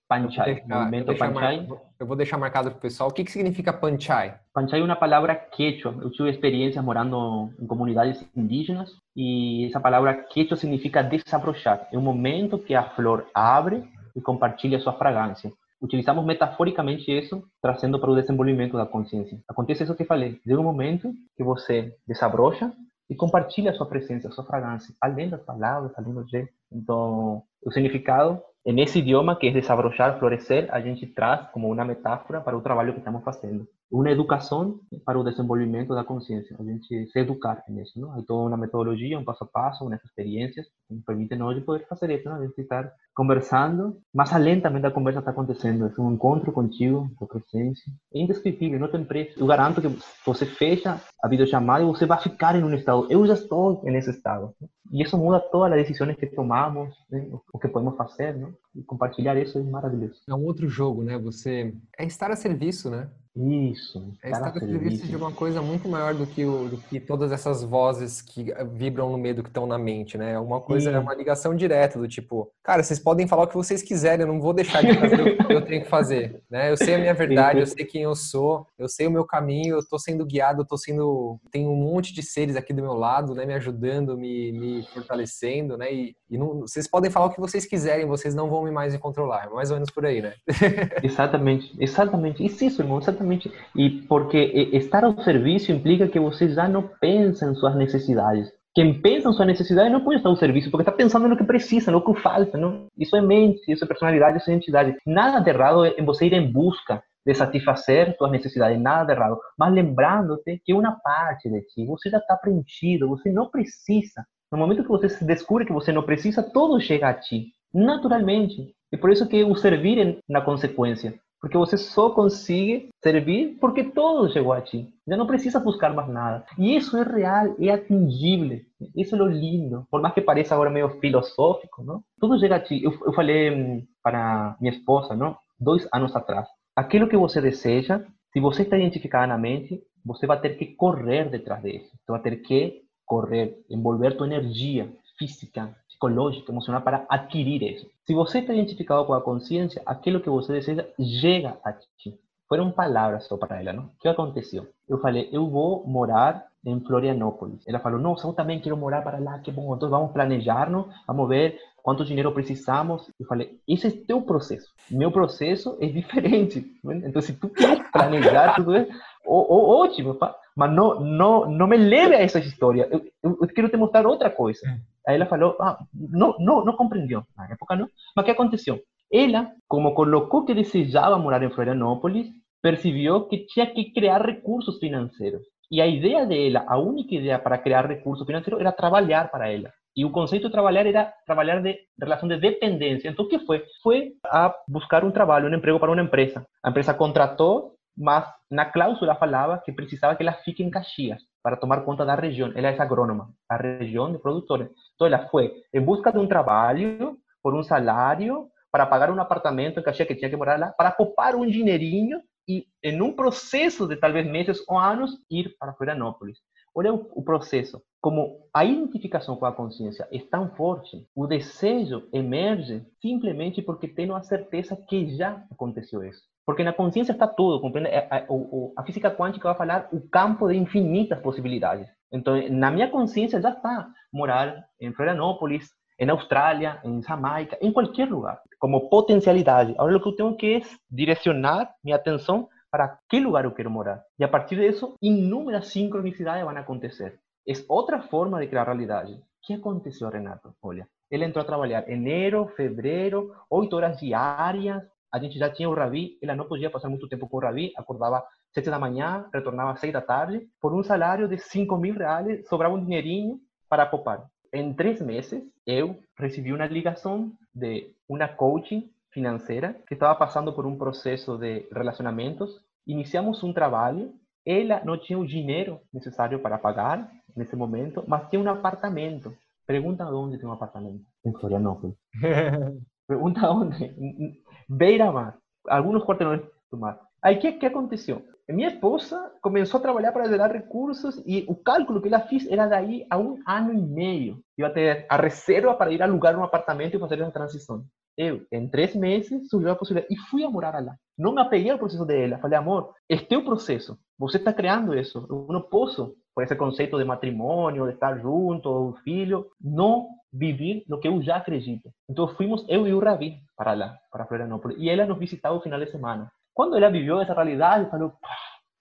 Panchai. Movimento Panchai. eu vou deixar marcado para o pessoal. O que, que significa Panchai? Panchai é uma palavra quechua. Eu tive experiências morando em comunidades indígenas e essa palavra quechua significa desabrochar. É um momento que a flor abre e compartilha sua fragrância. Utilizamos metaforicamente isso, trazendo para o desenvolvimento da consciência. Acontece isso que falei. De um momento que você desabrocha e compartilha a sua presença, a sua fragrância, além das palavras, além do jeito. Então, o significado, nesse idioma que é desabrochar, florescer, a gente traz como uma metáfora para o trabalho que estamos fazendo. Uma educação para o desenvolvimento da consciência, a gente se educar nisso, não? Há toda uma metodologia, um passo a passo, umas experiências que nos permitem hoje poder fazer isso, não? a gente estar conversando, mas além também da conversa está acontecendo, é um encontro contigo, tua presença, é indescritível, não tem preço. Eu garanto que você fecha a videochamada e você vai ficar em um estado, eu já estou nesse estado. E isso muda todas as decisões que tomamos, né? o que podemos fazer, né? E compartilhar isso é maravilhoso. É um outro jogo, né? Você é estar a serviço, né? Isso. É estar a serviço de uma coisa muito maior do que, o, do que todas essas vozes que vibram no medo que estão na mente, né? Uma coisa, é uma ligação direta do tipo, cara, vocês podem falar o que vocês quiserem, eu não vou deixar de fazer o que eu tenho que fazer, né? Eu sei a minha verdade, eu sei quem eu sou, eu sei o meu caminho, eu tô sendo guiado, eu tô sendo... Tem um monte de seres aqui do meu lado, né? Me ajudando, me, me fortalecendo, né? E, e não, vocês podem falar o que vocês quiserem, vocês não vão me mais controlar. Mais ou menos por aí, né? [LAUGHS] exatamente, exatamente. Isso, isso, irmão, exatamente Exatamente. E porque estar ao serviço implica que você já não pensa em suas necessidades. Quem pensa em suas necessidades não pode estar ao serviço, porque está pensando no que precisa, no que falta. Não? Isso é mente, isso é personalidade, isso é identidade. Nada de errado em você ir em busca de satisfazer suas necessidades, nada de errado, mas lembrando-te que uma parte de ti, você já está preenchido, você não precisa. No momento que você descobre que você não precisa, tudo chega a ti, naturalmente. E por isso que o servir é na consequência. Porque você só consegue servir porque todo llegó a ti. Ya no precisas buscar más nada. Y eso es real, es atingible. Eso es lo lindo. Por más que parezca ahora medio filosófico, ¿no? Todo llega a ti. Yo, falei em, para mi esposa, ¿no? Dos años atrás. Aquello que você deseja, si você está identificada na mente, você vai ter que correr detrás de eso. Você vai ter que correr, envolver tu energía física, psicológica, emocional para adquirir isso. Se você está identificado com a consciência, aquilo que você deseja chega a ti. Foram palavras só para ela, não? O que aconteceu? Eu falei, eu vou morar em Florianópolis. Ela falou, nossa, eu também quero morar para lá, que bom. Então vamos planejar-nos, vamos ver quanto dinheiro precisamos. Eu falei, esse é teu processo. Meu processo é diferente. Então, se tu queres planejar tudo isso, ótimo, mas não, não, não me leve a essa história. Eu, eu, eu quero te mostrar outra coisa. Aí ela falou, ah, não, não, não compreendeu. Na época não. Mas o que aconteceu? Ela, como colocou que desejava morar em Florianópolis, percebeu que tinha que criar recursos financeiros. E a ideia dela, a única ideia para criar recursos financeiros era trabalhar para ela. E o conceito de trabalhar era trabalhar de relação de dependência. Então, o que foi? Foi a buscar um trabalho, um emprego para uma empresa. A empresa contratou, mas na cláusula falava que precisava que ela fique em Caxias para tomar conta da região. Ela é agrônoma, a região de produtores. Então, ela foi em busca de um trabalho, por um salário, para pagar um apartamento em Caxias que tinha que morar lá, para poupar um dinheirinho e, em um processo de talvez meses ou anos, ir para Florianópolis. Olha o, o processo. Como a identificação com a consciência é tão forte, o desejo emerge simplesmente porque tem a certeza que já aconteceu isso. Porque na consciência está tudo, compreende? A, a, a, física quântica vai falar o campo de infinitas possibilidades. Então, na minha consciência já está morar em Florianópolis, em Austrália, em Jamaica, em qualquer lugar, como potencialidade. Agora, o que eu tenho que é direcionar minha atenção para que lugar eu quero morar. E a partir disso, inúmeras sincronicidades vão acontecer. É outra forma de criar realidade. O que aconteceu, Renato? Olha, ele entrou a trabalhar enero, fevereiro, oito horas diárias, a gente já tinha o Rabi, ela não podia passar muito tempo com o Rabi, acordava sete da manhã, retornava seis da tarde, por um salário de cinco mil reais, sobrava um dinheirinho para poupar. Em três meses, eu recebi uma ligação de uma coaching financeira que estava passando por um processo de relacionamentos. Iniciamos um trabalho, ela não tinha o dinheiro necessário para pagar nesse momento, mas tinha um apartamento. Pergunta onde tem um apartamento? Em Florianópolis. [LAUGHS] Pergunta onde? [LAUGHS] beira-mar, alguns quarteirões do mar. Aí o que, que aconteceu? Minha esposa começou a trabalhar para gerar recursos e o cálculo que ela fez era daí a um ano e meio. Ia ter a reserva para ir alugar um apartamento e fazer essa transição. Eu, em três meses, surgiu a possibilidade e fui a morar lá. Não me apeguei ao processo dela. Falei, amor, este é o processo. Você está criando isso. Eu não posso, por esse conceito de matrimônio, de estar junto, o filho, não viver no que eu já acredito. Então fomos eu e o Ravi para lá, para Florianópolis, e ela nos visitava no final de semana. Quando ela viveu essa realidade, falou,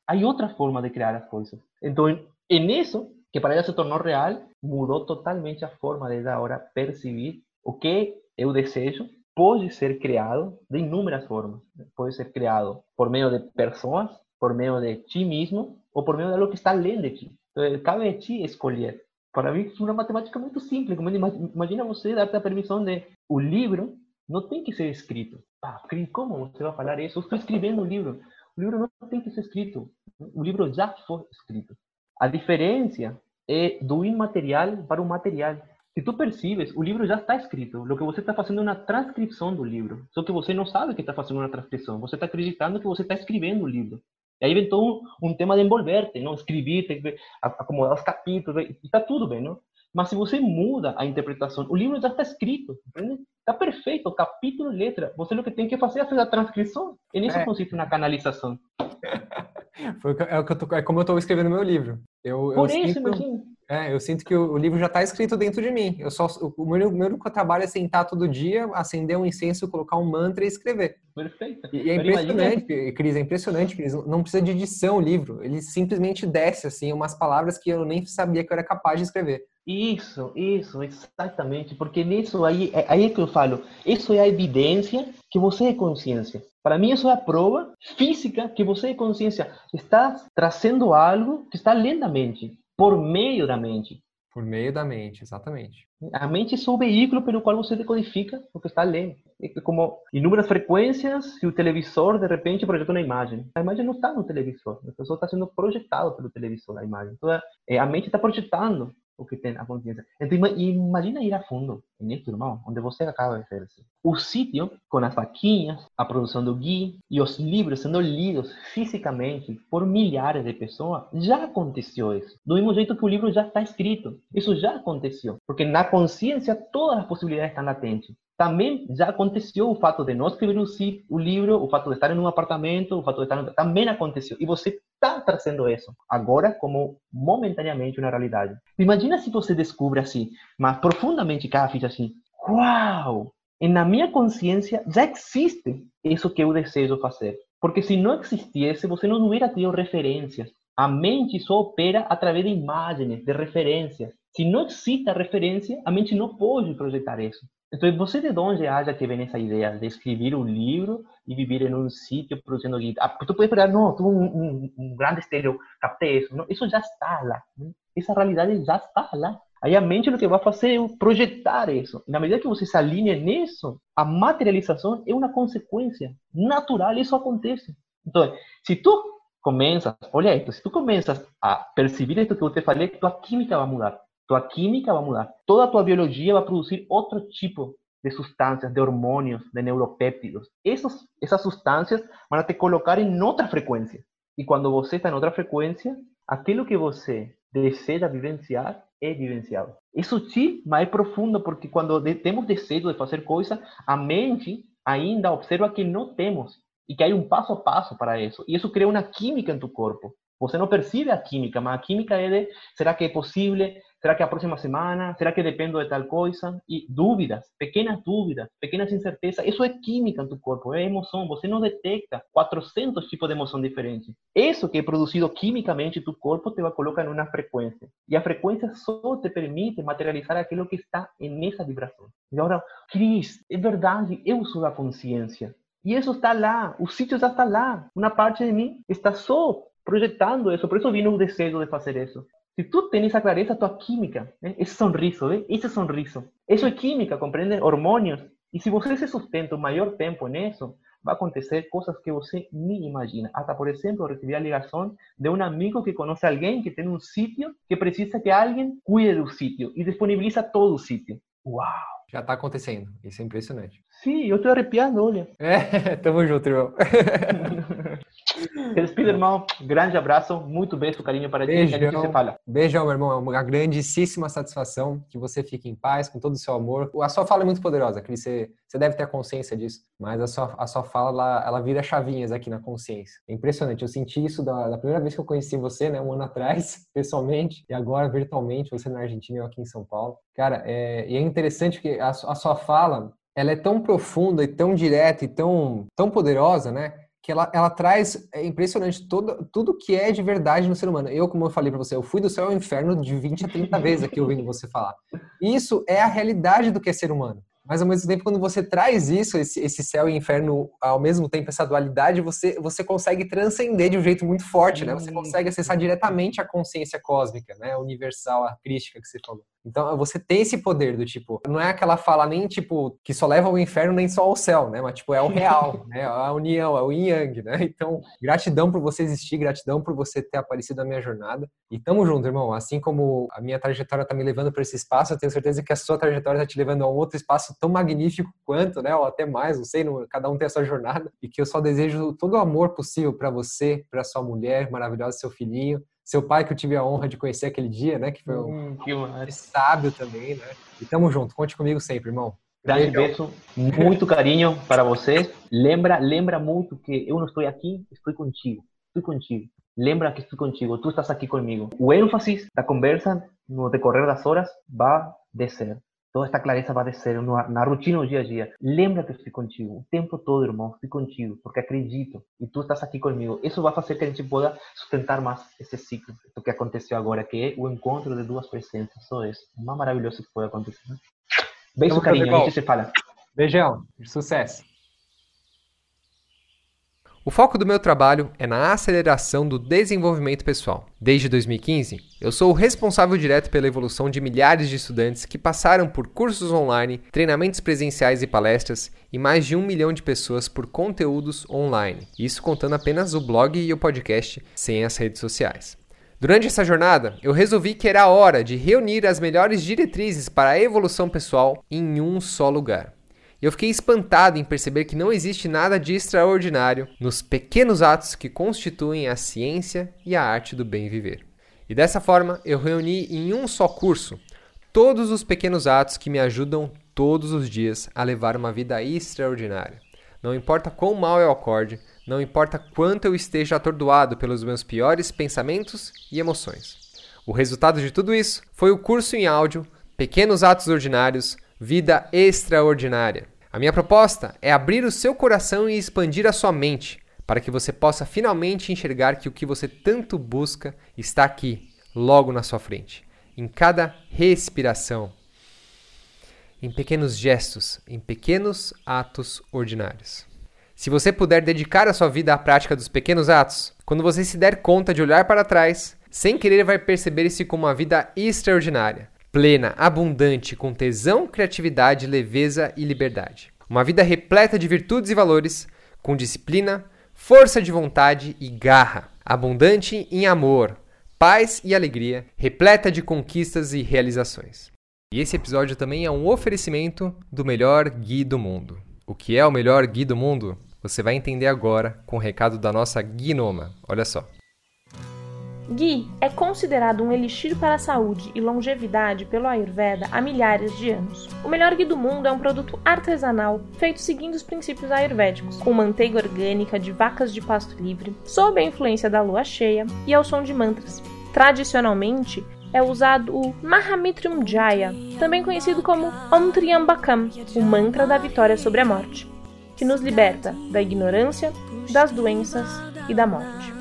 há outra forma de criar as coisas. Então, em isso, que para ela se tornou real, mudou totalmente a forma de agora perceber o que eu desejo pode ser criado de inúmeras formas. Pode ser criado por meio de pessoas, por meio de ti mesmo, ou por meio de algo que está além de ti. Então, cabe a ti escolher para mim, é uma matemática muito simples. Imagina você dar a permissão de o livro não tem que ser escrito. Ah, como você vai falar isso? Eu estou escrevendo um livro. O livro não tem que ser escrito. O livro já foi escrito. A diferença é do imaterial para o material. Se tu percebes, o livro já está escrito. O que você está fazendo é uma transcrição do livro. Só que você não sabe que está fazendo uma transcrição. Você está acreditando que você está escrevendo o livro. E aí vem todo um, um tema de envolver-te, não? Escrever, tem que acomodar os capítulos, está tudo bem, não? Mas se você muda a interpretação, o livro já está escrito, está perfeito, capítulo, letra. Você o que tem que fazer é fazer a transcrição. E nisso é. consiste na canalização. [LAUGHS] Foi, é, o que eu tô, é como eu estou escrevendo meu livro. Eu, Por eu isso, imagina. É, eu sinto que o, o livro já está escrito dentro de mim. Eu só, o, o meu, meu único trabalho é sentar todo dia, acender um incenso, colocar um mantra e escrever. Perfeito. E, e é impressionante, imagina... Cris, é impressionante, Cris. Não precisa de edição o livro. Ele simplesmente desce, assim, umas palavras que eu nem sabia que eu era capaz de escrever. Isso, isso, exatamente, porque nisso aí, é, aí é que eu falo, isso é a evidência que você é consciência. Para mim, isso é a prova física que você é consciência. Está trazendo algo que está lentamente, por meio da mente. Por meio da mente, exatamente. A mente é o veículo pelo qual você decodifica o que está lendo. É como inúmeras frequências, se o televisor de repente projeta uma imagem. A imagem não está no televisor, a pessoa está sendo projetada pelo televisor, a imagem. Então, é, a mente está projetando o que tem a consciência. Então, imagina ir a fundo nisso, irmão, onde você acaba de ser. O sítio, com as vaquinhas, a produção do gui e os livros sendo lidos fisicamente por milhares de pessoas, já aconteceu isso. Do mesmo jeito que o livro já está escrito. Isso já aconteceu. Porque na consciência todas as possibilidades estão latentes. Também já aconteceu o fato de não escrever o, livro, o fato de estar em um apartamento, o fato de estar... Também aconteceu. E você está trazendo isso agora como momentaneamente uma realidade. Imagina se você descobre assim, mas profundamente cada ficha assim, uau! E na minha consciência já existe isso que eu desejo fazer. Porque se não existisse, você não hubiera tido referências. A mente só opera através de imagens, de referências. Se não existe a referência, a mente não pode projetar isso. Então, você de onde acha que vem essa ideia de escrever um livro e viver em um sítio produzindo guita? Ah, tu pode falar, não, tu um, um, um grande estéreo, captei isso. Não, isso já está lá. Né? Essa realidade já está lá. Aí a mente o que vai fazer é projetar isso. Na medida que você se alinha nisso, a materialização é uma consequência natural, isso acontece. Então, se tu começas, olha isso, se tu começas a perceber isso que eu te falei, tua química vai mudar. Tua química vai mudar. Toda a tua biologia vai produzir outro tipo de substâncias, de hormônios, de neuropéptidos. Essas, essas substâncias vão te colocar em outra frequência. E quando você está em outra frequência, aquilo que você deseja vivenciar é vivenciado. Sutil, mas é profundo, porque quando temos desejo de fazer coisa, a mente ainda observa que não temos e que há um passo a passo para isso. E isso cria uma química em tu corpo. Você não percebe a química, mas a química é de será que é possível? Será que a próxima semana? Será que dependo de tal coisa? E dúvidas, pequenas dúvidas, pequenas incertezas. Isso é química no tu corpo, é emoção. Você não detecta 400 tipos de emoção diferentes. Isso que é produzido quimicamente tu corpo te vai colocar em uma frequência. E a frequência só te permite materializar aquilo que está nessa vibração. E agora, Cris, é verdade, eu sou da consciência. E isso está lá, o sítio já está lá. Uma parte de mim está só projetando isso. Por isso vino o desejo de fazer isso. Se tu tens essa clareza, tua química, né? esse sorriso, né? esse sorriso, isso é química, compreende? Hormônios. E se você se sustenta o maior tempo nisso, vai acontecer coisas que você nem imagina. Até, por exemplo, recebi a ligação de um amigo que conhece alguém que tem um sítio que precisa que alguém cuide do sítio e disponibiliza todo o sítio. Uau! Já está acontecendo. Isso é impressionante. Sim, eu estou arrepiado, olha. É, [LAUGHS] tamo junto, irmão. [LAUGHS] Respira, irmão. Grande abraço. Muito beijo, carinho para Beijão. ti. Que você fala. Beijão, meu irmão. É uma grandíssima satisfação que você fique em paz com todo o seu amor. A sua fala é muito poderosa, Cris. Você, você deve ter consciência disso. Mas a sua, a sua fala, ela, ela vira chavinhas aqui na consciência. É impressionante. Eu senti isso da, da primeira vez que eu conheci você, né? Um ano atrás, [LAUGHS] pessoalmente. E agora, virtualmente, você na Argentina e eu aqui em São Paulo. Cara, é, e é interessante que a, a sua fala, ela é tão profunda e tão direta e tão, tão poderosa, né? Que ela, ela traz, é impressionante, todo, tudo que é de verdade no ser humano. Eu, como eu falei para você, eu fui do céu ao inferno de 20 a 30 vezes aqui ouvindo você falar. Isso é a realidade do que é ser humano. Mas ao mesmo tempo, quando você traz isso, esse, esse céu e inferno, ao mesmo tempo, essa dualidade, você, você consegue transcender de um jeito muito forte, né? Você consegue acessar diretamente a consciência cósmica, né? Universal, a crística que você falou. Então, você tem esse poder do tipo, não é aquela fala nem tipo que só leva ao inferno nem só ao céu, né? Mas tipo, é o real, [LAUGHS] né? A união, é o yin yang, né? [LAUGHS] Então, gratidão por você existir, gratidão por você ter aparecido na minha jornada. E tamo junto, irmão. Assim como a minha trajetória tá me levando para esse espaço, eu tenho certeza que a sua trajetória tá te levando a um outro espaço tão magnífico quanto, né? Ou até mais, não sei, cada um tem a sua jornada. E que eu só desejo todo o amor possível para você, para sua mulher maravilhosa, seu filhinho seu pai que eu tive a honra de conhecer aquele dia, né? Que foi um hum, sábio também, né? E tamo junto, conte comigo sempre, irmão. Grande beijo, [LAUGHS] muito carinho para você. Lembra, lembra muito que eu não estou aqui, estou contigo, estou contigo. Lembra que estou contigo, tu estás aqui comigo. O ênfase da conversa no decorrer das horas, vai descer. Toda esta clareza vai descer na rotina do dia a dia. Lembra que eu estou contigo o tempo todo, irmão. Estou contigo, porque acredito. E tu estás aqui comigo. Isso vai fazer que a gente possa sustentar mais esse ciclo. O que aconteceu agora, que é o encontro de duas presenças. Só isso. O mais maravilhoso que pode acontecer. Beijo, carinho. A gente se fala. Beijão. Sucesso. O foco do meu trabalho é na aceleração do desenvolvimento pessoal. Desde 2015, eu sou o responsável direto pela evolução de milhares de estudantes que passaram por cursos online, treinamentos presenciais e palestras, e mais de um milhão de pessoas por conteúdos online. Isso contando apenas o blog e o podcast, sem as redes sociais. Durante essa jornada, eu resolvi que era hora de reunir as melhores diretrizes para a evolução pessoal em um só lugar. Eu fiquei espantado em perceber que não existe nada de extraordinário nos pequenos atos que constituem a ciência e a arte do bem viver. E dessa forma, eu reuni em um só curso todos os pequenos atos que me ajudam todos os dias a levar uma vida extraordinária. Não importa quão mal eu acorde, não importa quanto eu esteja atordoado pelos meus piores pensamentos e emoções. O resultado de tudo isso foi o curso em áudio Pequenos Atos Ordinários Vida extraordinária. A minha proposta é abrir o seu coração e expandir a sua mente, para que você possa finalmente enxergar que o que você tanto busca está aqui, logo na sua frente, em cada respiração, em pequenos gestos, em pequenos atos ordinários. Se você puder dedicar a sua vida à prática dos pequenos atos, quando você se der conta de olhar para trás, sem querer vai perceber isso como uma vida extraordinária plena, abundante, com tesão, criatividade, leveza e liberdade. Uma vida repleta de virtudes e valores, com disciplina, força de vontade e garra. Abundante em amor, paz e alegria, repleta de conquistas e realizações. E esse episódio também é um oferecimento do melhor Gui do mundo. O que é o melhor Gui do mundo? Você vai entender agora com o recado da nossa Gnoma. Olha só. Ghee é considerado um elixir para a saúde e longevidade pelo Ayurveda há milhares de anos. O melhor ghee do mundo é um produto artesanal feito seguindo os princípios ayurvédicos, com manteiga orgânica de vacas de pasto livre, sob a influência da lua cheia e ao som de mantras. Tradicionalmente, é usado o Mahamitrum Jaya, também conhecido como Om Triambakam, o mantra da vitória sobre a morte, que nos liberta da ignorância, das doenças e da morte.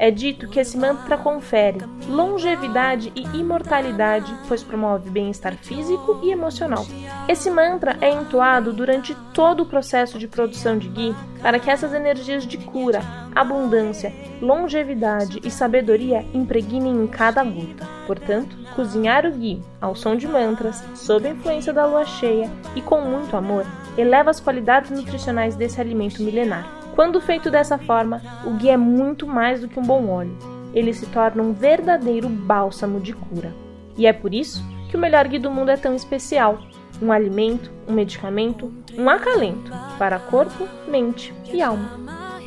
É dito que esse mantra confere longevidade e imortalidade, pois promove bem-estar físico e emocional. Esse mantra é entoado durante todo o processo de produção de ghee para que essas energias de cura, abundância, longevidade e sabedoria impregnem em cada gota. Portanto, cozinhar o ghee ao som de mantras, sob a influência da lua cheia e com muito amor, eleva as qualidades nutricionais desse alimento milenar. Quando feito dessa forma, o ghee é muito mais do que um bom óleo. Ele se torna um verdadeiro bálsamo de cura. E é por isso que o melhor ghee do mundo é tão especial. Um alimento, um medicamento, um acalento para corpo, mente e alma.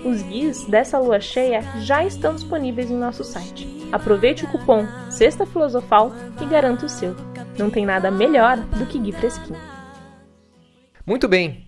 Os guias dessa lua cheia já estão disponíveis em nosso site. Aproveite o cupom Sexta Filosofal e garanta o seu. Não tem nada melhor do que ghee fresquinho. Muito bem,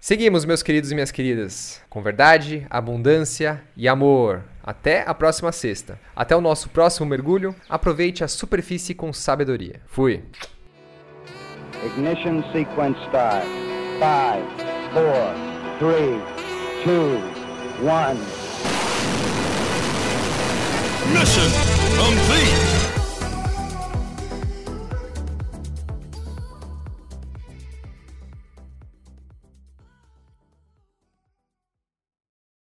Seguimos, meus queridos e minhas queridas, com verdade, abundância e amor. Até a próxima sexta. Até o nosso próximo mergulho. Aproveite a superfície com sabedoria. Fui. Ignition sequence start. 5, 4, 3, 2, 1. Mission complete.